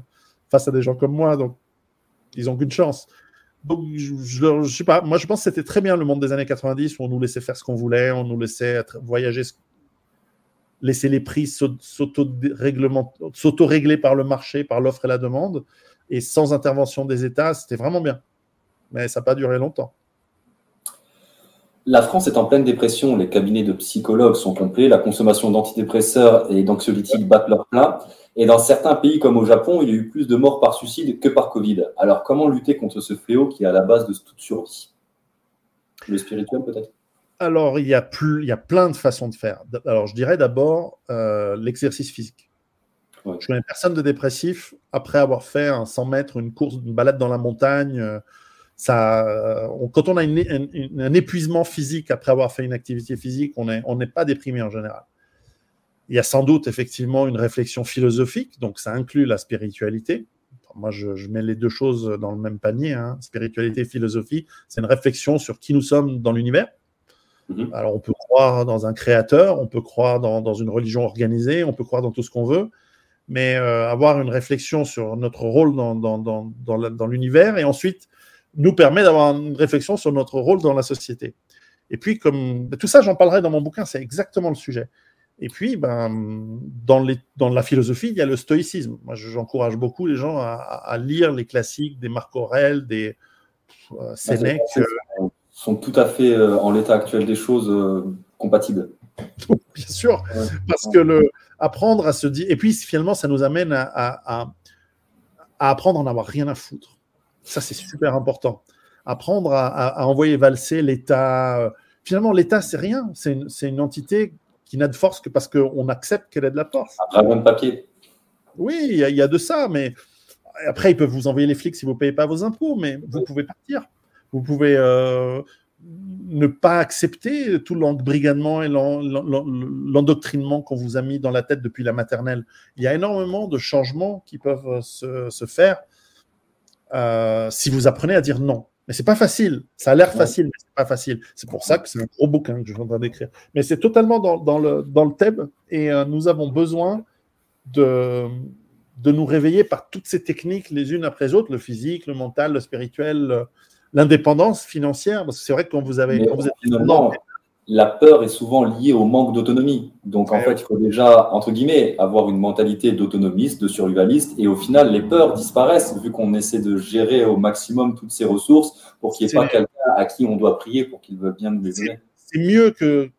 face à des gens comme moi. Donc, ils n'ont qu'une chance. Donc, je, je, sais pas. Moi, je pense que c'était très bien le monde des années 90 où on nous laissait faire ce qu'on voulait, on nous laissait voyager, laisser les prix s'auto-régler par le marché, par l'offre et la demande, et sans intervention des États, c'était vraiment bien. Mais ça n'a pas duré longtemps. La France est en pleine dépression, les cabinets de psychologues sont complets, la consommation d'antidépresseurs et d'anxiolytiques battent leur plein. Et dans certains pays comme au Japon, il y a eu plus de morts par suicide que par Covid. Alors comment lutter contre ce fléau qui est à la base de toute survie? Le spirituel peut-être? Alors il y, a plus, il y a plein de façons de faire. Alors je dirais d'abord euh, l'exercice physique. Je connais personne de dépressif après avoir fait un 100 mètres, une course, une balade dans la montagne. Euh, ça, euh, quand on a un épuisement physique après avoir fait une activité physique, on n'est on pas déprimé en général. Il y a sans doute effectivement une réflexion philosophique, donc ça inclut la spiritualité. Moi, je, mets les deux choses dans le même panier. Hein. Spiritualité et philosophie, c'est une réflexion sur qui nous sommes dans l'univers. Mhm. Alors, on peut croire dans un créateur, on peut croire dans, une religion organisée, on peut croire dans tout ce qu'on veut, mais euh, avoir une réflexion sur notre rôle dans, dans, dans l'univers et ensuite nous permet d'avoir une réflexion sur notre rôle dans la société. Et puis, comme tout ça, j'en parlerai dans mon bouquin, c'est exactement le sujet. Et puis, ben, dans, les, dans la philosophie, il y a le stoïcisme. Moi, j'encourage beaucoup les gens à, lire les classiques des Marc Aurèle, des euh, Sénèque. Euh, sont tout à fait, euh, en l'état actuel des choses, compatibles. (laughs) Bien sûr, parce que le, apprendre à se dire. Et puis, finalement, ça nous amène à, à, à apprendre à n'en avoir rien à foutre. Ça, c'est super important. Apprendre à, envoyer valser l'État. Euh, finalement, l'État, c'est rien. C'est une, une, entité qui n'a de force que parce qu'on accepte qu'elle ait de la force. Un dragon de papier. Oui, il y, a de ça, mais après, ils peuvent vous envoyer les flics si vous ne payez pas vos impôts, mais vous pouvez partir. Vous pouvez euh, ne pas accepter tout l'embrigadement et l'endoctrinement qu'on vous a mis dans la tête depuis la maternelle. Il y a énormément de changements qui peuvent se, se faire euh, si vous apprenez à dire non. Mais c'est pas facile. Ça a l'air facile, mais c'est pas facile. C'est pour ça que c'est un gros bouquin que je suis en train d'écrire. Mais c'est totalement dans, dans, le, dans le thème et euh, nous avons besoin de, de nous réveiller par toutes ces techniques les unes après les autres, le physique, le mental, le spirituel, l'indépendance financière. Parce que c'est vrai que quand vous avez. Quand vous êtes la peur est souvent liée au manque d'autonomie. Donc, en fait, il faut déjà, entre guillemets, avoir une mentalité d'autonomiste, de survivaliste. Et au final, les peurs disparaissent vu qu'on essaie de gérer au maximum toutes ces ressources pour qu'il n'y ait pas quelqu'un à qui on doit prier pour qu'il veuille bien nous aider. C'est mieux que,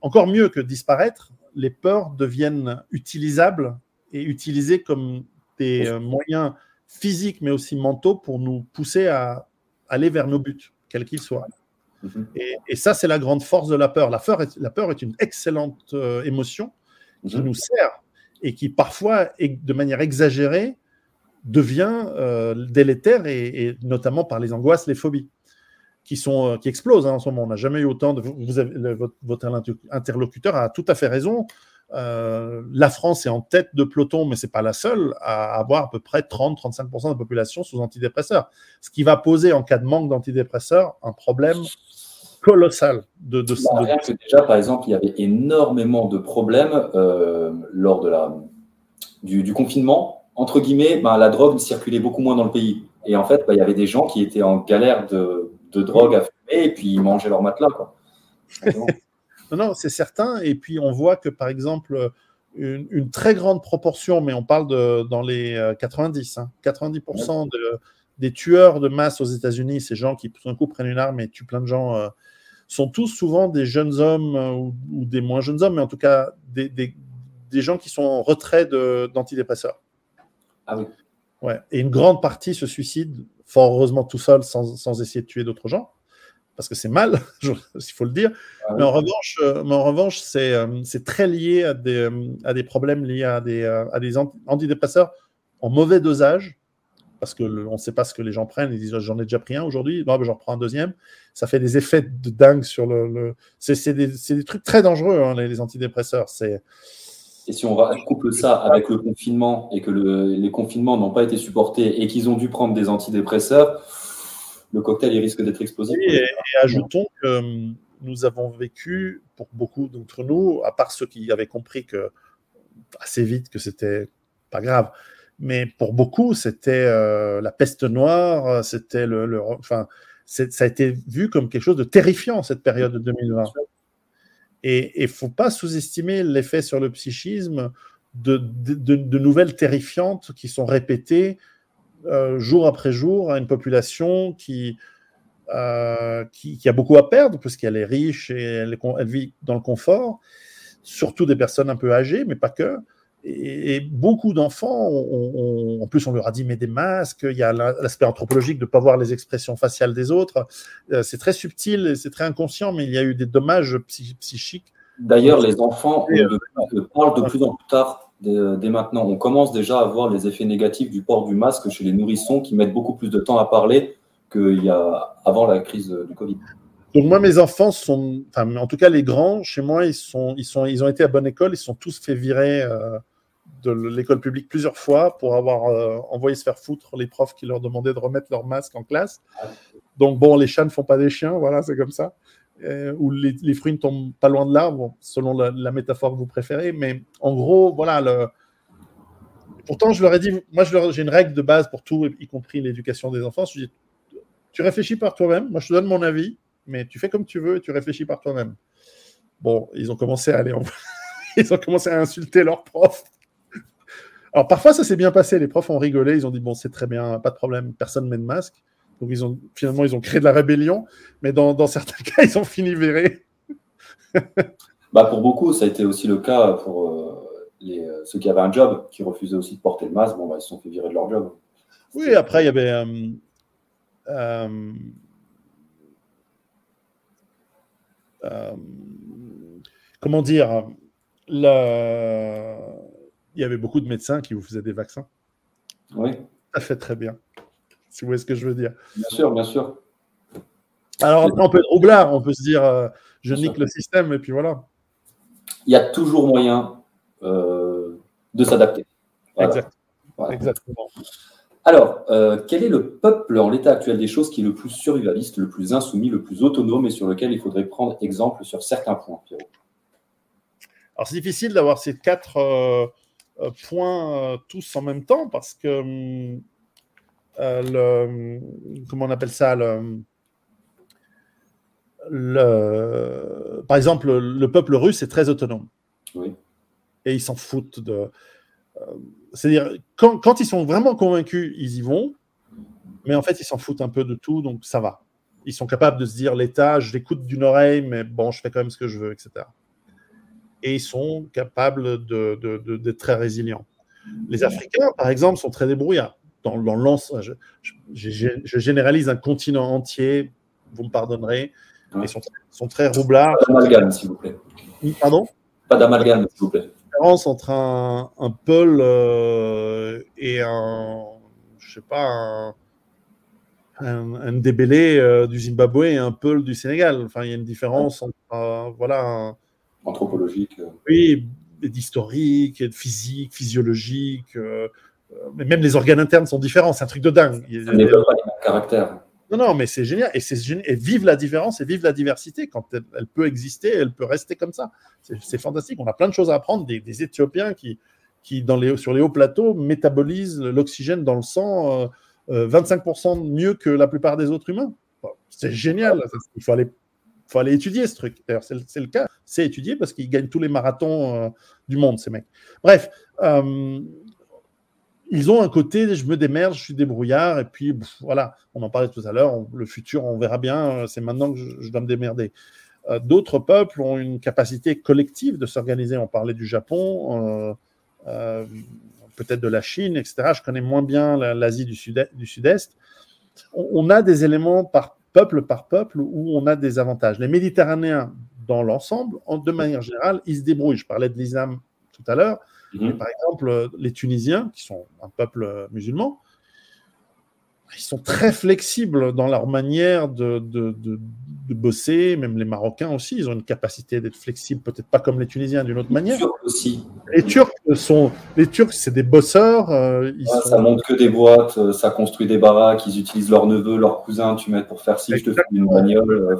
encore mieux que disparaître. Les peurs deviennent utilisables et utilisées comme des euh, moyens physiques, mais aussi mentaux pour nous pousser à aller vers nos buts, quels qu'ils soient. Mhm. Et, ça, c'est la grande force de la peur. La peur est, la peur est une excellente euh, émotion qui mhm. nous sert et qui parfois, de manière exagérée, devient euh, délétère, et, notamment par les angoisses, les phobies, qui, sont, euh, qui explosent hein, en ce moment. On n'a jamais eu autant de... Vous avez, votre, interlocuteur a tout à fait raison. La France est en tête de peloton, mais ce n'est pas la seule à avoir à peu près 30-35% de la population sous antidépresseurs. Ce qui va poser, en cas de manque d'antidépresseurs, un problème colossal de, de, bah, déjà, par exemple, il y avait énormément de problèmes euh, lors de la, du, confinement. Entre guillemets, bah, la drogue circulait beaucoup moins dans le pays. Et en fait, bah, il y avait des gens qui étaient en galère de, de drogue à fumer et puis ils mangeaient leur matelas. Quoi. (laughs) non, non, c'est certain. Et puis on voit que, par exemple, une, très grande proportion, mais on parle de dans les 90, 90% hein, de, des tueurs de masse aux États-Unis, ces gens qui tout d'un coup prennent une arme et tuent plein de gens euh, sont tous souvent des jeunes hommes euh, ou, des moins jeunes hommes, mais en tout cas des, des, des gens qui sont en retrait d'antidépresseurs. Ah oui. Ouais. Et une grande partie se suicide, fort heureusement tout seul, sans, sans essayer de tuer d'autres gens, parce que c'est mal, (laughs) il faut le dire. Ah mais, en revanche, euh, mais en revanche, c'est euh, très lié à des, à des problèmes liés à des, à des antidépresseurs en mauvais dosage parce qu'on ne sait pas ce que les gens prennent. Ils disent j'en ai déjà pris un aujourd'hui, non, j'en prends un deuxième. Ça fait des effets de dingue sur le. C'est des, des, trucs très dangereux, hein, les, antidépresseurs. Et si on couple ça avec le confinement et que le, les confinements n'ont pas été supportés et qu'ils ont dû prendre des antidépresseurs, le cocktail il risque d'être explosif. et, ajoutons que hum, nous avons vécu, pour beaucoup d'entre nous, à part ceux qui avaient compris que assez vite que c'était pas grave, mais pour beaucoup, c'était la peste noire, c'était le, enfin, ça a été vu comme quelque chose de terrifiant cette période de 2020. Et il faut pas sous-estimer l'effet sur le psychisme de, de, nouvelles terrifiantes qui sont répétées euh, jour après jour à une population qui, euh, qui, a beaucoup à perdre puisqu'elle est riche et elle, elle, vit dans le confort, surtout des personnes un peu âgées, mais pas que. Et, beaucoup d'enfants, en plus on leur a dit mais des masques, il y a l'aspect anthropologique de ne pas voir les expressions faciales des autres. Euh, c'est très subtil, c'est très inconscient, mais il y a eu des dommages psychiques. D'ailleurs, les enfants parlent de plus en plus tard dès, maintenant. On commence déjà à voir les effets négatifs du port du masque chez les nourrissons qui mettent beaucoup plus de temps à parler qu'il y a avant la crise du Covid. Donc moi, mes enfants sont, enfin, en tout cas les grands, chez moi, ils sont, ils sont, ils ont été à bonne école, ils sont tous fait virer. Euh, de l'école publique plusieurs fois pour avoir euh, envoyé se faire foutre les profs qui leur demandaient de remettre leur masque en classe. Donc bon, les chats ne font pas des chiens, voilà, c'est comme ça. Euh, ou les, fruits ne tombent pas loin de l'arbre, selon la, métaphore que vous préférez. Mais en gros, voilà. Pourtant, je leur ai dit, moi, j'ai une règle de base pour tout, y compris l'éducation des enfants. Je dis, tu réfléchis par toi-même. Moi, je te donne mon avis, mais tu fais comme tu veux et tu réfléchis par toi-même. Bon, ils ont commencé à aller en... (laughs) ils ont commencé à insulter leurs profs alors parfois ça s'est bien passé, les profs ont rigolé, ils ont dit bon c'est très bien, pas de problème, personne ne met de masque. Donc ils ont finalement ils ont créé de la rébellion, mais dans, certains (laughs) cas ils ont fini virés. (laughs) bah pour beaucoup ça a été aussi le cas pour euh, les, euh, ceux qui avaient un job, qui refusaient aussi de porter le masque, bon bah, ils se sont fait virer de leur job. Oui après il y avait euh, comment dire il y avait beaucoup de médecins qui vous faisaient des vaccins. Oui. Ça fait très bien. Si vous voyez ce que je veux dire. Bien sûr, bien sûr. Alors on peut être roublard, on peut se dire euh, je nique le système et puis voilà. Il y a toujours moyen euh, de s'adapter. Exactement. Alors, euh, quel est le peuple en l'état actuel des choses qui est le plus survivaliste, le plus insoumis, le plus autonome et sur lequel il faudrait prendre exemple sur certains points, Pierrot? Alors, c'est difficile d'avoir ces quatre point euh, tous en même temps parce que euh, le, comment on appelle ça le, le, par exemple, le peuple russe est très autonome. Et ils s'en foutent de. C'est-à-dire, quand, quand, ils sont vraiment convaincus, ils y vont. Mais en fait, ils s'en foutent un peu de tout, donc ça va. Ils sont capables de se dire l'État, je l'écoute d'une oreille, mais bon, je fais quand même ce que je veux, etc et ils sont capables d'être de, de, très résilients. Les Africains, par exemple, sont très débrouillards. Dans, dans je, je, généralise un continent entier, vous me pardonnerez, ils sont, sont, très roublards. Pas d'amalgame, s'il vous plaît. Pardon? Pas d'amalgame, s'il vous plaît. La différence entre un, un Peul euh, et un, je sais pas, un, un, un débélé euh, du Zimbabwe et un Peul du Sénégal. Enfin, il y a une différence entre, euh, voilà, anthropologique. Oui, d'historique, de physique, physiologique. Euh, euh, mais même les organes internes sont différents. C'est un truc de dingue. Ça n'est pas les caractères. Non, non, mais c'est génial. Et, c'est et vive la différence et vive la diversité. Quand elle, peut exister, elle peut rester comme ça. C'est fantastique. On a plein de choses à apprendre des, Éthiopiens qui, qui dans les, sur les hauts plateaux, métabolisent l'oxygène dans le sang 25% mieux que la plupart des autres humains. C'est génial. Il faut aller faut aller étudier ce truc. D'ailleurs, c'est le, cas. C'est étudié parce qu'ils gagnent tous les marathons euh, du monde, ces mecs. Bref, euh, ils ont un côté, je me démerde, je suis débrouillard, et puis voilà, on en parlait tout à l'heure, le futur, on verra bien, euh, c'est maintenant que je, dois me démerder. D'autres peuples ont une capacité collective de s'organiser. On parlait du Japon, peut-être de la Chine, etc. Je connais moins bien l'Asie du Sud-Est. On, on a des éléments par peuple par peuple où on a des avantages. Les Méditerranéens, dans l'ensemble, de manière générale, ils se débrouillent. Je parlais de l'islam tout à l'heure. Mhm. Par exemple, les Tunisiens, qui sont un peuple musulman, ils sont très flexibles dans leur manière de, de, de, bosser, même les Marocains aussi, ils ont une capacité d'être flexibles, peut-être pas comme les Tunisiens d'une autre manière. Les Turcs aussi. Les Turcs sont, les Turcs, c'est des bosseurs. Euh, ça monte que des boîtes, euh, ça construit des baraques, ils utilisent leurs neveux, leurs cousins, tu mets pour faire ci, je te fais une bagnole. Euh,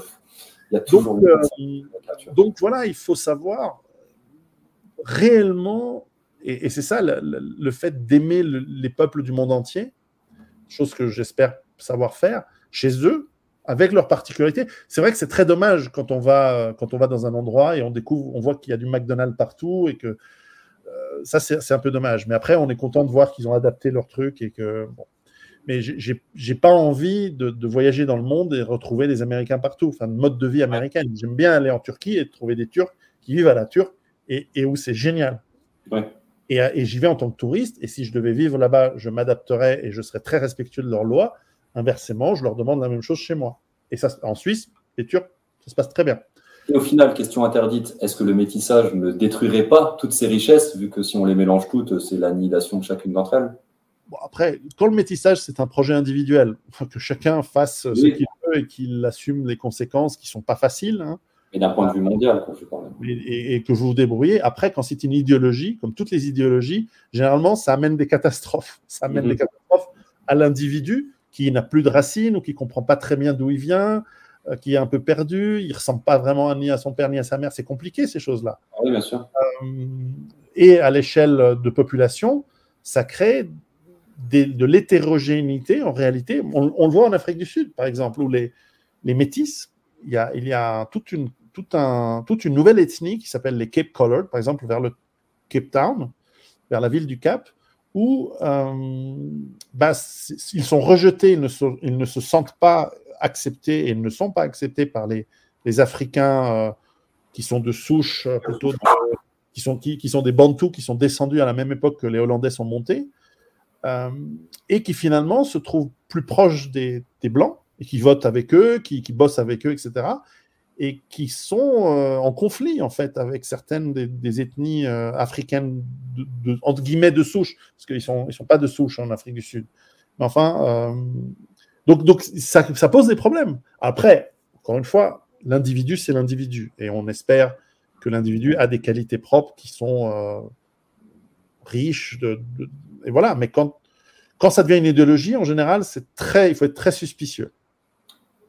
il y a toujours. Donc, donc voilà, il faut savoir réellement Et, c'est ça le, fait d'aimer les peuples du monde entier, chose que j'espère savoir faire chez eux, avec leurs particularités. C'est vrai que c'est très dommage quand on va quand on va dans un endroit et on découvre, on voit qu'il y a du McDonald's partout et que euh, ça c'est un peu dommage. Mais après, on est content de voir qu'ils ont adapté leur truc et que bon. Mais j'ai pas envie de, voyager dans le monde et retrouver des Américains partout. Enfin, de mode de vie américain. J'aime bien aller en Turquie et trouver des Turcs qui vivent à la turque et, et où c'est génial. Ouais. Euh, et, j'y vais en tant que touriste. Et si je devais vivre là-bas, je m'adapterais et je serais très respectueux de leurs lois. Inversement, je leur demande la même chose chez moi. Et ça, en Suisse, les Turcs, ça se passe très bien. Et au final, question interdite, est-ce que le métissage ne détruirait pas toutes ces richesses, vu que si on les mélange toutes, c'est l'annihilation de chacune d'entre elles? Bon, Après, quand le métissage, c'est un projet individuel, que chacun fasse ce qu'il veut et qu'il assume les conséquences qui ne sont pas faciles. Hein. Mais d'un point de vue mondial, quand je parle. Et, et, que vous vous débrouillez. Après, quand c'est une idéologie, comme toutes les idéologies, généralement, ça amène des catastrophes. (laughs) Ça amène des mhm. catastrophes à l'individu qui n'a plus de racines ou qui comprend pas très bien d'où il vient, euh, qui est un peu perdu, il ressemble pas vraiment ni à son père ni à sa mère. C'est compliqué ces choses-là. Ah oui, bien sûr. Euh, et à l'échelle de population, ça crée de l'hétérogénéité en réalité. On, on, le voit en Afrique du Sud, par exemple, où les, les métis, il y a, il y a toute une toute une nouvelle ethnie qui s'appelle les Cape Colored, par exemple vers le Cape Town, vers la ville du Cap, où euh, bah, ils sont rejetés, ils ne, se sentent pas acceptés et ne sont pas acceptés par les, Africains euh, qui sont de souche euh, plutôt, qui, sont, des Bantous, qui sont descendus à la même époque que les Hollandais sont montés, et qui finalement se trouvent plus proches des, Blancs et qui votent avec eux, qui bossent avec eux, etc et qui sont euh, en conflit en fait avec certaines des, ethnies euh, africaines de, entre guillemets de souche, parce qu'ils sont ils sont pas de souche en Afrique du Sud. Mais enfin, euh, donc donc ça, ça, pose des problèmes. Après, encore une fois, l'individu c'est l'individu et on espère que l'individu a des qualités propres qui sont riches de, et voilà. Mais quand quand ça devient une idéologie, en général, c'est très il faut être très suspicieux.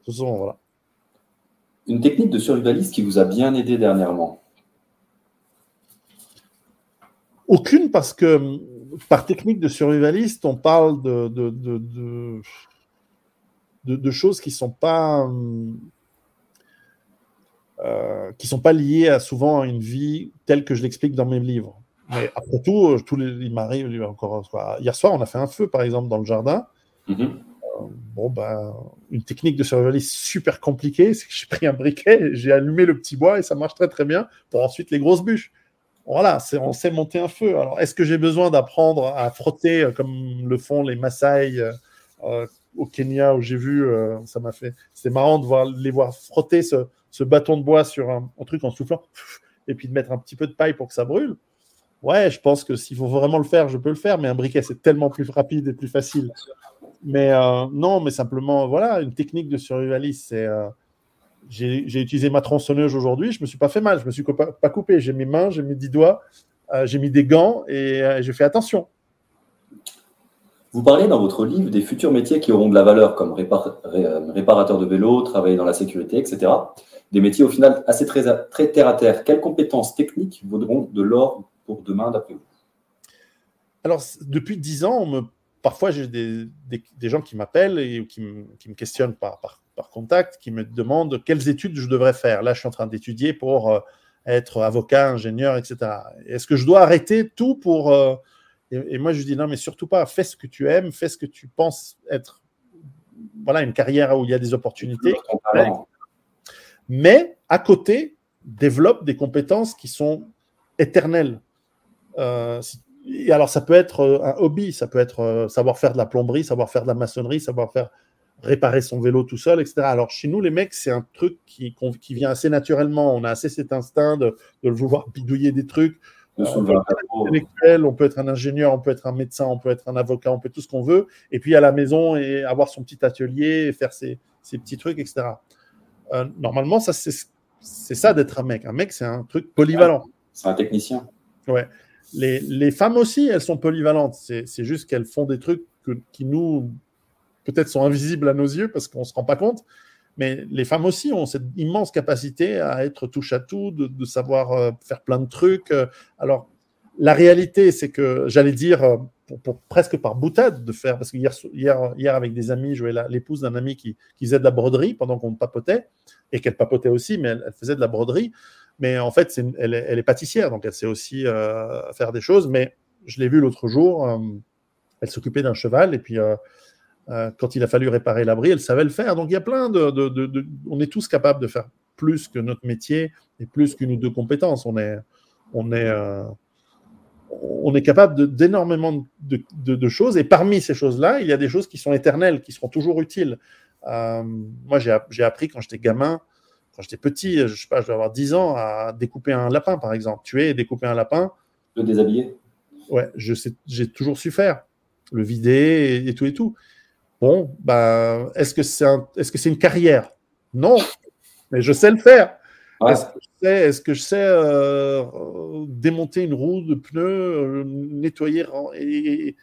voilà. Une technique de survivaliste qui vous a bien aidé dernièrement Aucune, parce que par technique de survivaliste, on parle de, de, de, choses qui ne sont pas. Euh, qui sont pas liées à, souvent à une vie telle que je l'explique dans mes livres. Mais après tout, tous les, il m'arrive encore. Hier soir, on a fait un feu, par exemple, dans le jardin. Mm-hmm bon, ben, une technique de survivaliste super compliquée, c'est que j'ai pris un briquet, j'ai allumé le petit bois et ça marche très très bien pour ensuite les grosses bûches. Voilà, on sait monter un feu. Alors, est-ce que j'ai besoin d'apprendre à frotter euh, comme le font les Maasai euh, euh, au Kenya où j'ai vu, ça m'a fait, c'est marrant de voir les voir frotter ce, bâton de bois sur un, truc en soufflant et puis de mettre un petit peu de paille pour que ça brûle. Ouais, je pense que s'il faut vraiment le faire, je peux le faire, mais un briquet, c'est tellement plus rapide et plus facile. Mais euh, non, mais simplement, voilà, une technique de survivaliste, c'est. Euh, j'ai utilisé ma tronçonneuse aujourd'hui, je me suis pas fait mal, je me suis pas, pas coupé. J'ai mes mains, j'ai mis dix doigts, euh, j'ai mis des gants et j'ai fait attention. Vous parlez dans votre livre des futurs métiers qui auront de la valeur, comme réparateur de vélo, travailler dans la sécurité, etc. Des métiers au final assez très, très terre à terre. Quelles compétences techniques vaudront de l'or pour demain, d'après vous? Alors, depuis dix ans, on me parfois, j'ai des, gens qui m'appellent et qui, me questionnent par, contact, qui me demandent quelles études je devrais faire. Là, je suis en train d'étudier pour euh, être avocat, ingénieur, etc. Est-ce que je dois arrêter tout pour... Euh, et, moi, je dis non, mais surtout pas. Fais ce que tu aimes, fais ce que tu penses être... Voilà, une carrière où il y a des opportunités. Mais à côté, développe des compétences qui sont éternelles. Euh, et alors, ça peut être euh, un hobby, ça peut être euh, savoir faire de la plomberie, savoir faire de la maçonnerie, savoir faire réparer son vélo tout seul, etc. Alors, chez nous, les mecs, c'est un truc qui, qui vient assez naturellement. On a assez cet instinct de, de vouloir bidouiller des trucs. Euh, on, peut être on peut être un ingénieur, on peut être un médecin, on peut être un avocat, on peut être tout ce qu'on veut. Et puis à la maison et avoir son petit atelier, et faire ses, ses, petits trucs, etc. normalement, ça c'est ça d'être un mec. Un mec, c'est un truc polyvalent. C'est un technicien. Ouais les, femmes aussi, elles sont polyvalentes. C'est juste qu'elles font des trucs qui nous, peut-être, sont invisibles à nos yeux parce qu'on ne se rend pas compte. Mais les femmes aussi ont cette immense capacité à être touche à tout, de, savoir euh, faire plein de trucs. Euh, alors, la réalité, c'est que j'allais dire, pour, presque par boutade de faire, parce que hier, hier, avec des amis, je voyais l'épouse d'un ami qui, faisait de la broderie pendant qu'on papotait, et qu'elle papotait aussi, mais elle, faisait de la broderie. Mais en fait, elle, est, pâtissière, donc elle sait aussi euh, faire des choses. Mais je l'ai vue l'autre jour, euh, elle s'occupait d'un cheval, et puis euh, quand il a fallu réparer l'abri, elle savait le faire. Donc il y a plein de, de, de, On est tous capables de faire plus que notre métier et plus qu'une ou deux compétences. On est. On est on est capable d'énormément de, choses. Et parmi ces choses-là, il y a des choses qui sont éternelles, qui seront toujours utiles. Moi, j'ai appris quand j'étais gamin, quand j'étais petit, je sais pas, je dois avoir 10 ans, à découper un lapin, par exemple. Tuer et découper un lapin. Le déshabiller Ouais, j'ai toujours su faire. Le vider et, tout et tout. Bon, bah, est-ce que c'est est -ce c'est une carrière? Non, mais je sais le faire. Est-ce que je sais, euh, démonter une roue de pneu, euh, nettoyer et,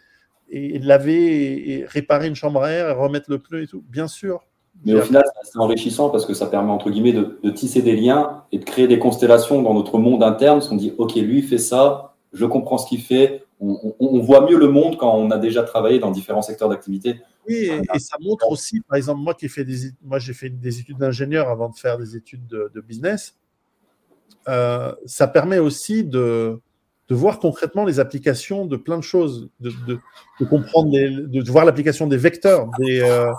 laver et, réparer une chambre à air et remettre le pneu et tout? Bien sûr. Mais au final, c'est enrichissant parce que ça permet, entre guillemets, de, tisser des liens et de créer des constellations dans notre monde interne. Parce qu'on dit, OK, lui, il fait ça, je comprends ce qu'il fait. On, voit mieux le monde quand on a déjà travaillé dans différents secteurs d'activité. Oui, et, ça montre aussi, par exemple, moi qui ai fait des, moi j'ai fait des études d'ingénieur avant de faire des études de business. Euh, ça permet aussi de, de, voir concrètement les applications de plein de choses, de, de, comprendre, de voir l'application des vecteurs, des, euh,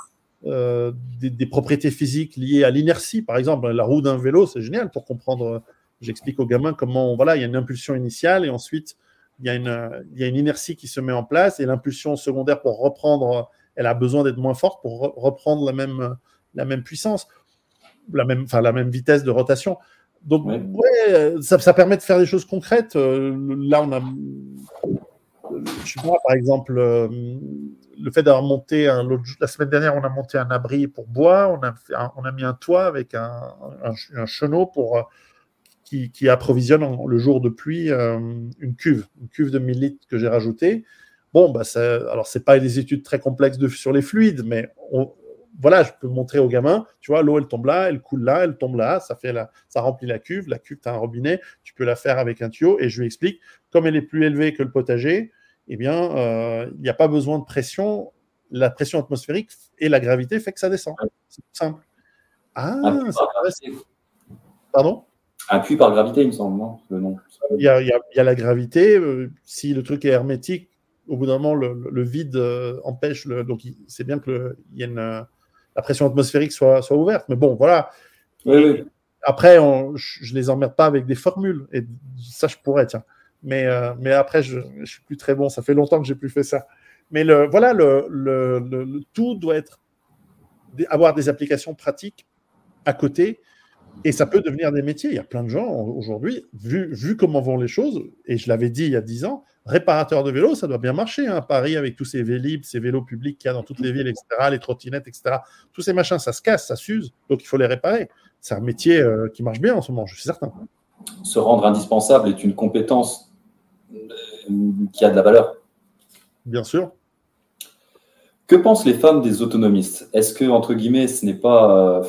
euh, des, propriétés physiques liées à l'inertie. Par exemple, la roue d'un vélo, c'est génial pour comprendre. J'explique aux gamins comment, voilà, il y a une impulsion initiale et ensuite il y a une, il y a une inertie qui se met en place et l'impulsion secondaire pour reprendre, elle a besoin d'être moins forte pour reprendre la même, la même puissance, la même, enfin, la même vitesse de rotation. Donc, ouais, ça, permet de faire des choses concrètes. Euh, là, on a. Je pas, par exemple, euh, le fait d'avoir monté un, la semaine dernière, on a monté un abri pour bois, on a, on a mis un toit avec un, un, chenot pour, euh, qui, qui, approvisionne le jour de pluie une cuve, une cuve de 1000 litres que j'ai rajoutée. Bon, bah ça, alors c'est pas des études très complexes sur les fluides, mais voilà, je peux montrer aux gamins, tu vois, l'eau, elle tombe là, elle coule là, elle tombe là, ça, fait la, ça remplit la cuve. La cuve, tu as un robinet, tu peux la faire avec un tuyau. Et je lui explique, comme elle est plus élevée que le potager, eh bien, euh, il n'y a pas besoin de pression. La pression atmosphérique et la gravité fait que ça descend. C'est simple. Ah, c'est Pardon? Appui par gravité, il me semble, non le nom. Il y, a, il, y a, la gravité. Euh, si le truc est hermétique, au bout d'un moment, le, vide euh, empêche. Le, donc, c'est bien y une, la pression atmosphérique soit, soit ouverte. Mais bon, voilà. Après, je ne les emmerde pas avec des formules. Et ça, je pourrais, tiens. Mais, euh, mais après, je ne suis plus très bon. Ça fait longtemps que j'ai plus fait ça. Mais voilà, le, tout doit être avoir des applications pratiques à côté. Et ça peut devenir des métiers. Il y a plein de gens aujourd'hui, vu, comment vont les choses, et je l'avais dit il y a 10 ans, réparateur de vélos, ça doit bien marcher. Hein. Paris, avec tous ces vélib, ces vélos publics qu'il y a dans toutes les villes, etc., les trottinettes, etc. Tous ces machins, ça se casse, ça s'use, donc il faut les réparer. C'est un métier euh, qui marche bien en ce moment, je suis certain. Se rendre indispensable est une compétence qui a de la valeur. Bien sûr. Que pensent les femmes des autonomistes? Est-ce que, entre guillemets, ce n'est pas euh,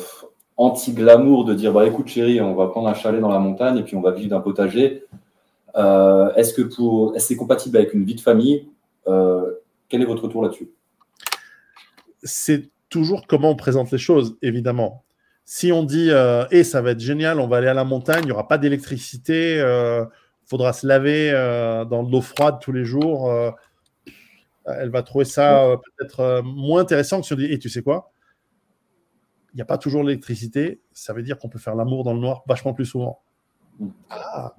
anti-glamour de dire bah, écoute, chérie, on va prendre un chalet dans la montagne et puis on va vivre d'un potager? Euh, est-ce que pour, c'est compatible avec une vie de famille? Euh, Quel est votre retour là-dessus? C'est toujours comment on présente les choses, évidemment. Si on dit et ça va être génial, on va aller à la montagne, il n'y aura pas d'électricité, faudra se laver dans de l'eau froide tous les jours, elle va trouver ça peut-être moins intéressant que si on dit et tu sais quoi? Il n'y a pas toujours l'électricité, ça veut dire qu'on peut faire l'amour dans le noir vachement plus souvent. Ah,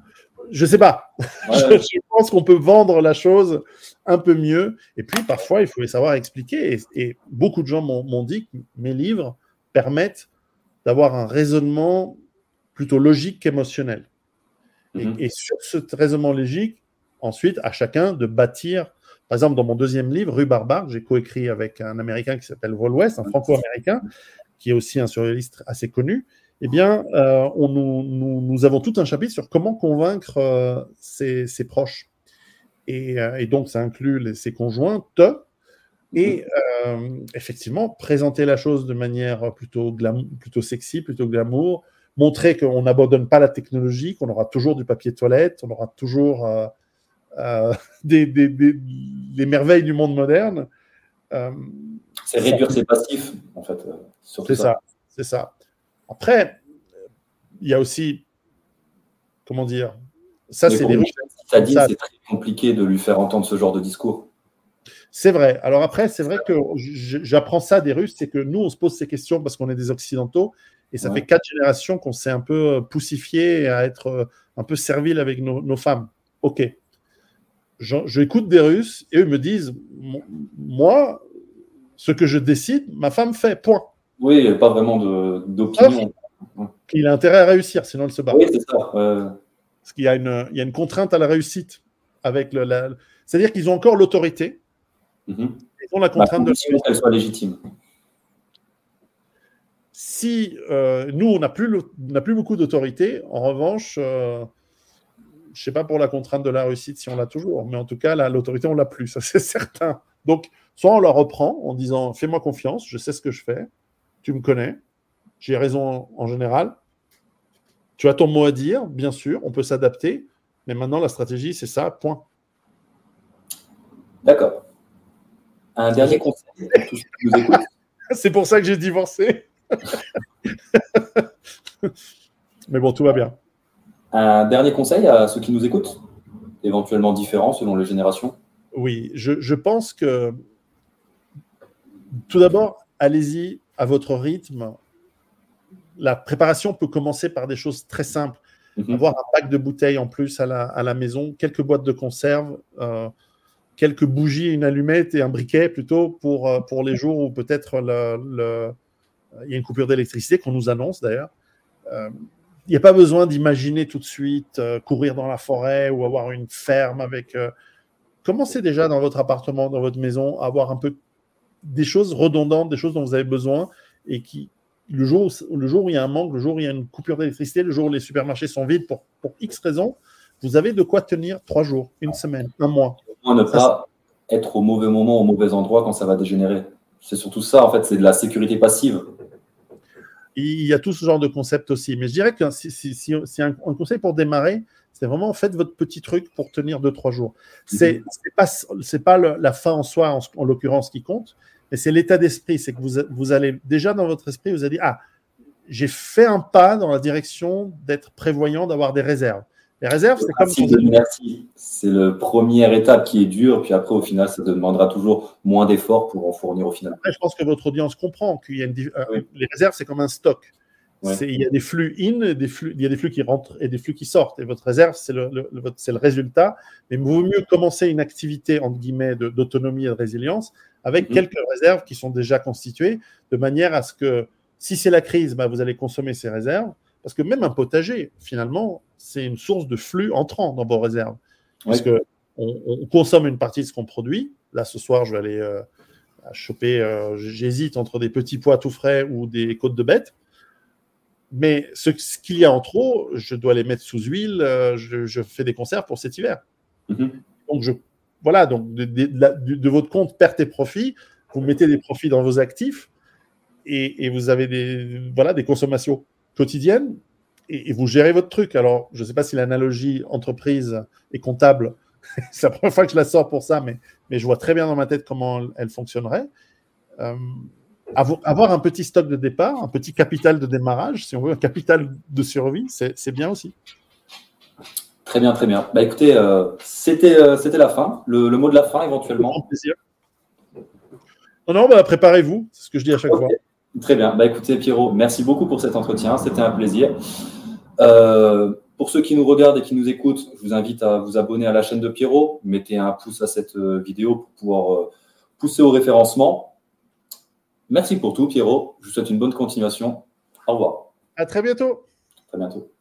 je sais pas. (laughs) je, pense qu'on peut vendre la chose un peu mieux. Et puis, parfois, il faut les savoir expliquer. Et, beaucoup de gens m'ont dit que mes livres permettent d'avoir un raisonnement plutôt logique qu'émotionnel. Et, mhm. sur ce raisonnement logique, ensuite, à chacun de bâtir. Par exemple, dans mon deuxième livre, Rue Barbare, j'ai coécrit avec un Américain qui s'appelle Vol West, un Franco-Américain, qui est aussi un surréaliste assez connu eh bien, euh, on, nous, avons tout un chapitre sur comment convaincre euh, ses, proches. Euh, et, donc, ça inclut ses conjointes. Et mhm. effectivement, présenter la chose de manière plutôt, plutôt sexy, plutôt glamour, montrer qu'on n'abandonne pas la technologie, qu'on aura toujours du papier toilette, on aura toujours (laughs) des, les merveilles du monde moderne. c'est réduire ses passifs, en fait. c'est ça, c'est ça. Après, il y a aussi, comment dire, ça c'est des c'est très compliqué de lui faire entendre ce genre de discours. C'est vrai. Alors après, c'est vrai que j'apprends ça des Russes, c'est que nous, on se pose ces questions parce qu'on est des Occidentaux, et ça fait quatre générations qu'on s'est un peu poussifié à être euh, un peu servile avec nos, femmes. Ok. Je, écoute des Russes et eux me disent, moi, ce que je décide, ma femme fait, point. Oui, il n'y a pas vraiment d'opinion. Il a intérêt à réussir, sinon elle se bat. Oui, c'est ça. Parce qu'il y, a une, il y a une contrainte à la réussite. avec le, C'est-à-dire qu'ils ont encore l'autorité. Mhm. Ils ont la contrainte de qu'elle soit légitime. Si euh, nous, on n'a plus, plus beaucoup d'autorité, en revanche, euh, je ne sais pas pour la contrainte de la réussite si on l'a toujours, mais en tout cas, l'autorité, on l'a plus, ça (laughs) c'est certain. Donc, soit on la reprend en disant fais-moi confiance, je sais ce que je fais, tu me connais, j'ai raison en général. Tu as ton mot à dire, bien sûr, on peut s'adapter, mais maintenant la stratégie, c'est ça, point. D'accord. Un dernier conseil (laughs) C'est pour ça que j'ai divorcé. Mais bon, tout va bien. Un dernier conseil à ceux qui nous écoutent, éventuellement différent selon les générations? Oui, je, je pense que tout d'abord, allez-y à votre rythme, la préparation peut commencer par des choses très simples. Mhm. Avoir un pack de bouteilles en plus à la, maison, quelques boîtes de conserve, euh, quelques bougies, une allumette et un briquet plutôt pour, euh, pour les jours où peut-être le, il y a une coupure d'électricité qu'on nous annonce d'ailleurs. Euh, il n'y a pas besoin d'imaginer tout de suite courir dans la forêt ou avoir une ferme avec. commencez déjà dans votre appartement, dans votre maison, à avoir un peu des choses redondantes, des choses dont vous avez besoin et qui, le jour, où, le jour où il y a un manque, le jour où il y a une coupure d'électricité, le jour où les supermarchés sont vides pour, pour X raisons, vous avez de quoi tenir trois jours, une semaine, un mois. ne pas être au mauvais moment, au mauvais endroit quand ça va dégénérer. C'est surtout ça, en fait, c'est de la sécurité passive. Il y a tout ce genre de concept aussi. Mais je dirais que si, si, un, conseil pour démarrer, c'est vraiment faites votre petit truc pour tenir deux, trois jours. C'est n'est pas, pas la fin en soi, en, en l'occurrence, qui compte, et c'est l'état d'esprit. C'est que vous, vous allez déjà dans votre esprit, vous allez dire Ah, j'ai fait un pas dans la direction d'être prévoyant, d'avoir des réserves. Les réserves, c'est comme. C'est le première étape qui est dure, puis après, au final, ça demandera toujours moins d'efforts pour en fournir au final. Après, je pense que votre audience comprend qu'il y a une... Euh, les réserves, c'est comme un stock. Il y a des flux in, des flux, il y a des flux qui rentrent et des flux qui sortent. Et votre réserve, c'est le, le, le, résultat. Mais il vaut mieux commencer une activité, entre guillemets, d'autonomie et de résilience avec mhm. quelques réserves qui sont déjà constituées, de manière à ce que si c'est la crise, bah, vous allez consommer ces réserves. Parce que même un potager, finalement, c'est une source de flux entrant dans vos réserves. Parce qu'on on consomme une partie de ce qu'on produit. Là, ce soir, je vais aller euh, choper, euh, j'hésite entre des petits pois tout frais ou des côtes de bête. Mais ce, qu'il y a en trop, je dois les mettre sous huile, euh, je, fais des conserves pour cet hiver. Mhm. Donc, je, voilà, donc de, votre compte perte et profit, vous mettez des profits dans vos actifs et, vous avez des, voilà, des consommations quotidiennes et, vous gérez votre truc. Alors, je ne sais pas si l'analogie entreprise et comptable, (laughs) c'est la première fois que je la sors pour ça, mais, mais je vois très bien dans ma tête comment elle fonctionnerait. Euh, avoir un petit stock de départ, un petit capital de démarrage, si on veut, un capital de survie, c'est bien aussi. Très bien, très bien. Bah, écoutez, euh, c'était euh, c'était la fin, le, mot de la fin éventuellement. plaisir. Non, non, bah, préparez-vous, c'est ce que je dis à chaque fois. Très bien. Bah, écoutez, Pierrot, merci beaucoup pour cet entretien, c'était un plaisir. Euh, pour ceux qui nous regardent et qui nous écoutent, je vous invite à vous abonner à la chaîne de Pierrot. Mettez un pouce à cette vidéo pour pouvoir pousser au référencement. Merci pour tout, Pierrot. Je vous souhaite une bonne continuation. Au revoir. À très bientôt. À très bientôt.